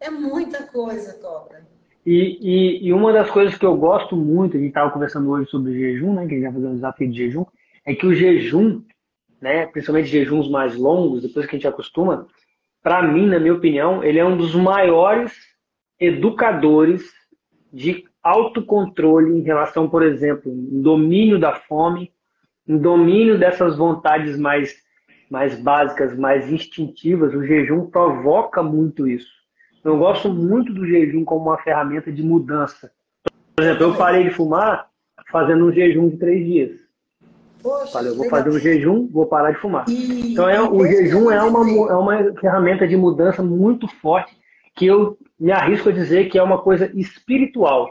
É muita coisa, Cobra. E, e, e, uma das coisas que eu gosto muito, a gente estava conversando hoje sobre jejum, né, que a gente vai fazer um desafio de jejum, é que o jejum, né, principalmente jejuns mais longos, depois que a gente acostuma, para mim, na minha opinião, ele é um dos maiores educadores de autocontrole em relação, por exemplo, em domínio da fome, domínio dessas vontades mais, mais básicas, mais instintivas. O jejum provoca muito isso. Eu gosto muito do jejum como uma ferramenta de mudança. Por exemplo, eu parei de fumar fazendo um jejum de três dias. Poxa, Falei, eu vou fazer um jejum, vou parar de fumar. E, então, é, o jejum é uma, é uma ferramenta de mudança muito forte que eu me arrisco a dizer que é uma coisa espiritual.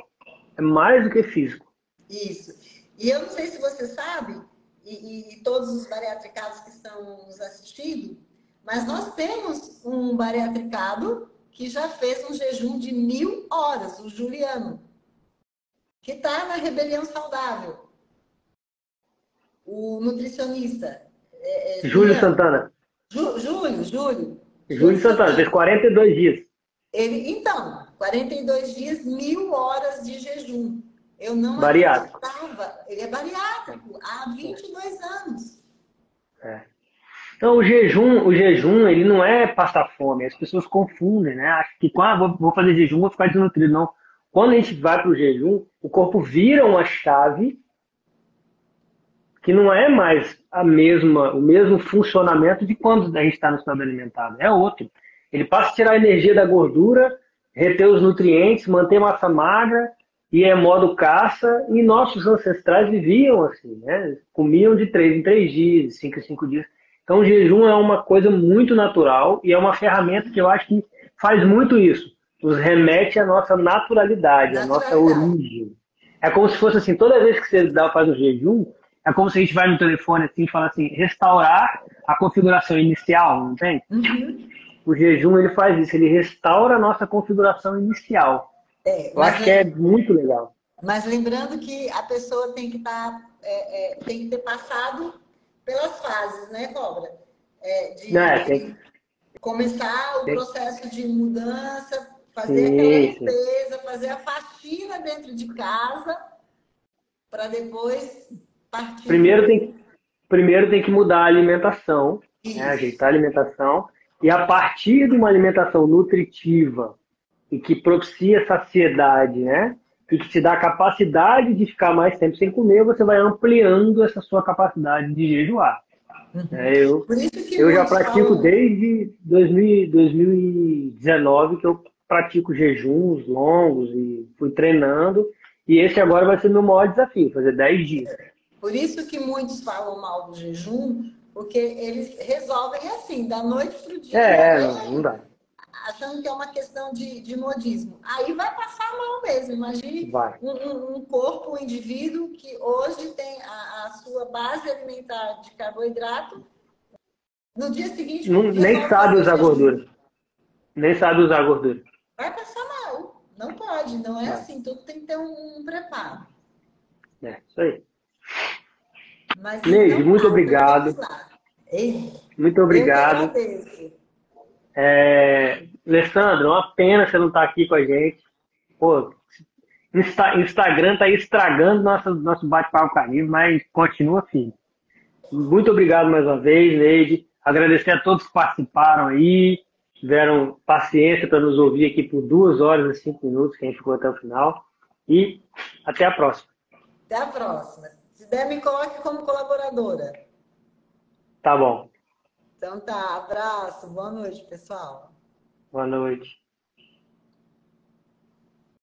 É mais do que físico. Isso. E eu não sei se você sabe, e, e todos os bariatricados que estão nos assistindo, mas nós temos um bariatricado que já fez um jejum de mil horas, o Juliano, que está na Rebelião Saudável. O nutricionista. É, é, Júlio Santana. Júlio, Júlio. Júlio Santana, fez 42 dias. Ele, então, 42 dias, mil horas de jejum. Eu não bariátrico. acreditava. Ele é bariátrico há 22 anos. É. Então, o jejum, o jejum, ele não é passar fome. As pessoas confundem, né? Acho que ah, vou, vou fazer jejum, vou ficar desnutrido. Não. Quando a gente vai para o jejum, o corpo vira uma chave que não é mais a mesma, o mesmo funcionamento de quando a gente está no estado alimentado. É outro. Ele passa a tirar a energia da gordura, reter os nutrientes, manter massa magra e é modo caça. E nossos ancestrais viviam assim, né? Comiam de três em três dias, cinco em cinco dias. Então, o jejum é uma coisa muito natural e é uma ferramenta que eu acho que faz muito isso. Nos remete à nossa naturalidade, à nossa origem. É como se fosse assim, toda vez que você faz o jejum, é como se a gente vai no telefone assim e fala assim, restaurar a configuração inicial, não tem? Uhum. O jejum ele faz isso, ele restaura a nossa configuração inicial. É, eu acho que é muito legal. Mas lembrando que a pessoa tem que estar, tá, é, é, tem que ter passado pelas fases, né, Cobra? É, de, Não, é, tem... começar o processo de mudança, fazer sim, aquela limpeza, fazer a faxina dentro de casa, para depois Primeiro tem, primeiro tem que mudar a alimentação, né, ajeitar a alimentação, e a partir de uma alimentação nutritiva e que propicia saciedade, né? e que te dá a capacidade de ficar mais tempo sem comer, você vai ampliando essa sua capacidade de jejuar. Uhum. É, eu eu já pratico falam... desde 2000, 2019 que eu pratico jejuns longos e fui treinando. E esse agora vai ser meu maior desafio, fazer 10 dias. Por isso que muitos falam mal do jejum, porque eles resolvem assim, da noite para o dia. É, não, não dá achando que é uma questão de, de modismo. Aí vai passar mal mesmo. Imagine um, um, corpo, um indivíduo que hoje tem a, a, sua base alimentar de carboidrato. No dia seguinte. Não, nem sabe usar gordura. Nem sabe usar gordura. Vai passar mal. Não pode. Não é vai. assim. Tudo tem que ter um, um preparo. É, isso aí. Mas, Neide, então, muito obrigado. Muito obrigado. É, Alessandro, uma pena você não estar tá aqui com a gente. Pô, Insta, Instagram tá aí estragando nosso, nosso bate-papo carinho, mas continua assim. Muito obrigado mais uma vez, Neide. Agradecer a todos que participaram aí, tiveram paciência para nos ouvir aqui por duas horas e cinco minutos, quem ficou até o final. E até a próxima. Até a próxima. Der, me coloque como colaboradora. Tá bom. Então tá, abraço, boa noite, pessoal. Boa noite.